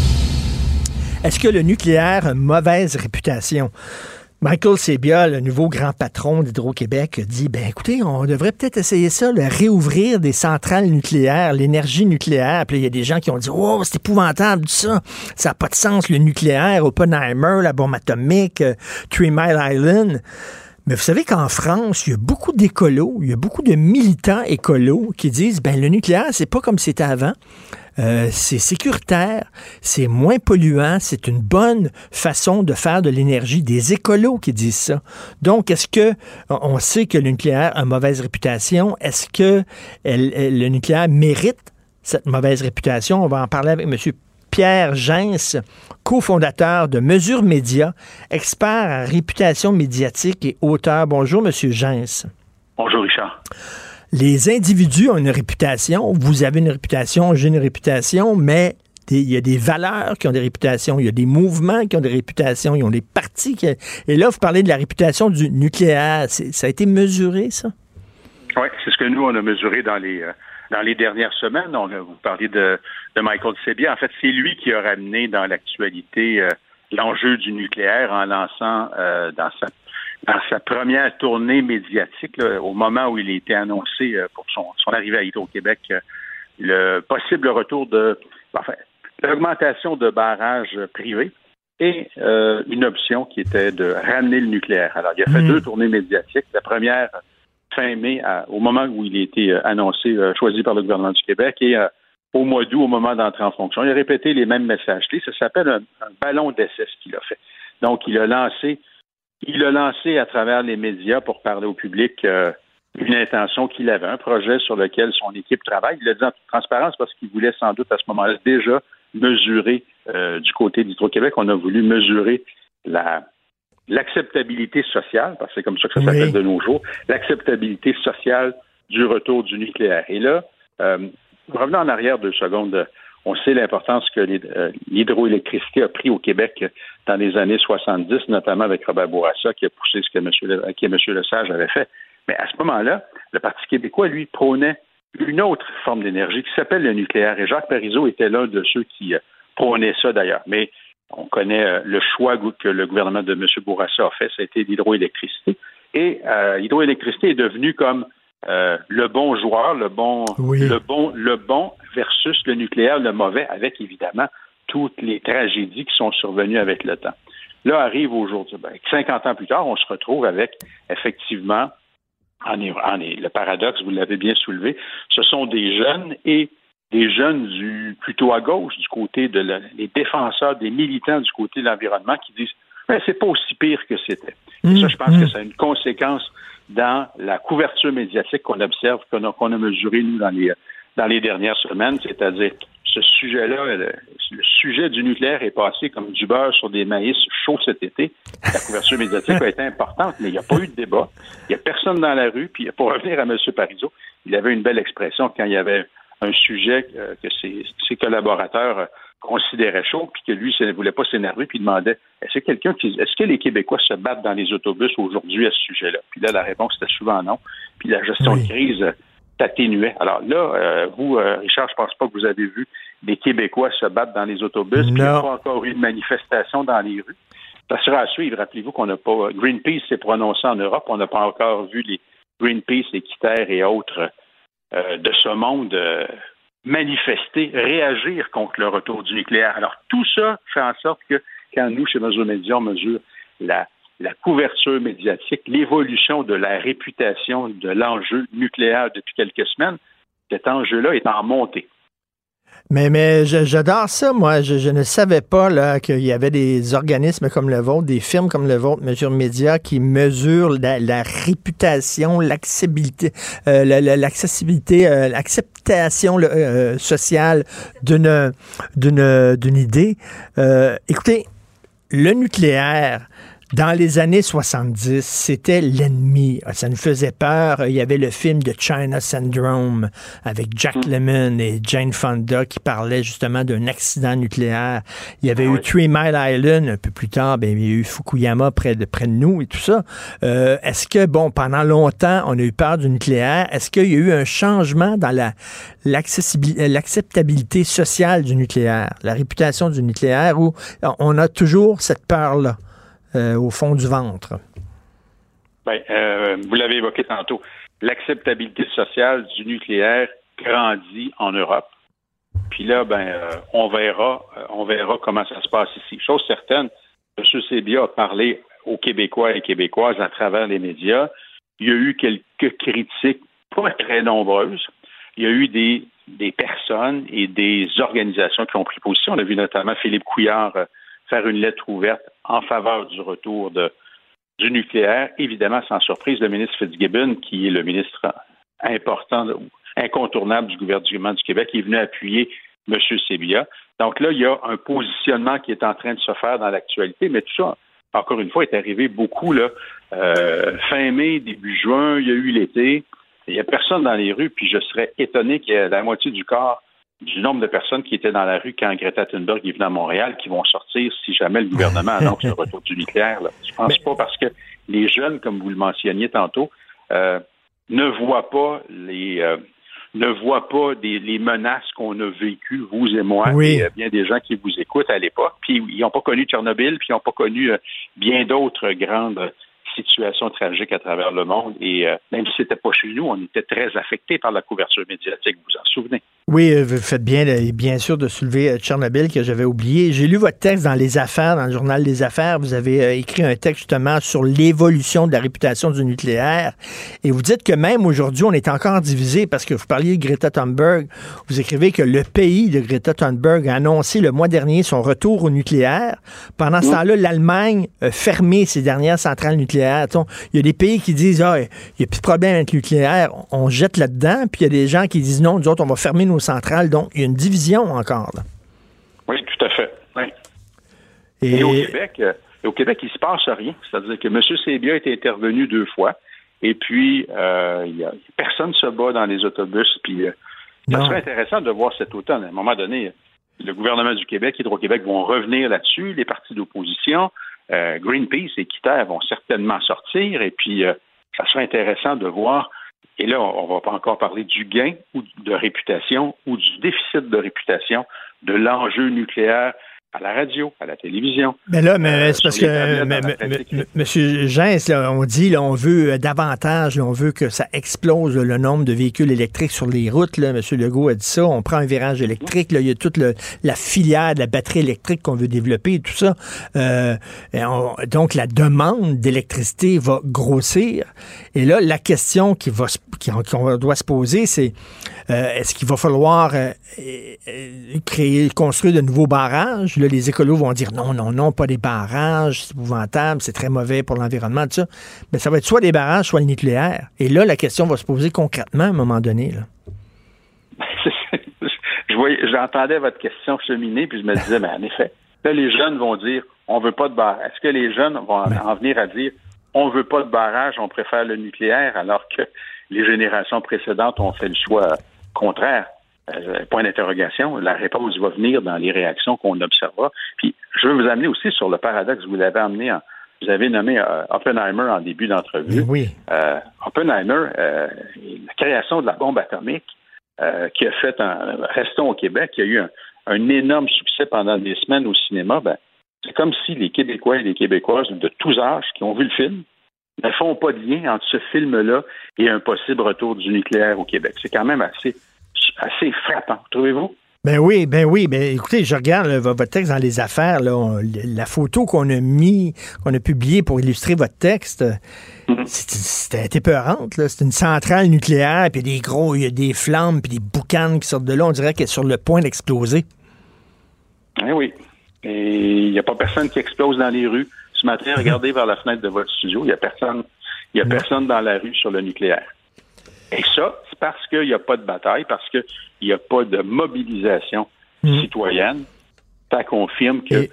Est-ce que le nucléaire a une mauvaise réputation? Michael Sebia, le nouveau grand patron d'Hydro-Québec, dit ben écoutez, on devrait peut-être essayer ça, le réouvrir des centrales nucléaires, l'énergie nucléaire. Puis il y a des gens qui ont dit oh c'est épouvantable ça, ça n'a pas de sens le nucléaire, Oppenheimer, la bombe atomique, euh, Three Mile Island. Mais vous savez qu'en France, il y a beaucoup d'écolos, il y a beaucoup de militants écolos qui disent ben le nucléaire c'est pas comme c'était avant. Euh, c'est sécuritaire, c'est moins polluant, c'est une bonne façon de faire de l'énergie. Des écolos qui disent ça. Donc, est-ce que on sait que le nucléaire a mauvaise réputation Est-ce que le nucléaire mérite cette mauvaise réputation? On va en parler avec M. Pierre Gens, cofondateur de Mesure Média, expert en réputation médiatique et auteur. Bonjour, M. Gens. Bonjour, Richard les individus ont une réputation. Vous avez une réputation, j'ai une réputation, mais il y a des valeurs qui ont des réputations, il y a des mouvements qui ont des réputations, ils ont des partis qui... Et là, vous parlez de la réputation du nucléaire. Ça a été mesuré, ça? Oui, c'est ce que nous, on a mesuré dans les, euh, dans les dernières semaines. On vous parlez de, de Michael Sebia. En fait, c'est lui qui a ramené dans l'actualité euh, l'enjeu du nucléaire en lançant euh, dans sa dans sa première tournée médiatique, au moment où il a été annoncé euh, pour son, arrivée à Hydro-Québec, euh, le possible retour de, enfin, l'augmentation de barrages privés et euh, une option qui était de ramener le nucléaire. Alors, il a fait mmh. deux tournées médiatiques. La première, fin mai, au moment où il a été annoncé, choisi par le gouvernement du Québec, et au mois d'août, au moment d'entrer en fonction. Il a répété les mêmes messages clés. Ça s'appelle un, un ballon d'essai, ce qu'il a fait. Donc, il a lancé il a lancé à travers les médias pour parler au public euh, une intention qu'il avait, un projet sur lequel son équipe travaille. Il l'a dit en toute transparence parce qu'il voulait sans doute à ce moment-là déjà mesurer euh, du côté d'Hydro-Québec, on a voulu mesurer la l'acceptabilité sociale, parce que c'est comme ça que ça s'appelle de nos jours, l'acceptabilité sociale du retour du nucléaire. Et là, euh, revenons en arrière deux secondes. On sait l'importance que euh, l'hydroélectricité a pris au Québec dans les années 70, notamment avec Robert Bourassa, qui a poussé ce que M. Le, qui M. Lesage avait fait. Mais à ce moment-là, le Parti québécois, lui, prônait une autre forme d'énergie qui s'appelle le nucléaire. Et Jacques Parizeau était l'un de ceux qui euh, prônaient ça, d'ailleurs. Mais on connaît euh, le choix que le gouvernement de M. Bourassa a fait, ça a été l'hydroélectricité. Et l'hydroélectricité est devenue comme le bon joueur, le bon, le bon, le bon versus le nucléaire, le mauvais, avec évidemment toutes les tragédies qui sont survenues avec le temps. Là arrive aujourd'hui, ben, 50 ans plus tard, on se retrouve avec effectivement, en, le paradoxe, vous l'avez bien soulevé, ce sont des jeunes et des jeunes du plutôt à gauche, du côté de les défenseurs, des militants du côté de l'environnement qui disent ben, c'est pas aussi pire que c'était. Et ça, je pense que ça a une conséquence dans la couverture médiatique qu'on observe, qu'on a, a mesuré, nous, dans les, dans les dernières semaines, c'est-à-dire ce sujet-là, le, sujet du nucléaire est passé comme du beurre sur des maïs chauds cet été. La couverture médiatique a été importante, mais il n'y a pas eu de débat. Il n'y a personne dans la rue. Puis pour revenir à M. Parizeau, il avait une belle expression quand il y avait un sujet euh, que ses, ses collaborateurs considéraient chaud, puis que lui ne voulait pas s'énerver, puis il demandait est-ce que quelqu'un qui est-ce que les Québécois se battent dans les autobus aujourd'hui à ce sujet-là? Puis là, la réponse était souvent non. Puis la gestion de crise atténuait. Alors là, euh, vous, euh, Richard, je pense pas que vous avez vu des Québécois se battre dans les autobus, puis il n'y a pas encore eu de manifestation dans les rues. Ça sera à suivre. Rappelez-vous qu'on n'a pas. Greenpeace s'est prononcé en Europe. On n'a pas encore vu les Greenpeace, les Quitaires et autres euh, de ce monde manifester, réagir contre le retour du nucléaire. Alors, tout ça fait en sorte que quand nous, chez Mesure Média, on mesure la la couverture médiatique, l'évolution de la réputation de l'enjeu nucléaire depuis quelques semaines, cet enjeu-là est en montée. Mais, mais j'adore ça, moi. Je, ne savais pas qu'il y avait des organismes comme le vôtre, des firmes comme le vôtre, Mesure Média, qui mesurent la, réputation, l'accessibilité, euh, euh, l'acceptation euh, sociale d'une idée. écoutez, le nucléaire, dans les années 70, c'était l'ennemi. Ça nous faisait peur. Il y avait le film de China Syndrome avec Jack mm. Lemmon et Jane Fonda qui parlait justement d'un accident nucléaire. Il y avait ah eu Three Mile Island un peu plus tard. Ben, il y a eu Fukuyama près de, près de nous et tout ça. Euh, est-ce que, bon, pendant longtemps, on a eu peur du nucléaire? Est-ce qu'il y a eu un changement dans la, l'acceptabilité sociale du nucléaire, la réputation du nucléaire, où on a toujours cette peur-là? Euh, au fond du ventre? Ben, euh, vous l'avez évoqué tantôt. L'acceptabilité sociale du nucléaire grandit en Europe. Puis là, ben, euh, on verra, on verra comment ça se passe ici. Chose certaine, M. Sébia a parlé aux Québécois et Québécoises à travers les médias. Il y a eu quelques critiques, pas très nombreuses. Il y a eu des, des personnes et des organisations qui ont pris position. On a vu notamment Philippe Couillard faire une lettre ouverte en faveur du retour du nucléaire. Évidemment, sans surprise, le ministre Fitzgibbon, qui est le ministre important, incontournable du gouvernement du Québec, est venu appuyer M. Sébia. Donc là, il y a un positionnement qui est en train de se faire dans l'actualité, mais tout ça, encore une fois, est arrivé beaucoup là, euh, fin mai, début juin, il y a eu l'été. Il n'y a personne dans les rues, puis je serais étonné qu'il y ait la moitié du corps du nombre de personnes qui étaient dans la rue quand Greta Thunberg est venue à Montréal qui vont sortir si jamais le gouvernement annonce le retour du nucléaire. Là. Je pense pas parce que les jeunes, comme vous le mentionniez tantôt, euh, ne voient pas les euh, ne voient pas des, les menaces qu'on a vécues, vous et moi, Oui. et euh, bien des gens qui vous écoutent à l'époque. Puis ils n'ont pas connu Tchernobyl, puis ils n'ont pas connu euh, bien d'autres grandes situations tragiques à travers le monde. Et euh, même si c'était pas chez nous, on était très affectés par la couverture médiatique, vous en souvenez. Oui, euh, vous faites bien, bien sûr, de soulever euh, Tchernobyl que j'avais oublié. J'ai lu votre texte dans Les Affaires, dans le journal Les Affaires. Vous avez euh, écrit un texte justement sur l'évolution de la réputation du nucléaire. Et vous dites que même aujourd'hui, on est encore divisé parce que vous parliez de Greta Thunberg. Vous écrivez que le pays de Greta Thunberg a annoncé le mois dernier son retour au nucléaire. Pendant ce temps-là, l'Allemagne a fermé ses dernières centrales nucléaires. Il y a des pays qui disent, ah, il n'y a plus de problème avec le nucléaire, on jette là-dedans. Puis il y a des gens qui disent, non, nous autres, on va fermer nos centrales. Donc, il y a une division encore. là. Oui, tout à fait. Oui. Et, Et au Québec, euh, au Québec, il se passe rien. C'est-à-dire que M. Sébia est intervenu deux fois, et puis euh, il y a, personne ne se bat dans les autobus. Puis euh, ça Non. serait intéressant de voir cet automne. À un moment donné, le gouvernement du Québec, Hydro-Québec vont revenir là-dessus. Les partis d'opposition, euh, Greenpeace et Quitaire vont certainement sortir. Et puis, euh, ça serait intéressant de voir. Et là, on ne va pas encore parler du gain ou de réputation ou du déficit de réputation de l'enjeu nucléaire à la radio, à la télévision. Mais là, mais Euh, c'est parce que mais- mais- Monsieur Gens, là, on dit, là, on veut euh, davantage, là, on veut que ça explose le nombre de véhicules électriques sur les routes. Là. Monsieur Legault a dit ça. On prend un virage électrique. Là, il y a toute le- la filière de la batterie électrique qu'on veut développer et tout ça. Euh, et on- donc, la demande d'électricité va grossir. Et là, la question qui va, qu'on doit se poser, c'est euh, est-ce qu'il va falloir créer, construire de nouveaux barrages? Là, les écolos vont dire non, non, non, pas des barrages, c'est épouvantable, c'est très mauvais pour l'environnement, tout ça. Mais ça va être soit des barrages, soit le nucléaire. Et là, la question va se poser concrètement à un moment donné. Là. je voyais, j'entendais votre question cheminer, puis je me disais, mais en effet, là, les jeunes vont dire, on veut pas de barrage. Est-ce que les jeunes vont en, en venir à dire, on veut pas de barrage, on préfère le nucléaire, alors que les générations précédentes ont fait le choix contraire? Euh, point d'interrogation. La réponse va venir dans les réactions qu'on observera. Puis, je veux vous amener aussi sur le paradoxe. Vous l'avez amené en, vous avez nommé euh, Oppenheimer en début d'entrevue. Oui. Euh, Oppenheimer, la création de la bombe atomique, qui a fait un Restons au Québec, qui a eu un, un énorme succès pendant des semaines au cinéma, ben, c'est comme si les Québécois et les Québécoises de tous âges qui ont vu le film ne font pas de lien entre ce film-là et un possible retour du nucléaire au Québec. C'est quand même assez, assez frappant, trouvez-vous? Ben oui, ben oui. Ben écoutez, je regarde là, votre texte dans les affaires. Là, on- la photo qu'on a mis, qu'on a publiée pour illustrer votre texte, c'était- c'était épeurante. là. C'est une centrale nucléaire, puis il y a des gros, il y a des flammes, puis des boucanes qui sortent de là. On dirait qu'elle est sur le point d'exploser. Eh oui. Et il n'y a pas personne qui explose dans les rues. Ce matin, regardez vers la fenêtre de votre studio, il n'y a personne. Il y a personne dans la rue sur le nucléaire. Et ça, parce qu'il n'y a pas de bataille, parce qu'il n'y a pas de mobilisation citoyenne. Ça confirme que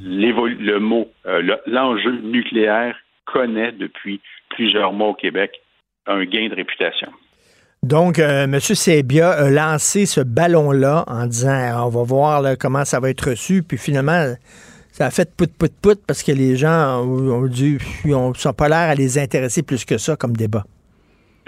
le mot, euh, le- l'enjeu nucléaire connaît depuis plusieurs mois au Québec un gain de réputation. Donc, euh, M. Sebia a lancé ce ballon-là en disant Ah, on va voir là, comment ça va être reçu. Puis finalement, ça a fait pout pout pout parce que les gens ont, ont dit ils ont, sont pas l'air à les intéresser plus que ça comme débat.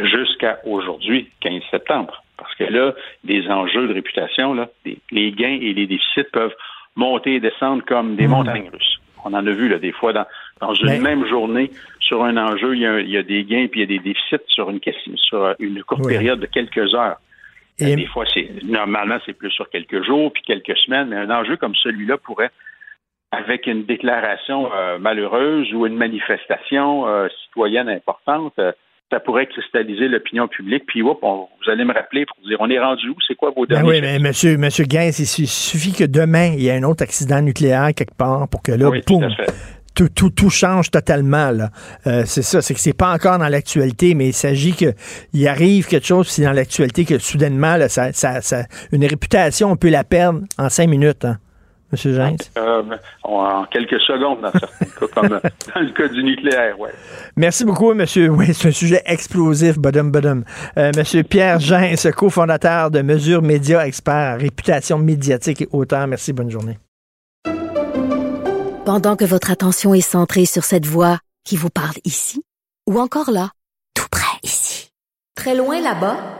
Jusqu'à aujourd'hui, 15 septembre. Parce que là, des enjeux de réputation, là, des- les gains et les déficits peuvent monter et descendre comme des montagnes russes. On en a vu là, des fois dans, dans une Mais- même journée sur un enjeu, il y, a, il y a des gains puis il y a des déficits sur une question, sur une courte Oui. période de quelques heures. Et- Des fois, c'est normalement c'est plus sur quelques jours puis quelques semaines, mais un enjeu comme celui-là pourrait, avec une déclaration euh, malheureuse ou une manifestation euh, citoyenne importante, euh, ça pourrait cristalliser l'opinion publique. Puis, hop, on- vous allez me rappeler pour dire, on est rendu où? C'est quoi vos Ben derniers oui, mais monsieur, monsieur Gaines, il su- suffit que demain, il y ait un autre accident nucléaire quelque part pour que là, Oui, tout tout, tout, tout change totalement. Euh, c'est ça, c'est que c'est pas encore dans l'actualité, mais il s'agit qu'il arrive quelque chose, c'est dans l'actualité que soudainement, là, ça, ça, ça- une réputation, on peut la perdre en cinq minutes, hein, monsieur Gaines. Euh, en quelques secondes dans certains cas, comme dans le cas du nucléaire, ouais. Merci beaucoup, monsieur. Oui, c'est un sujet explosif, badum, badum. Euh, monsieur Pierre Gens, cofondateur de Mesures Média Expert, réputation médiatique et auteur. Merci, bonne journée. Pendant que votre attention est centrée sur cette voix qui vous parle ici, ou encore là, tout près ici, très loin là-bas,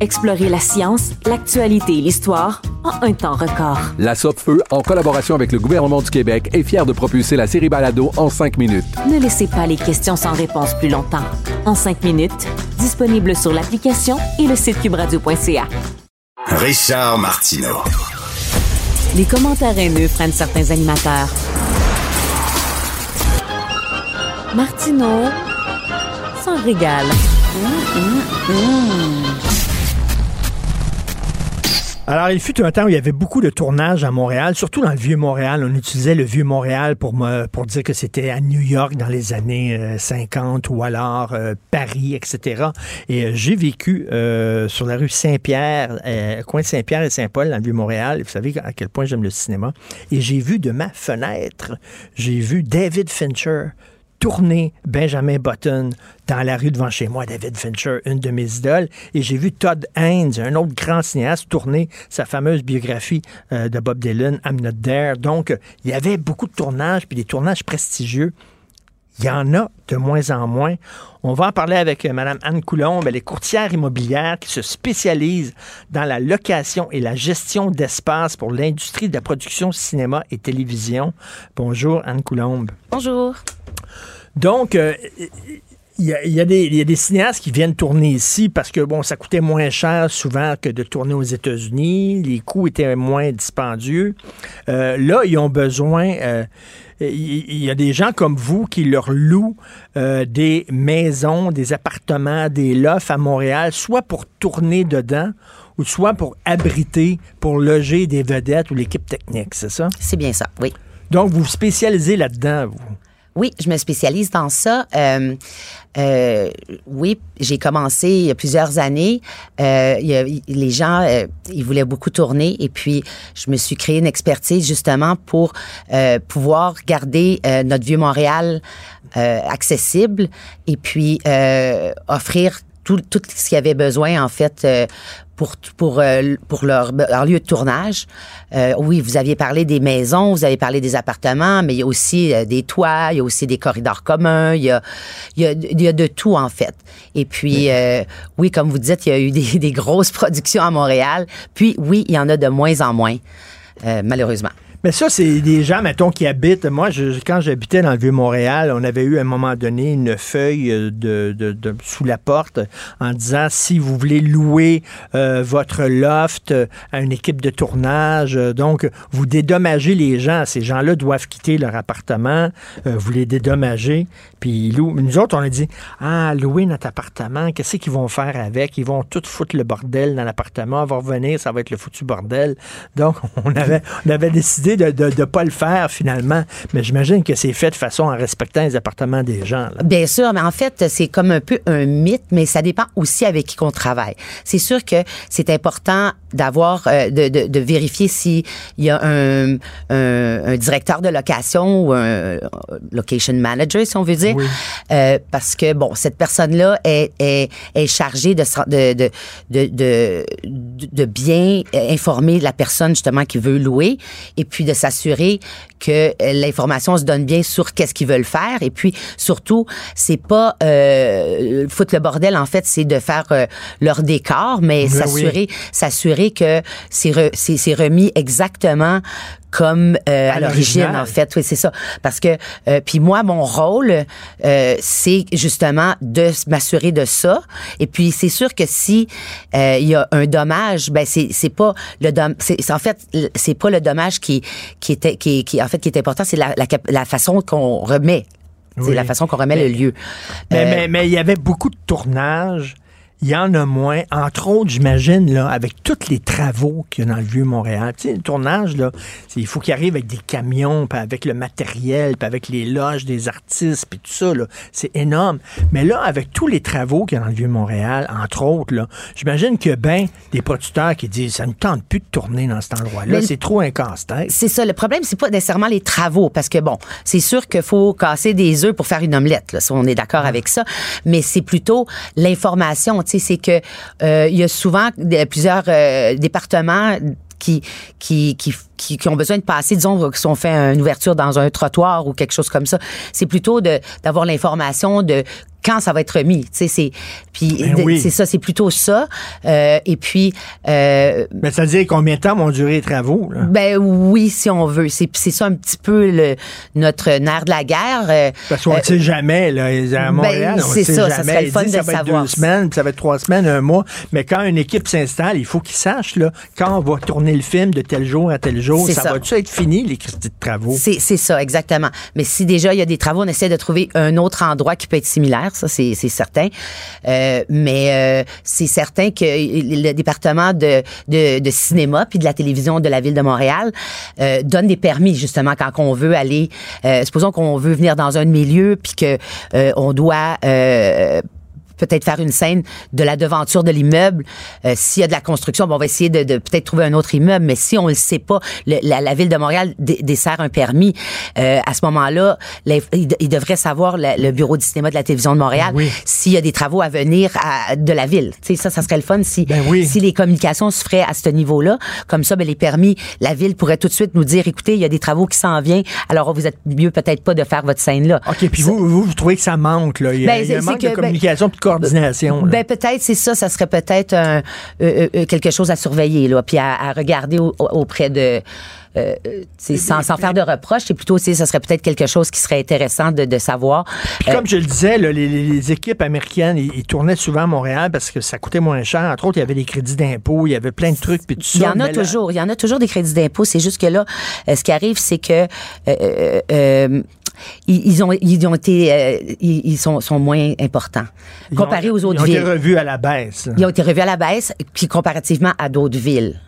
Explorez la science, l'actualité et l'histoire en un temps record. La Feu, en collaboration avec le gouvernement du Québec, est fière de propulser la série Balado en cinq minutes. Ne laissez pas les questions sans réponse plus longtemps. En cinq minutes, disponible sur l'application et le site cubradio.ca. Richard Martineau. Les commentaires haineux prennent certains animateurs. Martineau s'en régale. Alors, il fut un temps où il y avait beaucoup de tournages à Montréal, surtout dans le Vieux-Montréal. On utilisait le Vieux-Montréal pour, me, pour dire que c'était à New York dans les années euh, 50 ou alors euh, Paris, etc. Et euh, j'ai vécu euh, sur la rue Saint-Pierre, euh, coin de Saint-Pierre et Saint-Paul, dans le Vieux-Montréal. Vous savez à quel point j'aime le cinéma. Et j'ai vu de ma fenêtre, j'ai vu David Fincher tourner Benjamin Button dans la rue devant chez moi, David Fincher, une de mes idoles, et j'ai vu Todd Haynes, un autre grand cinéaste, tourner sa fameuse biographie euh, de Bob Dylan, I'm Not There. Donc, il y avait beaucoup de tournages, puis des tournages prestigieux. Il y en a de moins en moins. On va en parler avec euh, Mme Anne Coulombe. Elle est courtière immobilière qui se spécialise dans la location et la gestion d'espace pour l'industrie de la production cinéma et télévision. Bonjour, Anne Coulombe. Bonjour. Donc, euh, il y, a, il y a des, il y a des cinéastes qui viennent tourner ici parce que, bon, ça coûtait moins cher souvent que de tourner aux États-Unis. Les coûts étaient moins dispendieux. Euh, là, ils ont besoin... euh, il y a des gens comme vous qui leur louent euh, des maisons, des appartements, des lofts à Montréal, soit pour tourner dedans ou soit pour abriter, pour loger des vedettes ou l'équipe technique, c'est ça? C'est bien ça, oui. Donc, vous vous spécialisez là-dedans, vous? Oui, je me spécialise dans ça. Euh, euh, oui, j'ai commencé il y a plusieurs années. Euh, il y a- les gens, euh, ils voulaient beaucoup tourner et puis je me suis créé une expertise justement pour euh, pouvoir garder euh, notre vieux Montréal accessible et puis offrir tout, tout ce qu'il y avait besoin en fait euh, pour pour euh, pour leur, leur lieu de tournage. Euh, oui, vous aviez parlé des maisons, vous avez parlé des appartements, mais il y a aussi des toits, il y a aussi des corridors communs, il y a il y a, il y a de tout en fait. Et puis euh, oui, comme vous dites, il y a eu des, des grosses productions à Montréal. Puis oui, il y en a de moins en moins, malheureusement. Mais ça, c'est des gens, mettons, qui habitent. Moi, je, quand j'habitais dans le Vieux-Montréal, on avait eu à un moment donné une feuille euh, de, de- de- sous la porte en disant si vous voulez louer euh, votre loft euh, à une équipe de tournage, euh, donc vous dédommagez les gens. Ces gens-là doivent quitter leur appartement, euh, vous les dédommagez, puis ils louent. Nous autres, on a dit ah, louer notre appartement, qu'est-ce qu'ils vont faire avec? Ils vont tout foutre le bordel dans l'appartement, on va revenir, ça va être le foutu bordel. Donc, on avait, on avait décidé décidé de ne pas le faire finalement. Mais j'imagine que c'est fait de façon en respectant les appartements des gens. là. Bien sûr, mais en fait, c'est comme un peu un mythe, mais ça dépend aussi avec qui qu'on travaille. C'est sûr que c'est important d'avoir, euh, de, de, de vérifier s'il y a un, un, un directeur de location ou un euh, location manager, si on veut dire, euh, parce que bon, cette personne-là est, est, est chargée de, de, de, de, de bien informer la personne justement qui veut louer et puis de s'assurer que euh, l'information se donne bien sur qu'est-ce qu'ils veulent faire. Et puis surtout c'est pas euh, foutre le bordel en fait c'est de faire euh, leur décor mais Oui, s'assurer s'assurer que c'est re- c'est c'est remis exactement comme euh, à, À l'origine en fait. Oui c'est ça. Parce que euh, puis moi mon rôle euh, c'est justement de m'assurer de ça. Et puis c'est sûr que si euh, il y a un dommage ben c'est c'est pas le dom c'est en fait c'est pas le dommage qui qui était qui, qui en fait qui est important c'est la, la, cap- la façon qu'on remet c'est Oui. la façon qu'on remet Mais- le lieu Mais Euh, mais- mais il y avait beaucoup de tournages. Il y en a moins. Entre autres, j'imagine, là, avec tous les travaux qu'il y a dans le Vieux-Montréal. Tu sais, le tournage, là, c'est- il faut qu'il arrive avec des camions, puis avec le matériel, puis avec les loges des artistes, puis tout ça, là. C'est énorme. Mais là, avec tous les travaux qu'il y a dans le Vieux-Montréal, entre autres, là, j'imagine qu'il y a bien des producteurs qui disent, ça ne tente plus de tourner dans cet endroit-là. C'est trop un casse-tête. C'est ça. Le problème, c'est pas nécessairement les travaux, parce que bon, c'est sûr qu'il faut casser des œufs pour faire une omelette. Là, si on est d'accord avec ça. Mais c'est plutôt l'information. C'est que euh, y a souvent plusieurs euh, départements qui, qui, qui, qui, ont besoin de passer, disons, si on fait une ouverture dans un trottoir ou quelque chose comme ça, c'est plutôt d'avoir l'information de quand ça va être remis. C'est puis Ben oui. c'est ça, c'est plutôt ça. Euh, et puis euh, Mais ça veut dire combien de temps vont durer les travaux, là? ben oui, si on veut. C'est ça un petit peu le, notre nerf de la guerre. Euh, Parce qu'on ne sait jamais, là. À Montréal, ben, on sait ça, ça jamais. serait le Ils fun disent de ça va être deux semaines, puis ça va être trois semaines, un mois. Mais quand une équipe s'installe, il faut qu'ils sachent, là, quand on va tourner le film de tel jour à tel jour, ça, ça. va-tu être fini, les Christy de travaux? C'est ça, exactement. Mais si déjà il y a des travaux, on essaie de trouver un autre endroit qui peut être similaire, ça c'est certain. Euh, mais euh, c'est certain que le département de, de, de cinéma puis de la télévision de la ville de Montréal euh, donne des permis justement quand on veut aller. Euh, supposons qu'on veut venir dans un lieux puis que euh, on doit euh, peut-être faire une scène de la devanture de l'immeuble. Euh, S'il y a de la construction, bon, on va essayer de, de peut-être trouver un autre immeuble, mais si on ne le sait pas, le- la, la Ville de Montréal dessert un permis, euh, à ce moment-là, il, de- il devrait savoir la- le Bureau du cinéma de la télévision de Montréal s'il y a des travaux à venir à- de la Ville. Tu sais, ça, ça serait le fun si, si les communications se feraient à ce niveau-là. Comme ça, ben, les permis, la Ville pourrait tout de suite nous dire, écoutez, il y a des travaux qui s'en viennent, alors vous êtes mieux peut-être pas de faire votre scène là. OK, puis vous, vous, vous trouvez que ça manque, là. Il y a, Ben, il y a un manque c'est de que, ben, communication de coordination. là. Ben peut-être c'est ça, ça serait peut-être un, euh, euh, quelque chose à surveiller là, puis à, à regarder au- au- auprès de euh, euh, sans, sans faire de reproches, c'est plutôt, tu sais, ça serait peut-être quelque chose qui serait intéressant de, de savoir. Puis Euh, comme je le disais, là, les, équipes américaines, ils, ils tournaient souvent à Montréal parce que ça coûtait moins cher. Entre autres, il y avait des crédits d'impôt, il y avait plein de trucs, puis tout ça. Il y en a là- toujours, il y en a toujours des crédits d'impôt. C'est juste que là, euh, ce qui arrive, c'est que euh, euh, euh, ils, ils ont, ils ont été, euh, ils, ils sont, sont moins importants comparés aux autres Ils ont villes. été revus à la baisse. Ils ont été revus à la baisse, puis comparativement à d'autres villes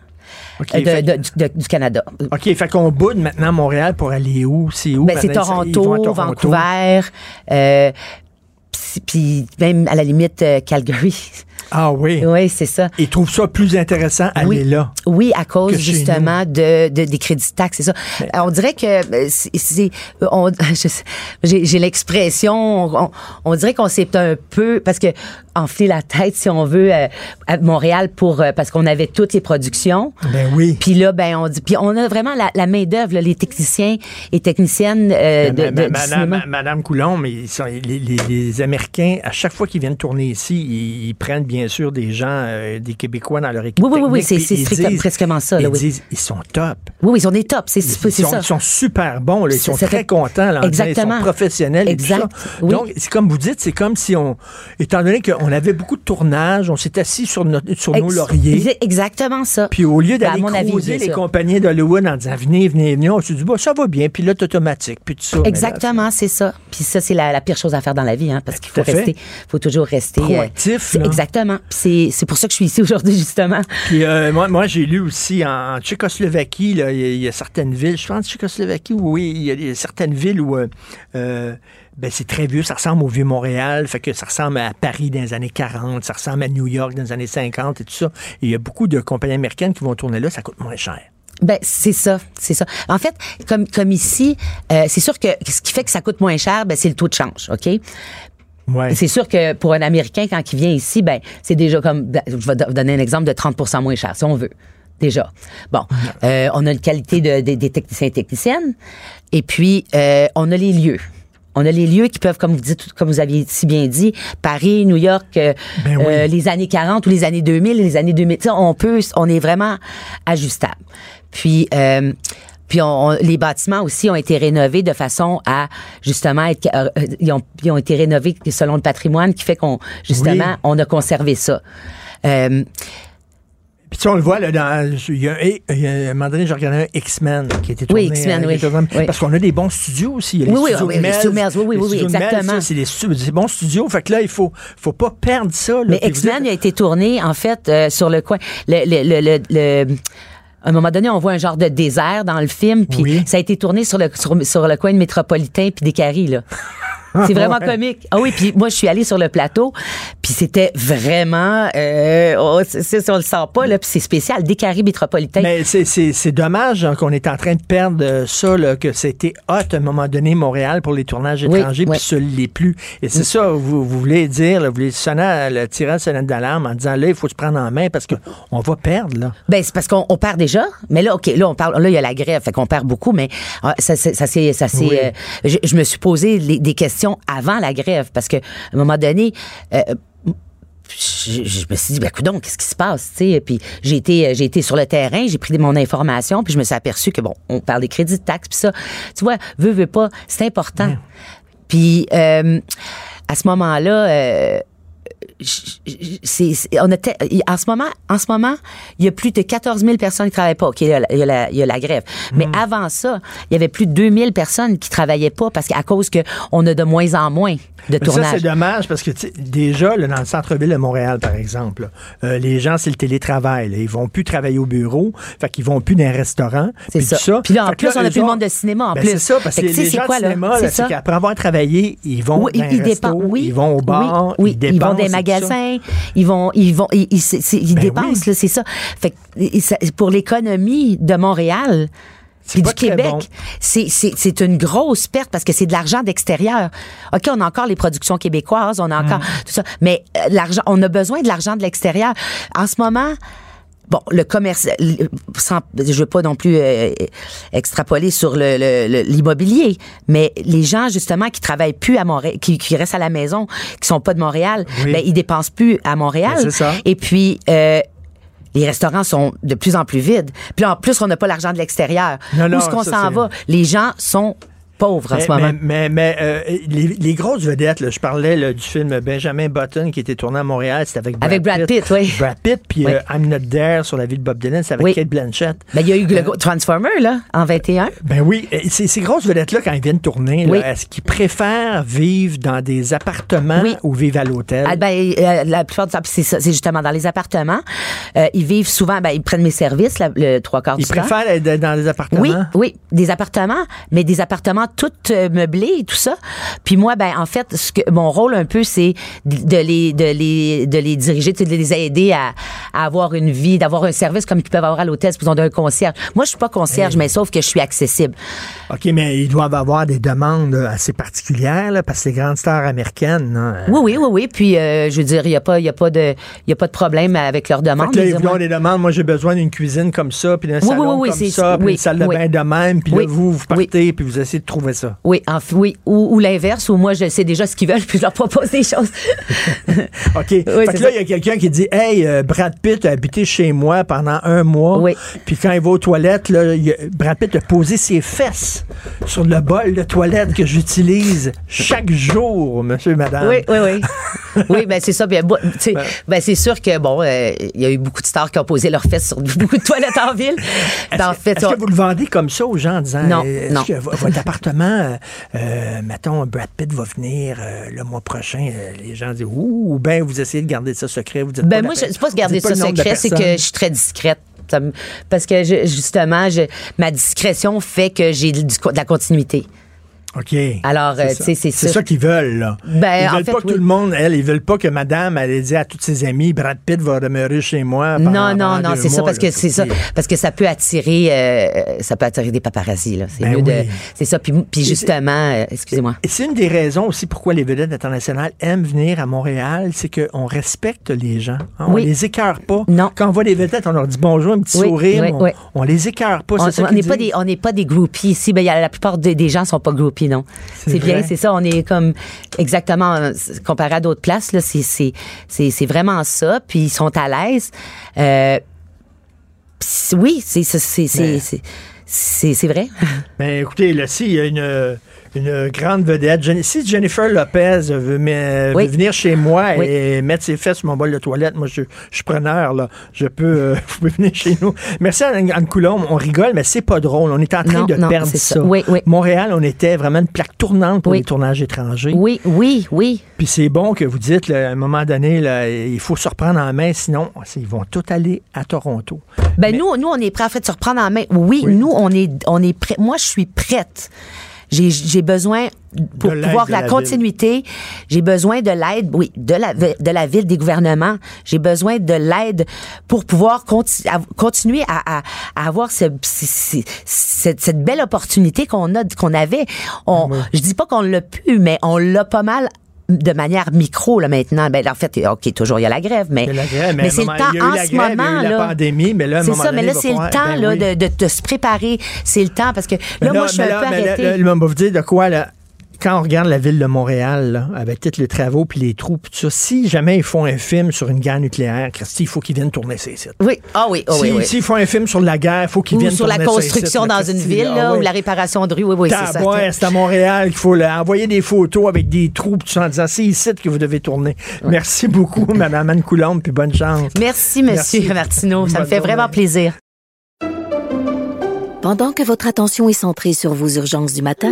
euh, de- fait- de- du, de- du Canada. OK, fait qu'on boude maintenant Montréal pour aller où? C'est où? Ben, c'est Toronto, Vancouver, euh, puis- puis même à la limite euh, Calgary. Ah oui? Oui, c'est ça. Ils trouvent ça plus intéressant aller là. Oui, à cause justement de, de- des crédits de taxes, c'est ça. On dirait que euh, c'est, j'ai, l'expression, on, on dirait qu'on s'est un peu parce que enfler la tête si on veut euh, à Montréal pour euh, parce qu'on avait toutes les productions. Ben oui. Puis là, ben on dit, puis on a vraiment la, la main d'œuvre, les techniciens et techniciennes euh, de, de- Madame. Madame Coulomb, mais ils sont- les, les- les Américains, à chaque fois qu'ils viennent tourner ici, ils, ils prennent bien sûr des gens, euh, des Québécois dans leur équipe. Oui, oui, oui, c'est- strictement- presquement ça, là, Ils oui. disent, ils sont top. Oui, oui, ils sont des tops, c'est, ça. ils sont super bons, là. ils sont très contents. Là, disant, Exactement. Ils sont professionnels. Exact, oui. Donc, c'est comme vous dites, c'est comme si on, étant donné qu'on avait beaucoup de tournages, on s'est assis sur, notre, sur nos lauriers. c'est Exactement ça. Puis au lieu Ben, d'aller bien les compagnies d'Hollywood en disant venez, venez, venez, on s'est dit bah, ça va bien, pilote automatique, puis tout ça. Exactement, c'est ça. Puis ça, c'est la, la pire chose à faire dans la vie, hein, parce qu'il faut rester, faut toujours rester euh, Proactif. Exactement. Exactement. C'est, c'est pour ça que je suis ici aujourd'hui, justement. Puis euh, moi, moi j'ai lu aussi en Tchécoslovaquie, là, il y, a- il y a certaines villes, je pense en Tchécoslovaquie, oui, il y a certaines villes où euh, euh, ben, c'est très vieux, ça ressemble au vieux Montréal, fait que ça ressemble à Paris dans les années 40, ça ressemble à New York dans les années 50 et tout ça. Et il y a beaucoup de compagnies américaines qui vont tourner là, ça coûte moins cher. Ben c'est ça, c'est ça. En fait, comme comme ici, euh, c'est sûr que ce qui fait que ça coûte moins cher, ben c'est le taux de change, ok? C'est sûr que pour un Américain quand il vient ici, ben c'est déjà comme, ben, je vais do- donner un exemple de 30% moins cher si on veut. Déjà. Bon, euh, on a une qualité de, de- des techniciens et techniciennes, et puis euh, on a les lieux. On a les lieux qui peuvent, comme vous dites, comme vous aviez si bien dit, Paris, New York, euh, Ben euh, les années 40 ou les années 2000, les années 2000. Tu sais, on peut, on est vraiment ajustable. Puis, puis on, on- les bâtiments aussi ont été rénovés de façon à justement être, euh, ils, ont, ils ont été rénovés selon le patrimoine qui fait qu'on justement Oui. on a conservé ça. Euh, Puis tu sais, on le voit, là, dans, il y a, un- il y a un moment donné, j'ai regardé un X-Men qui a été tourné. Oui, X-Men, oui. Parce qu'on a des bons studios aussi. Il y a les Oui, oui, studios oui, Melz, oui, oui, oui, studios exactement. C'est des, des bons studios. Fait que là, il faut, faut pas perdre ça. là. Mais X-Men a été tourné, en fait, euh, sur le coin. Le, le, le, le- le- à un moment donné, on voit un genre de désert dans le film, puis ça a été tourné sur le, sur, sur le coin de Métropolitain puis des Caries, là. C'est vraiment Ouais. comique. Ah oui, puis moi, je suis allée sur le plateau, puis c'était vraiment... Euh, oh, on le sent pas, là, puis c'est spécial. Des Caries métropolitains. Mais c'est- dommage hein, qu'on est en train de perdre euh, ça, là, que c'était hot à un moment donné, Montréal, pour les tournages étrangers, oui. puis ce l'est plus. Et c'est ça, vous, vous voulez dire, là, vous voulez sonner, le tirer la sonnette d'alarme en disant, là, il faut se prendre en main parce qu'on va perdre, là. Ben c'est parce qu'on on perd déjà, mais là ok, là on parle là il y a la grève, fait qu'on perd beaucoup mais ah, ça ça ça Oui. euh, je, je me suis posé les- des questions avant la grève parce que à un moment donné euh, je, je me suis dit, ben, coudonc, qu'est-ce qui se passe, tu sais? Puis j'ai été, j'ai été sur le terrain, j'ai pris mon information, puis je me suis aperçu que, bon, on parle des crédits de taxes, puis ça, tu vois, veut, veut pas, c'est important. Puis euh, à ce moment-là, euh, c'est, on en ce moment, en ce moment, il y a plus de 14 000 personnes qui travaillent pas. OK, il y a la, il y a la, il y a la grève. Mais avant ça, il y avait plus de 2 000 personnes qui travaillaient pas parce qu'à cause que on a de moins en moins de Mais ça, c'est dommage parce que déjà, là, dans le centre-ville de Montréal, par exemple, là, euh, les gens, c'est le télétravail. Là, ils vont plus travailler au bureau, fait qu'ils vont plus dans un restaurant. C'est ça. Puis là, en Fait plus, on a plus de autres- monde de cinéma, en Ben, plus. C'est ça, parce que les gens quoi, de cinéma, qu'après avoir travaillé, ils vont Oui, dans ils, ils resto, vont au bar, oui, ils vont des ça. Magasins, ils vont, ils vont, ils, Ben dépensent, là, c'est ça. Fait que, pour l'économie de Montréal. Puis du Québec, bon. c'est une grosse perte parce que c'est de l'argent d'extérieur. OK, on a encore les productions québécoises, on a encore Mm. tout ça, mais euh, l'argent on a besoin de l'argent de l'extérieur. En ce moment, Bon, le commerce, l- sans, je veux pas non plus euh, extrapoler sur le- le- le- l'immobilier, mais les gens justement qui travaillent plus à Montréal, qui, qui restent à la maison, qui sont pas de Montréal, Oui. ben ils dépensent plus à Montréal. Ben, ça. Et puis euh, les restaurants sont de plus en plus vides. Puis en plus, on n'a pas l'argent de l'extérieur. Où est-ce qu'on s'en va? Les gens sont pauvres en Mais, ce moment. mais, mais, mais, euh, les, les grosses vedettes, là, je parlais là, du film Benjamin Button qui était tourné à Montréal, c'était avec Brad Avec Brad Pitt, oui. Brad Pitt, puis Oui. euh, I'm Not There sur la vie de Bob Dylan, c'est avec Oui. Kate Blanchett. Ben, il y a eu le gros Transformer, là, en 21. Ben oui, ces, ces grosses vedettes-là, quand ils viennent tourner, Oui. est-ce qu'ils préfèrent vivre dans des appartements ou vivre à l'hôtel? Ah, ben, euh, la plupart du temps, c'est justement dans les appartements. Euh, ils vivent souvent, ben, ils prennent mes services, la- le trois quarts ils du temps. préfèrent être dans des appartements? Oui, oui, des appartements, mais des appartements tout euh, meublés et tout ça. Puis moi, ben en fait, ce que mon rôle un peu, c'est de les de les de les diriger, de les aider à, à avoir une vie, d'avoir un service comme ils peuvent avoir à l'hôtel, ils ont un concierge. Moi, je suis pas concierge, mais sauf que je suis accessible. OK, mais ils doivent avoir des demandes euh, assez particulières, là, parce que les grandes stars américaines, là, euh, Oui, oui, oui, oui. Puis je veux dire, il y a pas il y a pas de il y a pas de problème avec leurs Fait demandes. que là, ils ont des demandes. Moi, j'ai besoin d'une cuisine comme ça, puis d'un Oui, salon oui, oui, comme c'est- ça, puis une salle de bain de même, puis là, vous, vous partez, puis vous essayez de trouver ça? Oui, en- oui, ou, ou l'inverse, où moi je sais déjà ce qu'ils veulent, puis je leur propose des choses. OK. fait que là, il y a quelqu'un qui dit Hey, euh, Brad Pitt a habité chez moi pendant un mois. Puis quand il va aux toilettes, là, il Brad Pitt a posé ses fesses sur le bol de toilette que j'utilise chaque jour, monsieur, madame. Oui, oui, oui. oui, ben c'est ça. Bien, sais, ben, c'est sûr que bon, euh, il y a eu beaucoup de stars qui ont posé leurs fesses sur beaucoup de toilettes en ville. Ben, Est-ce que vous le vendez comme ça aux gens en disant Non, euh, non. que votre appartement, euh, euh, mettons, Brad Pitt va venir euh, le mois prochain, euh, les gens disent ouh, ou bien vous essayez de garder ça secret. Vous dites Ben pas moi, je c'est pas se garder ça secret, c'est que je suis très discrète. Parce que je- justement, je, ma discrétion fait que j'ai de la continuité. OK. Alors, euh, C'est tu sais, c'est C'est ça. ça qu'ils veulent, là. Ben, ils en veulent fait, pas que oui. tout le monde, elle, ils veulent pas que madame, elle ait dit à toutes ses amies, Brad Pitt va demeurer chez moi. pendant- Non, non, non, c'est ça parce que c'est ça parce que ça peut attirer euh, ça peut attirer des paparazzis là. C'est Ben mieux de oui. c'est ça puis, puis justement euh, excusez-moi. C'est une des raisons aussi pourquoi les vedettes internationales aiment venir à Montréal, c'est qu'on respecte les gens. hein. On Oui. les écœure pas. Non. Quand on voit des vedettes, on leur dit bonjour, un petit Oui, sourire. oui, on, oui. on les écœure pas. On n'est pas des on n'est pas des groupies ici. Ben, il y a- la plupart des, des gens sont pas groupies non. C'est bien, c'est ça. On est comme exactement euh, comparé à d'autres places là. C'est c'est c'est c'est vraiment ça. Puis ils sont à l'aise. Euh, oui, c'est c'est c'est c'est- c'est c'est c'est vrai. Ben, écoutez, là, s'il y a une, une grande vedette, si Jennifer Lopez veut, me- Oui. veut venir chez moi Oui. et mettre ses fesses sur mon bol de toilette, moi, je, je suis preneur, là. Je peux, euh, vous pouvez venir chez nous. Merci, Anne, Anne Coulombe. On rigole, mais c'est pas drôle. On est en train Non, de non, perdre ça. ça. Oui, oui. Montréal, on était vraiment une plaque tournante pour les tournages étrangers. Oui, oui, oui. Puis c'est bon que vous dites, là, à un moment donné, là, il faut se reprendre en main, sinon, ils vont tout aller à Toronto. Ben nous, nous, on est prêts à fait de se reprendre en main. Oui, nous, on est, on est prêts. Moi, je suis prête. J'ai, j'ai besoin pour pouvoir la, la continuité. J'ai besoin de l'aide, oui, de la de la ville, des gouvernements. J'ai besoin de l'aide pour pouvoir conti- à- continuer à, à, à avoir ce- ce- ce- cette, cette belle opportunité qu'on a, qu'on avait. On, je dis pas qu'on l'a pu, mais on l'a pas mal de manière micro là maintenant ben en fait ok toujours il y a la grève mais la grève, mais un c'est le moment- temps en ce grève, il y a moment eu la là pandémie, mais là, c'est moment ça mais là c'est le temps ben là oui. de, de, de se préparer c'est le temps parce que là, Mais moi je suis mais un peu mais arrêtée va vous dire de quoi, là. Quand on regarde la ville de Montréal, là, avec tous les travaux puis les trous, puis tout ça, si jamais ils font un film sur une guerre nucléaire, Christy, il faut qu'ils viennent tourner ces sites. oui ah oui ah oui, Si- oui. S'ils font un film sur la guerre, il faut qu'ils viennent sur la tourner ces construction sites, dans une ville là, ouais. ou la réparation de rue oui oui c'est ça Tabarouette, c'est à Montréal qu'il faut là, envoyer des photos avec des trous, puis tout ça, en disant c'est ici que vous devez tourner. Merci beaucoup, Mme Anne Coulombe, puis bonne chance. merci monsieur Merci. Martineau ça me fait vraiment plaisir Pendant que votre attention est centrée sur vos urgences du matin,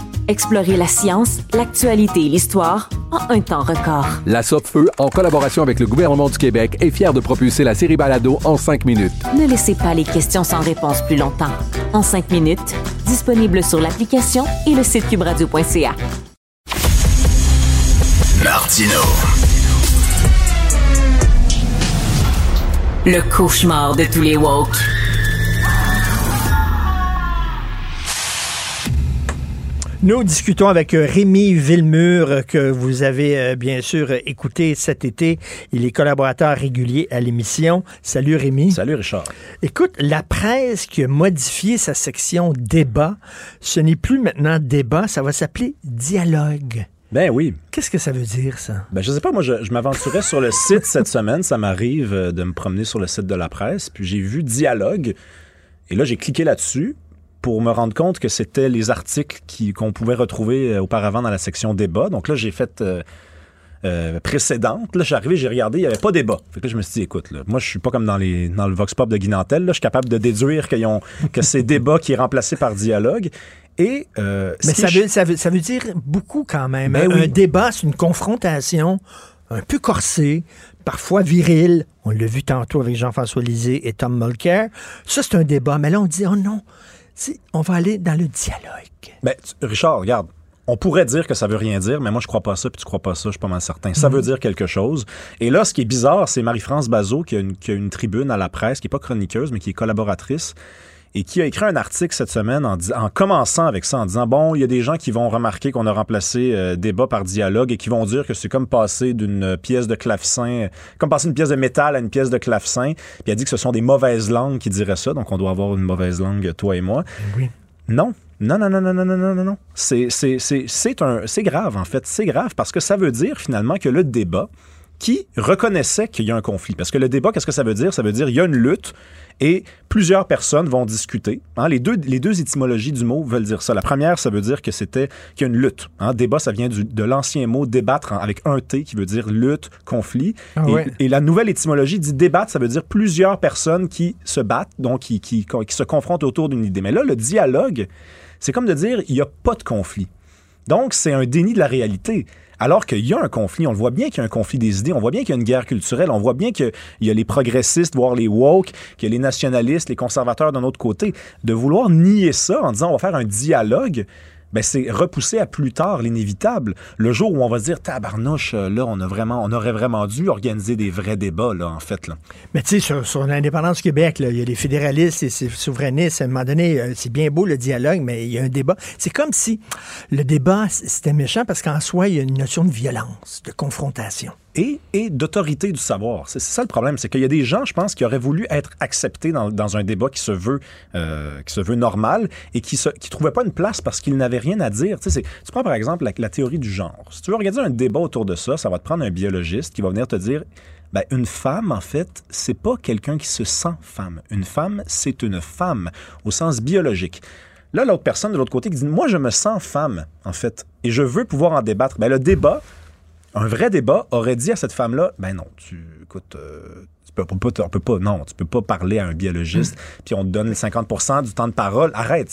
Explorez la science, l'actualité et l'histoire en un temps record. La Feu, en collaboration avec le gouvernement du Québec, est fière de propulser la série Balado en cinq minutes. Ne laissez pas les questions sans réponse plus longtemps. En cinq minutes, disponible sur l'application et le site cubradio.ca. Martino. Le cauchemar de tous les woke. Nous discutons avec euh, Rémi Villemur, que vous avez euh, bien sûr euh, écouté cet été. Il est collaborateur régulier à l'émission. Salut Rémi. Salut Richard. Écoute, la presse qui a modifié sa section débat, ce n'est plus maintenant débat, ça va s'appeler dialogue. Ben oui. Qu'est-ce que ça veut dire, ça? Ben je sais pas, moi je, je m'aventurais sur le site cette semaine, ça m'arrive de me promener sur le site de la presse, puis j'ai vu dialogue, et là j'ai cliqué là-dessus pour me rendre compte que c'était les articles qui- qu'on pouvait retrouver euh, auparavant dans la section débat. Donc là j'ai fait euh, euh, précédente. Là, je suis arrivé, j'ai regardé, il n'y avait pas débat. Fait que là, je me suis dit, écoute, là, moi, je suis pas comme dans, les, dans le Vox Pop de Guy Nantel. Là, je suis capable de déduire qu'ils ont- que c'est débat qui est remplacé par dialogue. Et, euh, Mais ça veut, ça, veut, ça veut dire beaucoup quand même. Ben un, oui. un débat, c'est une confrontation un peu corsée, parfois virile. On l'a vu tantôt avec Jean-François Lisée et Tom Mulcair. Ça, c'est un débat. Mais là, on dit, oh non, On va aller dans le dialogue. Ben, tu- Richard, regarde. On pourrait dire que ça veut rien dire, mais moi, je crois pas ça, puis tu crois pas ça, je suis pas mal certain. Ça Mhm. veut dire quelque chose. Et là, ce qui est bizarre, c'est Marie-France Bazot qui a, une, qui a une tribune à la presse, qui est pas chroniqueuse, mais qui est collaboratrice, et qui a écrit un article cette semaine en, commençant avec ça, en disant, bon, il y a des gens qui vont remarquer qu'on a remplacé euh, débat par dialogue et qui vont dire que c'est comme passer d'une pièce de clavecin, comme passer une pièce de métal à une pièce de clavecin. Puis elle dit que ce sont des mauvaises langues qui diraient ça, donc on doit avoir une mauvaise langue, toi et moi. Oui. Non. Non, non, non, non, non, non, non, non, c'est grave, en fait. C'est grave parce que ça veut dire, finalement, que le débat qui reconnaissait qu'il y a un conflit. Parce que le débat, qu'est-ce que ça veut dire? Ça veut dire qu'il y a une lutte et plusieurs personnes vont discuter. Hein, les, deux, les deux étymologies du mot veulent dire ça. La première, ça veut dire que c'était qu'il y a une lutte. Hein. Débat, ça vient du- de l'ancien mot débattre en- avec un T qui veut dire lutte, conflit. Ah et, la nouvelle étymologie dit débattre, ça veut dire plusieurs personnes qui se battent, donc qui, qui, qui se confrontent autour d'une idée. Mais là, le dialogue, c'est comme de dire il n'y a pas de conflit. Donc, c'est un déni de la réalité. Alors qu'il y a un conflit, on le voit bien qu'il y a un conflit des idées, on voit bien qu'il y a une guerre culturelle, on voit bien qu'il y a les progressistes, voire les woke, qu'il y a les nationalistes, les conservateurs d'un autre côté. De vouloir nier ça en disant on va faire un dialogue, ben c'est repousser à plus tard l'inévitable. Le jour où on va se dire tabarnouche, euh, là, on a vraiment, on aurait vraiment dû organiser des vrais débats, là, en fait. Là. Mais tu sais, sur, sur l'indépendance du Québec, là, il y a les fédéralistes et les souverainistes. À un moment donné, euh, c'est bien beau le dialogue, mais il y a un débat. C'est comme si le débat, c'était méchant parce qu'en soi, il y a une notion de violence, de confrontation. Et, d'autorité du savoir. C'est ça le problème, c'est qu'il y a des gens, je pense, qui auraient voulu être acceptés dans, un débat qui se veut, euh, qui se veut normal et qui ne trouvaient pas une place parce qu'ils n'avaient rien à dire. Tu prends par exemple la, la théorie du genre. Si tu veux organiser un débat autour de ça, ça va te prendre un biologiste qui va venir te dire ben, une femme, en fait, c'est pas quelqu'un qui se sent femme. Une femme, c'est une femme au sens biologique. Là, l'autre personne de l'autre côté qui dit Moi, je me sens femme, en fait, et je veux pouvoir en débattre. Ben, le débat, un vrai débat aurait dit à cette femme-là, ben non, tu, écoute, euh, tu peux, on peut pas, on peut pas, non, tu peux pas parler à un biologiste, puis on te donne les 50% du temps de parole. Arrête.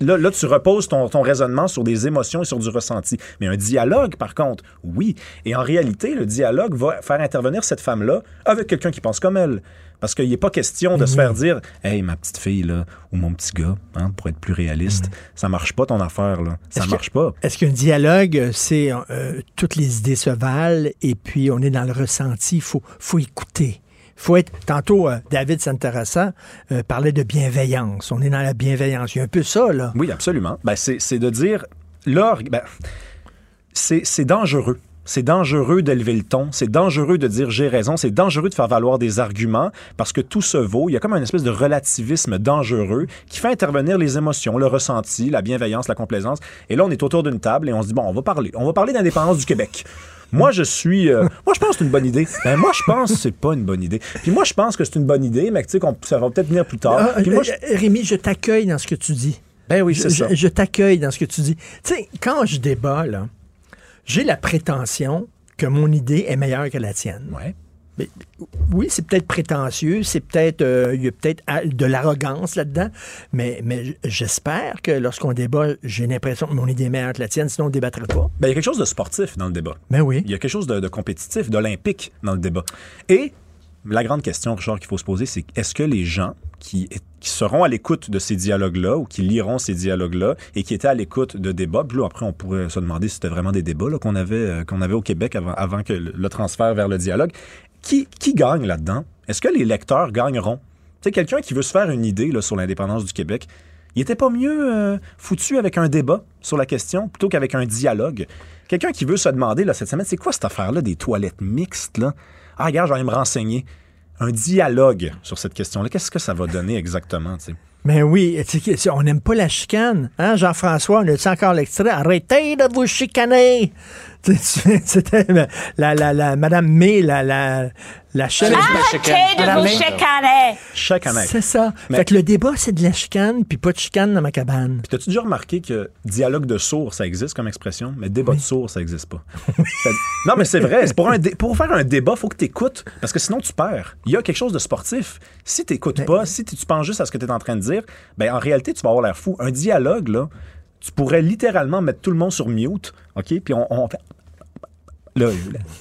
Là, là, tu reposes ton, ton raisonnement sur des émotions et sur du ressenti. Mais un dialogue, par contre, oui. Et en réalité, le dialogue va faire intervenir cette femme-là avec quelqu'un qui pense comme elle. Parce qu'il n'est pas question de se faire dire Hey, ma petite fille, là, ou mon petit gars, hein, pour être plus réaliste, ça marche pas ton affaire, là. Ça que- marche pas. Est-ce qu'un dialogue, euh, c'est euh, toutes les idées se valent et puis on est dans le ressenti, il faut, faut écouter. faut être. Tantôt, euh, David Santarassa euh, parlait de bienveillance. On est dans la bienveillance. Il y a un peu ça, là. Oui, absolument. Ben, c'est c'est de dire, là, ben, c'est c'est dangereux. C'est dangereux d'élever le ton, c'est dangereux de dire j'ai raison, c'est dangereux de faire valoir des arguments parce que tout se vaut. Il y a comme une espèce de relativisme dangereux qui fait intervenir les émotions, le ressenti, la bienveillance, la complaisance. Et là, on est autour d'une table et on se dit bon, on va parler. On va parler d'indépendance du Québec. Moi, je suis. euh, moi, je pense que c'est une bonne idée. Ben, moi, je pense que c'est pas une bonne idée. Puis moi, je pense que c'est une bonne idée, mais tu sais, qu'on- ça va peut-être venir plus tard. Ah, Puis moi, je- euh, Rémi, je t'accueille dans ce que tu dis. Ben oui, c'est ça. Je, je t'accueille dans ce que tu dis. Tu sais, quand je débat, là, j'ai la prétention que mon idée est meilleure que la tienne. Ouais. Mais, oui, c'est peut-être prétentieux, c'est peut-être, euh, il y a peut-être de l'arrogance là-dedans, mais, mais j'espère que lorsqu'on débat, j'ai l'impression que mon idée est meilleure que la tienne, sinon on ne débattrait pas. Ben, il y a quelque chose de sportif dans le débat. Ben oui. Il y a quelque chose de, de compétitif, d'olympique dans le débat. Et la grande question, Richard, qu'il faut se poser, c'est est-ce que les gens qui, seront à l'écoute de ces dialogues-là ou qui liront ces dialogues-là et qui étaient à l'écoute de débats, puis là, après, on pourrait se demander si c'était vraiment des débats qu'on avait, euh, qu'on avait au Québec avant, avant que le, transfert vers le dialogue, qui, gagne là-dedans? Est-ce que les lecteurs gagneront? Tu sais, quelqu'un qui veut se faire une idée sur l'indépendance du Québec, il était pas mieux euh, foutu avec un débat sur la question plutôt qu'avec un dialogue? Quelqu'un qui veut se demander là, cette semaine, c'est quoi cette affaire-là des toilettes mixtes? Ah, regarde, je vais aller me renseigner. Un dialogue sur cette question-là, qu'est-ce que ça va donner exactement? tu sais? Mais oui, on n'aime pas la chicane. Hein, Jean-François, on a-tu encore l'extrait? Arrêtez de vous chicaner! Tu sais, C'était la, la, la, Madame May, la, la, la chef. Arrêtez de vous chicaner! Année. C'est ça. Mais- Fait que le débat, c'est de la chicane, puis pas de chicane dans ma cabane. Puis t'as-tu déjà remarqué que dialogue de sourds, ça existe comme expression, mais débat de sourds, ça existe pas? Non, mais c'est vrai. c'est Pour, un dé- pour faire un débat, faut que tu écoutes, parce que sinon tu perds. Il y a quelque chose de sportif. Si tu pas, si tu penses juste à ce que tu es en train de dire, ben en réalité, tu vas avoir l'air fou. Un dialogue, là, tu pourrais littéralement mettre tout le monde sur mute, OK? Puis on, on fait Là,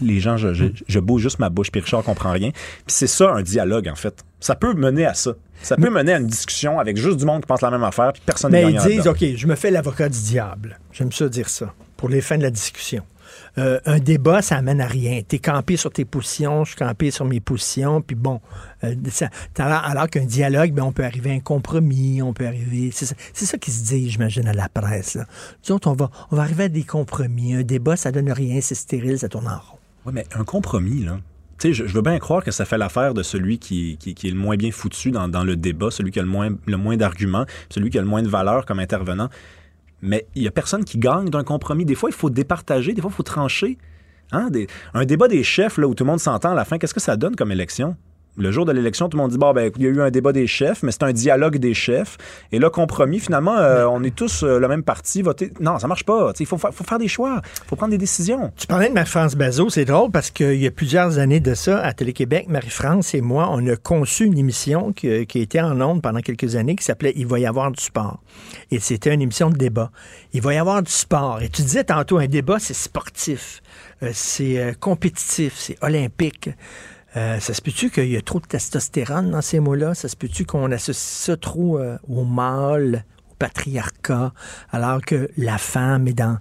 les gens, je, je, je bouge juste ma bouche, puis Richard comprend rien. Puis c'est ça, un dialogue, en fait. Ça peut mener à ça. Ça peut mener à une discussion avec juste du monde qui pense la même affaire, puis personne Mais ils disent. OK, je me fais l'avocat du diable. J'aime ça dire ça, pour les fins de la discussion. Euh, un débat, ça amène à rien. Tu es campé sur tes positions, je suis campé sur mes positions, puis bon, euh, alors, qu'un dialogue, ben, on peut arriver à un compromis, on peut arriver... C'est ça, qui se dit, j'imagine, à la presse. Là. Nous autres, on va, on va arriver à des compromis. Un débat, ça donne rien, c'est stérile, ça tourne en rond. Oui, mais un compromis, là. Tu sais, je, veux bien croire que ça fait l'affaire de celui qui est le moins bien foutu dans, dans le débat, celui qui a le moins, le moins d'arguments, celui qui a le moins de valeur comme intervenant. Mais il y a personne qui gagne d'un compromis. Des fois, il faut départager, des fois, il faut trancher. Hein? Un débat des chefs, là, où tout le monde s'entend à la fin, qu'est-ce que ça donne comme élection? Le jour de l'élection, tout le monde dit bon, ben, il y a eu un débat des chefs, mais c'est un dialogue des chefs. Et là, compromis, finalement, euh, on est tous euh, le même parti, voter. Non, ça marche pas. Il faut, fa- faut faire des choix, il faut prendre des décisions. Tu parlais de Marie-France Bazot, c'est drôle parce qu'il y a plusieurs années de ça, à Télé-Québec, Marie-France et moi, on a conçu une émission qui, qui était en ondes pendant quelques années qui s'appelait Il va y avoir du sport. Et c'était une émission de débat. Il va y avoir du sport. Et tu disais tantôt, un débat, c'est sportif, Euh, c'est euh, compétitif, c'est olympique. Euh, ça se peut-tu qu'il y a trop de testostérone dans ces mots-là? Ça se peut-tu qu'on associe ça trop euh, au mâle, au patriarcat, alors que la femme est dans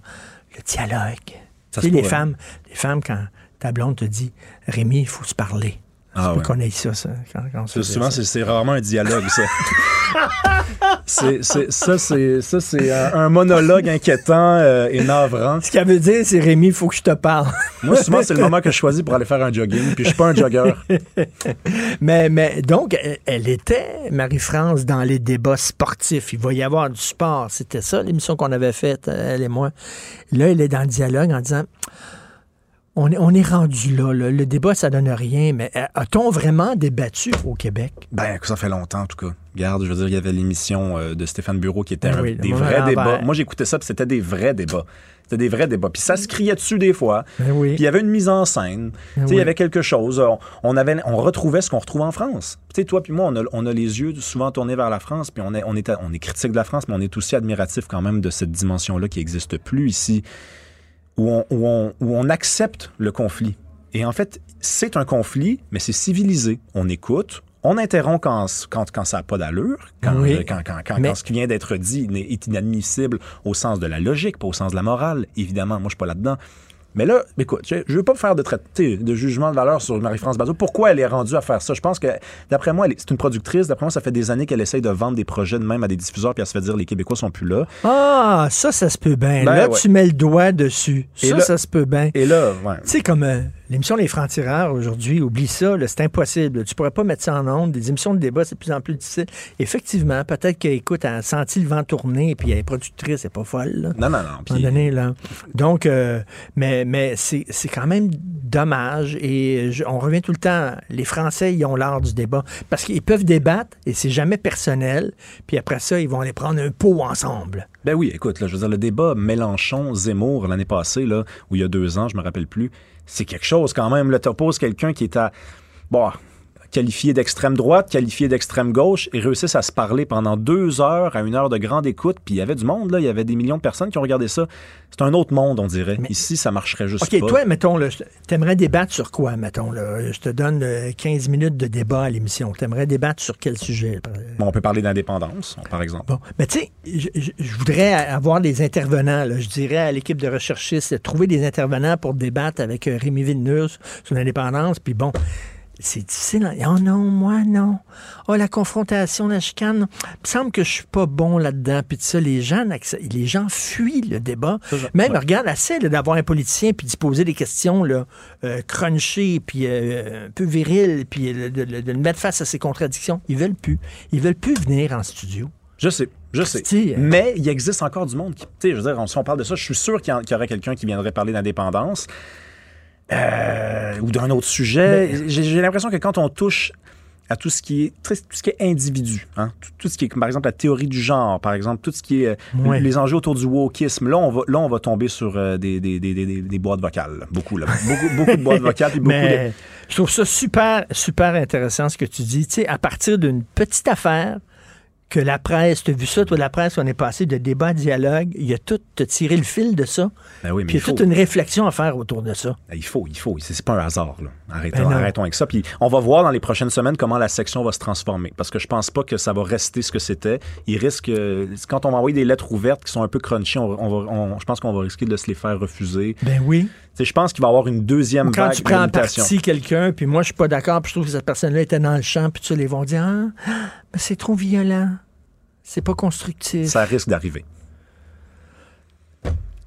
le dialogue? Ça Tu sais, les femmes, les femmes, quand ta blonde te dit Rémi, il faut se parler. Ah ouais. qu'on ait ça, ça. Quand, quand faisait Souvent, ça. c'est rarement un dialogue, ça. Ça, c'est ça, c'est un, un monologue inquiétant euh, et navrant. Ce qu'elle veut dire, c'est Rémi, il faut que je te parle. Moi, souvent, c'est le moment que je choisis pour aller faire un jogging, puis je suis pas un jogger. mais, mais donc, elle, elle était, Marie-France, dans les débats sportifs. Il va y avoir du sport. C'était ça, l'émission qu'on avait faite, elle et moi. Là, elle est dans le dialogue en disant on est, on est rendu là, là. Le débat, ça donne rien, mais euh, a-t-on vraiment débattu au Québec? Ben, ça fait longtemps, en tout cas. Regarde, je veux dire, il y avait l'émission euh, de Stéphane Bureau qui était Ben un- des vrais débats. Moi, j'écoutais ça, puis c'était des vrais débats. C'était des vrais débats. Puis ça se criait dessus des fois. Ben oui. Puis il y avait une mise en scène. Sais, Il y avait quelque chose. On, on avait, on retrouvait ce qu'on retrouve en France. Tu sais, toi puis moi, on a, on a les yeux souvent tournés vers la France, puis on est, on, est, on est critique de la France, mais on est aussi admiratif quand même de cette dimension-là qui n'existe plus ici, où on, où, on, où on accepte le conflit. Et en fait, c'est un conflit, mais c'est civilisé. On écoute, on interrompt quand, quand, quand ça n'a pas d'allure, quand, Oui. euh, quand, quand, quand- Mais- quand ce qui vient d'être dit est inadmissible au sens de la logique, pas au sens de la morale. Évidemment, moi, je suis pas là-dedans. Mais là, écoute, je ne veux pas faire de de jugement de valeur sur Marie-France Bazot. Pourquoi elle est rendue à faire ça? Je pense que, d'après moi, elle est- c'est une productrice. D'après moi, ça fait des années qu'elle essaye de vendre des projets de même à des diffuseurs, puis elle se fait dire les Québécois sont plus là. Ah, ça, ça se peut bien. Ben là, ouais. tu mets le doigt dessus. Et ça, là- ça se peut bien. Et là, ouais. Tu sais, comme euh, l'émission Les Francs-Tireurs aujourd'hui, oublie ça, c'est impossible. Tu pourrais pas mettre ça en ondes. Des émissions de débat, c'est de plus en plus difficile. Effectivement, peut-être qu'elle écoute, elle a senti le vent tourner, puis elle est productrice, elle est pas folle. Là. Non, non, non. À un moment donné, là. Donc, euh, mais, mais c'est c'est quand même dommage. Et je- on revient tout le temps. Les Français, ils ont l'art du débat. Parce qu'ils peuvent débattre et c'est jamais personnel. Puis après ça, ils vont aller prendre un pot ensemble. Ben oui, écoute, là, je veux dire, le débat Mélenchon-Zemmour l'année passée, là, ou il y a deux ans, je me rappelle plus, c'est quelque chose quand même. Là, t'opposes quelqu'un qui est à, bon, qualifié d'extrême droite, qualifié d'extrême gauche, et réussissent à se parler pendant deux heures à une heure de grande écoute. Puis il y avait du monde, là, il y avait des millions de personnes qui ont regardé ça. C'est un autre monde, on dirait. Ici, ça marcherait juste OK, pas. toi, mettons, t'aimerais débattre sur quoi, mettons? Là? Je te donne euh, 15 minutes de débat à l'émission. T'aimerais débattre sur quel sujet? Bon, on peut parler d'indépendance, par exemple. Bon, mais tu sais, je, voudrais avoir des intervenants. là. Je dirais à l'équipe de recherchistes, trouver des intervenants pour débattre avec euh, Rémi Villeneuve sur l'indépendance. Puis bon, c'est difficile. Oh non, moi, non. Oh, la confrontation, la chicane. Il me semble que je suis pas bon là-dedans. Puis ça, les gens, les gens fuient le débat. Même, regarde, assez d'avoir un politicien puis d'y poser des questions là, euh, crunchées, puis euh, un peu viriles, puis euh, de, de- de le mettre face à ses contradictions. Ils veulent plus. Ils veulent plus venir en studio. Je sais, je sais. Christy, euh, Mais il existe encore du monde qui. Tu sais, je veux dire, si on parle de ça, je suis sûr qu'il y, en- qu'il y aurait quelqu'un qui viendrait parler d'indépendance euh, ou d'un autre sujet. J'ai j'ai l'impression que quand on touche à tout ce qui est tout ce qui est individu, hein, tout, tout ce qui est par exemple la théorie du genre, par exemple tout ce qui est euh, les enjeux autour du wokisme, là on va là on va tomber sur euh, des, des, des, des, boîtes vocales, beaucoup là, beaucoup beaucoup de boîtes vocales puis beaucoup Mais de je trouve ça super, super intéressant ce que tu dis. Tu sais, à partir d'une petite affaire que la presse, tu as vu ça, toi, la presse, on est passé de débat à dialogue. Il y a tout, tiré le fil de ça. Ben oui, mais Puis il y a toute une réflexion à faire autour de ça. Ben, Il faut, il faut. C'est pas un hasard. Là. Arrêtons, Ben arrêtons avec ça. Puis on va voir dans les prochaines semaines comment la section va se transformer. Parce que je pense pas que ça va rester ce que c'était. Il risque, euh, quand on va envoyer des lettres ouvertes qui sont un peu crunchy, on, va- on va- on- je pense qu'on va risquer de se les faire refuser. Ben oui. Tu sais, je pense qu'il va y avoir une deuxième Ou quand vague tu prends en partie quelqu'un, puis moi, je suis pas d'accord, puis je trouve que cette personne-là était dans le champ, puis tu les vont dire, ah, c'est trop violent. C'est pas constructif. Ça risque d'arriver.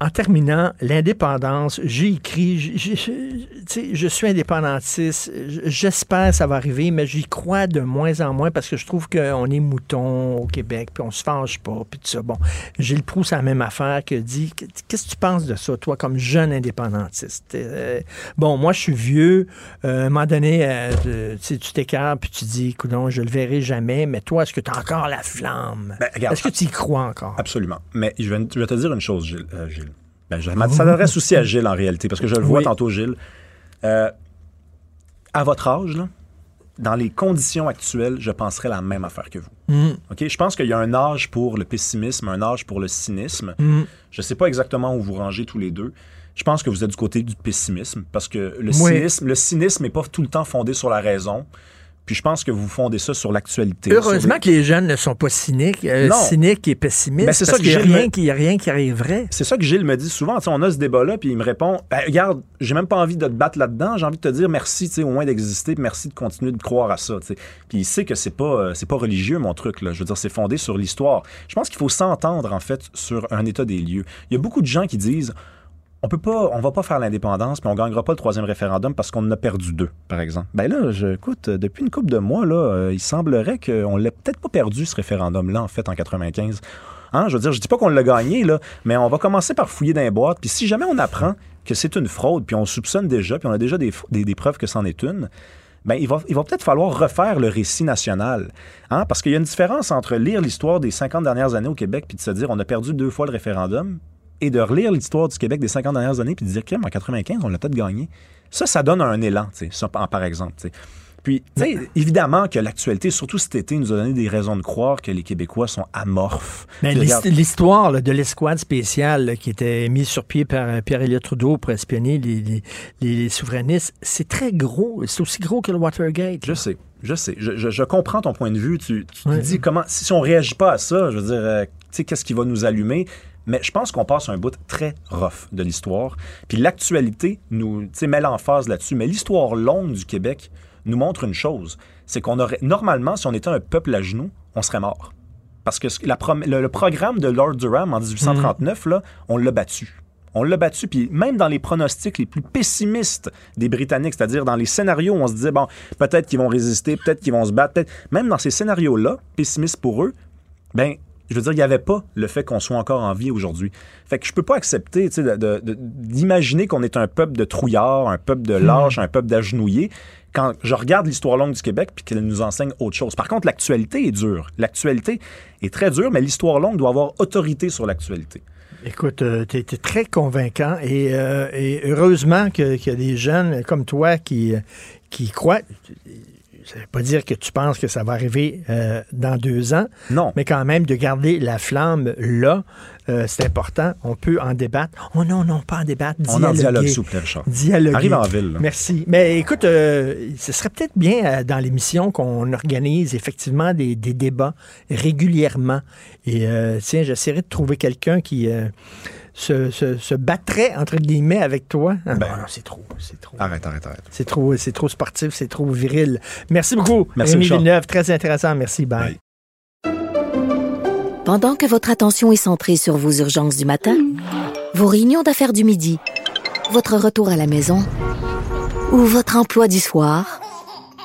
En terminant, l'indépendance, j'ai écrit, j- j- je suis indépendantiste, j'espère que ça va arriver, mais j'y crois de moins en moins parce que je trouve qu'on est mouton au Québec, puis on se fâche pas, puis tout ça. Bon, Gilles Proust, la même affaire que dit, qu'est-ce que tu penses de ça, toi, comme jeune indépendantiste? Euh, bon, moi, je suis vieux, euh, à un moment donné, euh, tu t'écartes, puis tu dis, écoute, je le verrai jamais, mais toi, est-ce que tu as encore la flamme? Ben, est-ce que tu y crois encore? Absolument. Mais je vais, je vais te dire une chose, Gilles. Gilles. Ben, ça s'adresse aussi à Gilles en réalité, parce que je le vois Oui. tantôt, Gilles. Euh, à votre âge, là, dans les conditions actuelles, je penserais la même affaire que vous. Mm. Je pense qu'il y a un âge pour le pessimisme, un âge pour le cynisme. Mm. Je ne sais pas exactement où vous rangez tous les deux. Je pense que vous êtes du côté du pessimisme parce que le Oui. cynisme, le cynisme n'est pas tout le temps fondé sur la raison. Puis je pense que vous fondez ça sur l'actualité. Heureusement que les jeunes ne sont pas cyniques, euh, cyniques et pessimistes. Ben, c'est ça que qu'il n'y a, a rien qui arriverait. C'est ça que Gilles me dit souvent. On a ce débat-là, puis il me répond Ben, Regarde, j'ai même pas envie de te battre là-dedans. J'ai envie de te dire merci, au moins d'exister, merci de continuer de croire à ça. Puis il sait que c'est pas, euh, c'est pas religieux, mon truc. Là. Je veux dire, c'est fondé sur l'histoire. Je pense qu'il faut s'entendre, en fait, sur un état des lieux. Il y a beaucoup de gens qui disent on peut pas, on va pas faire l'indépendance, mais on gagnera pas le troisième référendum parce qu'on en a perdu deux, par exemple. Ben là, je, écoute, depuis une couple de mois, là, euh, il semblerait qu'on l'ait peut-être pas perdu, ce référendum-là, en fait, en 95. Hein, je veux dire, je dis pas qu'on l'a gagné, mais on va commencer par fouiller dans les boîtes. Puis si jamais on apprend que c'est une fraude, puis on soupçonne déjà, puis on a déjà des, preuves que c'en est une, ben, il va, il va peut-être falloir refaire le récit national. Hein? Parce qu'il y a une différence entre lire l'histoire des 50 dernières années au Québec puis de se dire on a perdu deux fois le référendum et de relire l'histoire du Québec des 50 dernières années puis de dire qu'en 95, on l'a peut-être gagné. Ça, ça donne un élan, tu sais, ça, par exemple. Puis, tu sais, évidemment que l'actualité, surtout cet été, nous a donné des raisons de croire que les Québécois sont amorphes. Mais regarde- l'histoire de l'escouade spéciale là, qui était mise sur pied par euh, Pierre-Éliott Trudeau pour espionner les, les- les souverainistes, c'est très gros. C'est aussi gros que le Watergate. Je sais, je sais. Je, je- je comprends ton point de vue. Tu, tu te Ouais. dis comment, si on réagit pas à ça, je veux dire, euh, tu sais, qu'est-ce qui va nous allumer? Mais je pense qu'on passe un bout très rough de l'histoire. Puis l'actualité nous met l'emphase là-dessus. Mais l'histoire longue du Québec nous montre une chose. C'est qu'on aurait, normalement, si on était un peuple à genoux, on serait mort. Parce que la prom- le, le programme de Lord Durham en 1839, là, on l'a battu. On l'a battu, puis même dans les pronostics les plus pessimistes des Britanniques, c'est-à-dire dans les scénarios où on se disait, bon, peut-être qu'ils vont résister, peut-être qu'ils vont se battre, peut-être... Même dans ces scénarios-là, pessimistes pour eux, ben, je veux dire, il n'y avait pas le fait qu'on soit encore en vie aujourd'hui. Fait que je peux pas accepter, d'imaginer qu'on est un peuple de trouillards, un peuple de lâches, un peuple d'agenouillés, quand je regarde l'histoire longue du Québec puis qu'elle nous enseigne autre chose. Par contre, l'actualité est dure. L'actualité est très dure, mais l'histoire longue doit avoir autorité sur l'actualité. Écoute, tu es, très convaincant et, euh, et heureusement qu'il y a des jeunes comme toi qui, euh, qui croient. Ça ne veut pas dire que tu penses que ça va arriver euh, dans deux ans. Non. Mais quand même, de garder la flamme là, euh, c'est important. On peut en débattre. Oh non, non, pas en débattre. On en dialoguer. dialogue, s'il vous plaît, Richard. Dialoguer. Arrive en ville, là. Merci. Mais écoute, euh, ce serait peut-être bien dans l'émission qu'on organise effectivement des, des débats régulièrement. Et tiens, j'essaierai de trouver quelqu'un qui se, se- se battrait, entre guillemets, avec toi? Ah, Ben, non, non, c'est trop, c'est trop. Arrête, arrête, arrête. C'est trop, c'est trop sportif, c'est trop viril. Merci beaucoup, Merci, Rémi. Villeneuve. Très intéressant. Merci. Bye. Pendant que votre attention est centrée sur vos urgences du matin, vos réunions d'affaires du midi, votre retour à la maison ou votre emploi du soir,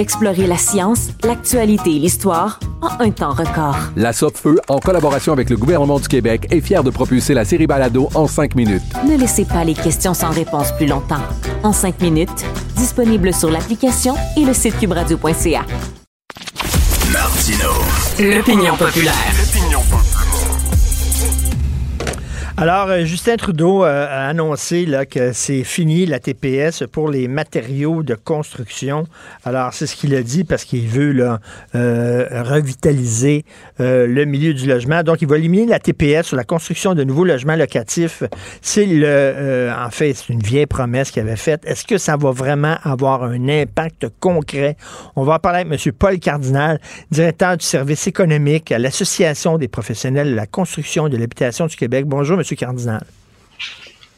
Explorez la science, l'actualité et l'histoire en un temps record. La Feu, en collaboration avec le gouvernement du Québec, est fière de propulser la série Balado en cinq minutes. Ne laissez pas les questions sans réponse plus longtemps. En cinq minutes, disponible sur l'application et le site cubradio.ca. Martino. L'opinion populaire. Alors, euh, Justin Trudeau euh, a annoncé que c'est fini la TPS pour les matériaux de construction. Alors, c'est ce qu'il a dit parce qu'il veut euh, revitaliser le milieu du logement. Donc, il va éliminer la TPS sur la construction de nouveaux logements locatifs. C'est en fait, c'est une vieille promesse qu'il avait faite. Est-ce que ça va vraiment avoir un impact concret? On va parler avec M. Paul Cardinal, directeur du service économique à l'Association des professionnels de la construction de l'habitation du Québec. Bonjour, M. Cardinal.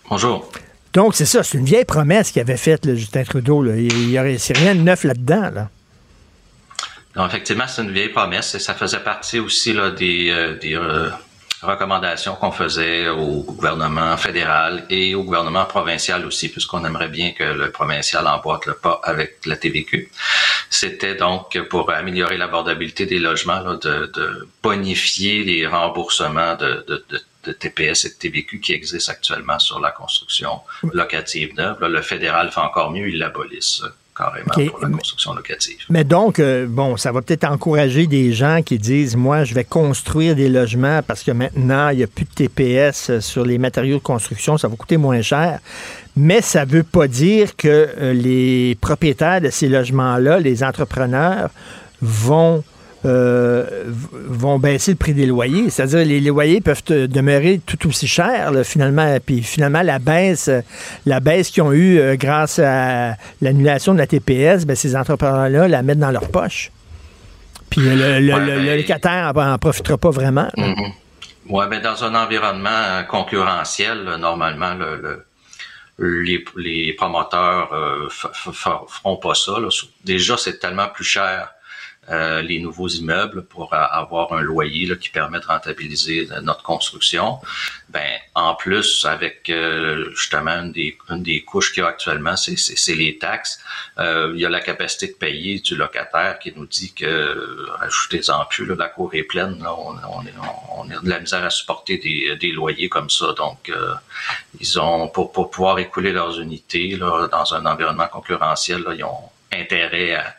Bonjour. Donc, c'est ça, c'est une vieille promesse qu'il avait faite, Justin Trudeau. Là. Il n'y a rien de neuf là-dedans. Là. Non, effectivement, c'est une vieille promesse et ça faisait partie aussi là, des, euh, euh, recommandations qu'on faisait au gouvernement fédéral et au gouvernement provincial aussi, puisqu'on aimerait bien que le provincial emboîte le pas avec la TVQ. C'était donc pour améliorer l'abordabilité des logements, de, bonifier les remboursements de, de, de TPS et de TVQ qui existent actuellement sur la construction locative neuve. le fédéral fait encore mieux, il l'abolisse carrément pour la construction locative. Mais donc, euh, bon, ça va peut-être encourager des gens qui disent, moi, je vais construire des logements parce que maintenant, il n'y a plus de TPS sur les matériaux de construction, ça va coûter moins cher. Mais ça ne veut pas dire que euh, les propriétaires de ces logements-là, les entrepreneurs, vont euh, vont baisser le prix des loyers. C'est-à-dire les loyers peuvent demeurer tout aussi chers finalement. Puis finalement, la baisse, la baisse qu'ils ont eue euh, grâce à l'annulation de la TPS, ben, ces entrepreneurs-là la mettent dans leur poche. Puis le, le, locataire n'en profitera pas vraiment. Mm-hmm. Oui, mais dans un environnement concurrentiel, normalement, les, les, promoteurs euh, feront pas ça. Déjà, c'est tellement plus cher euh, les nouveaux immeubles pour avoir un loyer là, qui permet de rentabiliser notre construction. Ben, en plus, avec euh, justement une des, une des couches qu'il y a actuellement, c'est les taxes. Euh, il y a la capacité de payer du locataire qui nous dit que, ajoutez-en plus, là, la cour est pleine, là, on, on, est, on, a de la misère à supporter des, des loyers comme ça. Donc, ils ont, pour, pour pouvoir écouler leurs unités là, dans un environnement concurrentiel, là, ils ont intérêt à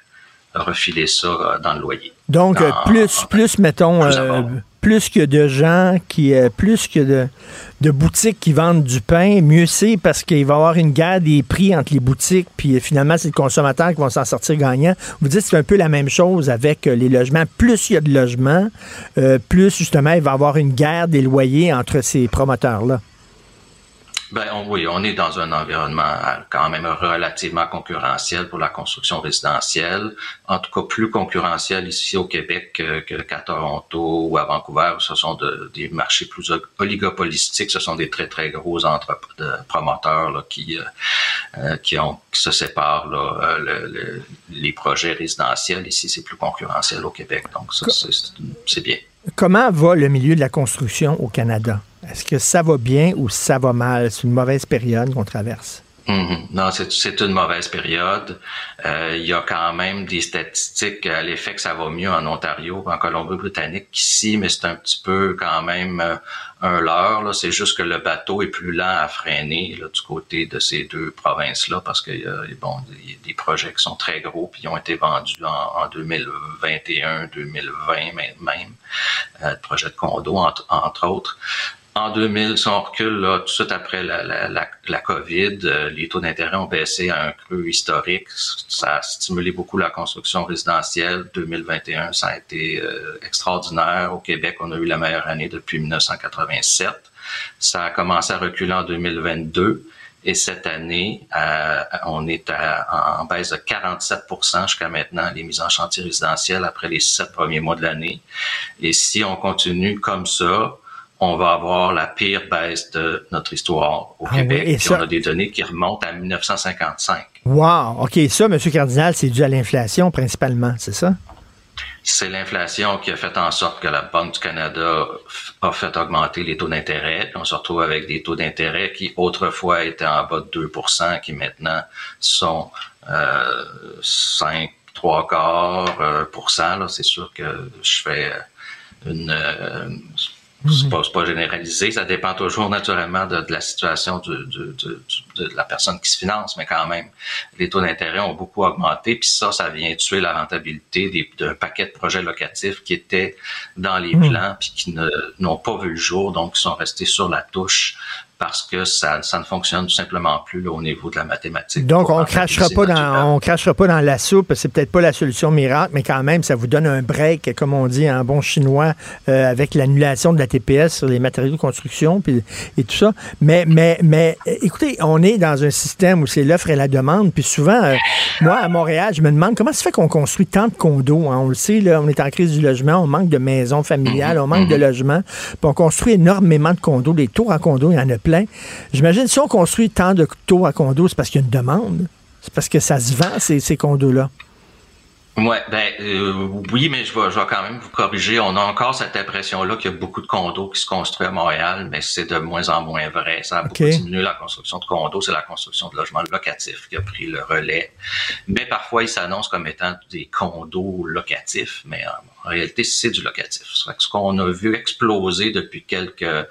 refiler ça euh, dans le loyer. Donc, euh, plus, plus, mettons, plus, euh, plus, que de gens qui, plus que de, de, boutiques qui vendent du pain, mieux c'est parce qu'il va y avoir une guerre des prix entre les boutiques, puis finalement, c'est le consommateur qui va s'en sortir gagnant. Vous dites que c'est un peu la même chose avec les logements. Plus il y a de logements, plus justement, il va y avoir une guerre des loyers entre ces promoteurs-là. Ben oui, on est dans un environnement euh, quand même relativement concurrentiel pour la construction résidentielle. En tout cas, plus concurrentiel ici au Québec qu'à Toronto ou à Vancouver. Ce sont des marchés plus oligopolistiques. Ce sont des très très gros entre, promoteurs qui euh, euh, qui ont se séparent là, les projets résidentiels. Ici, c'est plus concurrentiel au Québec. Donc ça, c'est bien. Comment va le milieu de la construction au Canada? Est-ce que ça va bien ou ça va mal? C'est une mauvaise période qu'on traverse. Mm-hmm. Non, c'est une mauvaise période. Euh, il y a quand même des statistiques à l'effet que ça va mieux en Ontario, en Colombie-Britannique qu'ici, mais c'est un petit peu quand même euh, un leurre. C'est juste que le bateau est plus lent à freiner du côté de ces deux provinces-là parce que bon, il y a des projets qui sont très gros puis ils ont été vendus en, 2021, 2020 même, euh, projets de condos entre, entre autres. En 2000, si on recule là, tout de suite après la, la, la, la COVID, euh, les taux d'intérêt ont baissé à un creux historique. Ça a stimulé beaucoup la construction résidentielle. 2021, ça a été euh, extraordinaire. Au Québec, on a eu la meilleure année depuis 1987. Ça a commencé à reculer en 2022. Et cette année, euh, on est à, en baisse de 47% jusqu'à maintenant, les mises en chantier résidentielles après les sept premiers mois de l'année. Et si on continue comme ça, on va avoir la pire baisse de notre histoire au Ah Québec. oui, et Puis ça- on a des données qui remontent à 1955. Wow. OK, ça, M. Cardinal, c'est dû à l'inflation principalement, c'est ça? C'est l'inflation qui a fait en sorte que la Banque du Canada a fait augmenter les taux d'intérêt. On se retrouve avec des taux d'intérêt qui autrefois étaient en bas de 2% qui maintenant sont euh, 5, 3 quarts euh, pour cent. là. C'est sûr que je fais euh, une... euh, c'est pas, pas généralisé, ça dépend toujours naturellement de, de la situation de, de, de, de la personne qui se finance, mais quand même, les taux d'intérêt ont beaucoup augmenté, puis ça, ça vient tuer la rentabilité d'un paquet de projets locatifs qui étaient dans les Mm. plans, puis qui n'ont pas vu le jour, donc qui sont restés sur la touche parce que ça, ça ne fonctionne tout simplement plus là, au niveau de la mathématique. Donc, on crachera pas dans, on crachera pas dans la soupe. C'est peut-être pas la solution miracle, mais quand même, ça vous donne un break, comme on dit en bon chinois, euh, avec l'annulation de la TPS sur les matériaux de construction puis, et tout ça. Mais, mais, mais, euh, écoutez, on est dans un système où c'est l'offre et la demande. Puis souvent, euh, moi, à Montréal, je me demande comment ça fait qu'on construit tant de condos. hein? On le sait, là, on est en crise du logement, on manque de maisons familiales, on manque de logements. Puis on construit énormément de condos. Les tours à condos, il y en a plein. J'imagine, si on construit tant de tours à condos, c'est parce qu'il y a une demande. C'est parce que ça se vend, ces, ces condos-là. Ouais, ben euh, oui, mais je vais, je vais quand même vous corriger. On a encore cette impression-là qu'il y a beaucoup de condos qui se construisent à Montréal, mais c'est de moins en moins vrai. Ça a beaucoup diminué la construction de condos, c'est la construction de logements locatifs qui a pris le relais. Mais parfois, ils s'annoncent comme étant des condos locatifs, mais en, réalité, c'est du locatif. Ce qu'on a vu exploser depuis quelques... euh,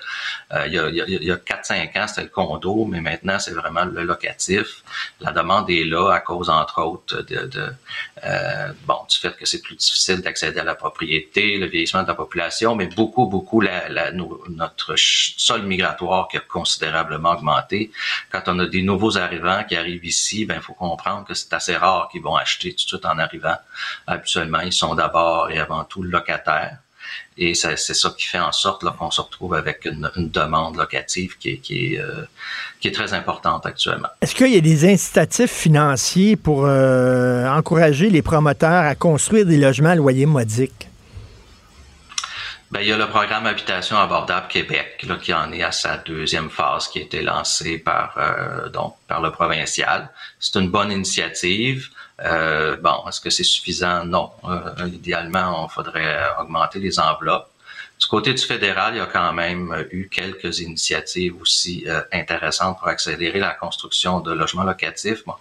il y a, il y a, il y a 4-5 ans, c'était le condo, mais maintenant, c'est vraiment le locatif. La demande est là à cause, entre autres, de, de euh, bon, du fait que c'est plus difficile d'accéder à la propriété, le vieillissement de la population, mais beaucoup, beaucoup la, la- no- notre sol migratoire qui a considérablement augmenté. Quand on a des nouveaux arrivants qui arrivent ici, ben il faut comprendre que c'est assez rare qu'ils vont acheter tout de suite en arrivant. Habituellement, ils sont d'abord et avant tout locataires. Et c'est ça qui fait en sorte qu'on se retrouve avec une, une demande locative qui est, qui, est, euh, qui est très importante actuellement. Est-ce qu'il y a des incitatifs financiers pour euh, encourager les promoteurs à construire des logements à loyer modique? Ben, il y a le programme Habitation abordable Québec, là, qui en est à sa deuxième phase, qui a été lancée par, euh, donc, par le provincial. C'est une bonne initiative. Euh, bon, est-ce que c'est suffisant? Non. Euh, idéalement, on faudrait augmenter les enveloppes. Du côté du fédéral, il y a quand même eu quelques initiatives aussi euh, intéressantes pour accélérer la construction de logements locatifs. Bon,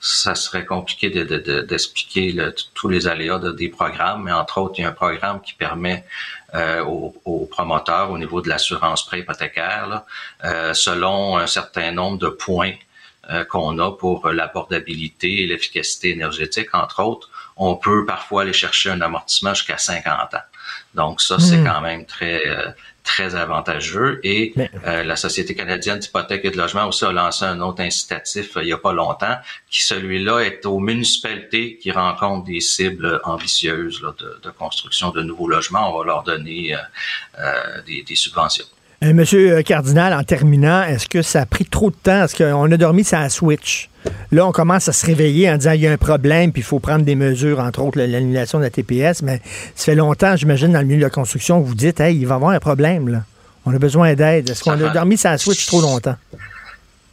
ça serait compliqué de- de- de- d'expliquer tous les aléas de, des programmes, mais entre autres, il y a un programme qui permet euh, aux, aux promoteurs au niveau de l'assurance prêt hypothécaire, là, euh, selon un certain nombre de points qu'on a pour euh, l'abordabilité et l'efficacité énergétique, entre autres, on peut parfois aller chercher un amortissement jusqu'à 50 ans. Donc ça, c'est Hmm. quand même très euh, très avantageux. Et euh, la Société canadienne d'hypothèque et de logement aussi a lancé un autre incitatif euh, il y a pas longtemps, qui celui-là est aux municipalités qui rencontrent des cibles ambitieuses là, de, de construction de nouveaux logements. On va leur donner euh, euh, des, des subventions. Euh, Monsieur Cardinal, en terminant, est-ce que ça a pris trop de temps? Est-ce qu'on a dormi ça switch? Là, on commence à se réveiller en disant il y a un problème, puis il faut prendre des mesures, entre autres l'annulation de la TPS, mais ça fait longtemps, j'imagine, dans le milieu de la construction, vous dites, hey, il va y avoir un problème, là. On a besoin d'aide. Est-ce qu'on a dormi ça switch trop longtemps?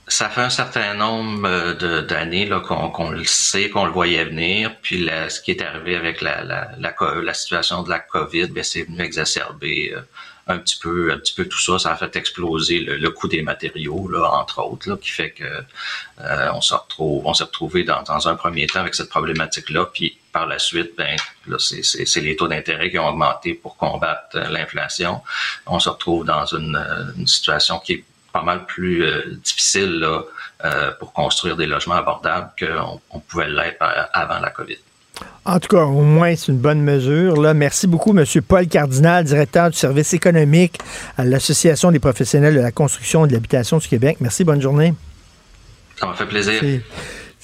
Ça fait un certain nombre euh, d'années qu'on le sait, qu'on le voyait venir. Puis ce qui est arrivé avec la, la, la, co- la situation de la COVID, ben, c'est venu exacerber euh, un petit peu, un petit peu tout ça. Ça a fait exploser le, coût des matériaux, là, entre autres, qui fait que euh, on se retrouve, on s'est retrouvé dans, un premier temps avec cette problématique-là. Puis par la suite, ben c'est- les taux d'intérêt qui ont augmenté pour combattre euh, l'inflation. On se retrouve dans une, euh, une situation qui est pas mal plus euh, difficile là, pour construire des logements abordables qu'on on pouvait l'être avant la COVID. En tout cas, au moins, c'est une bonne mesure. Là. Merci beaucoup, M. Paul Cardinal, directeur du service économique à l'Association des professionnels de la construction et de l'habitation du Québec. Merci, bonne journée. Ça m'a fait plaisir.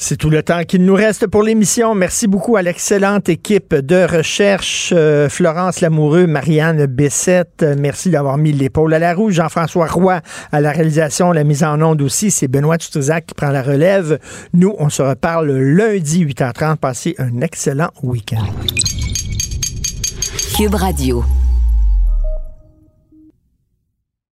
C'est tout le temps qu'il nous reste pour l'émission. Merci beaucoup à l'excellente équipe de recherche, euh, Florence Lamoureux, Marianne Bessette. Euh, Merci d'avoir mis l'épaule à la roue. Jean-François Roy à la réalisation, la mise en onde aussi. C'est Benoît Tutrisac qui prend la relève. Nous, on se reparle lundi 8h30. Passez un excellent week-end. Cube Radio.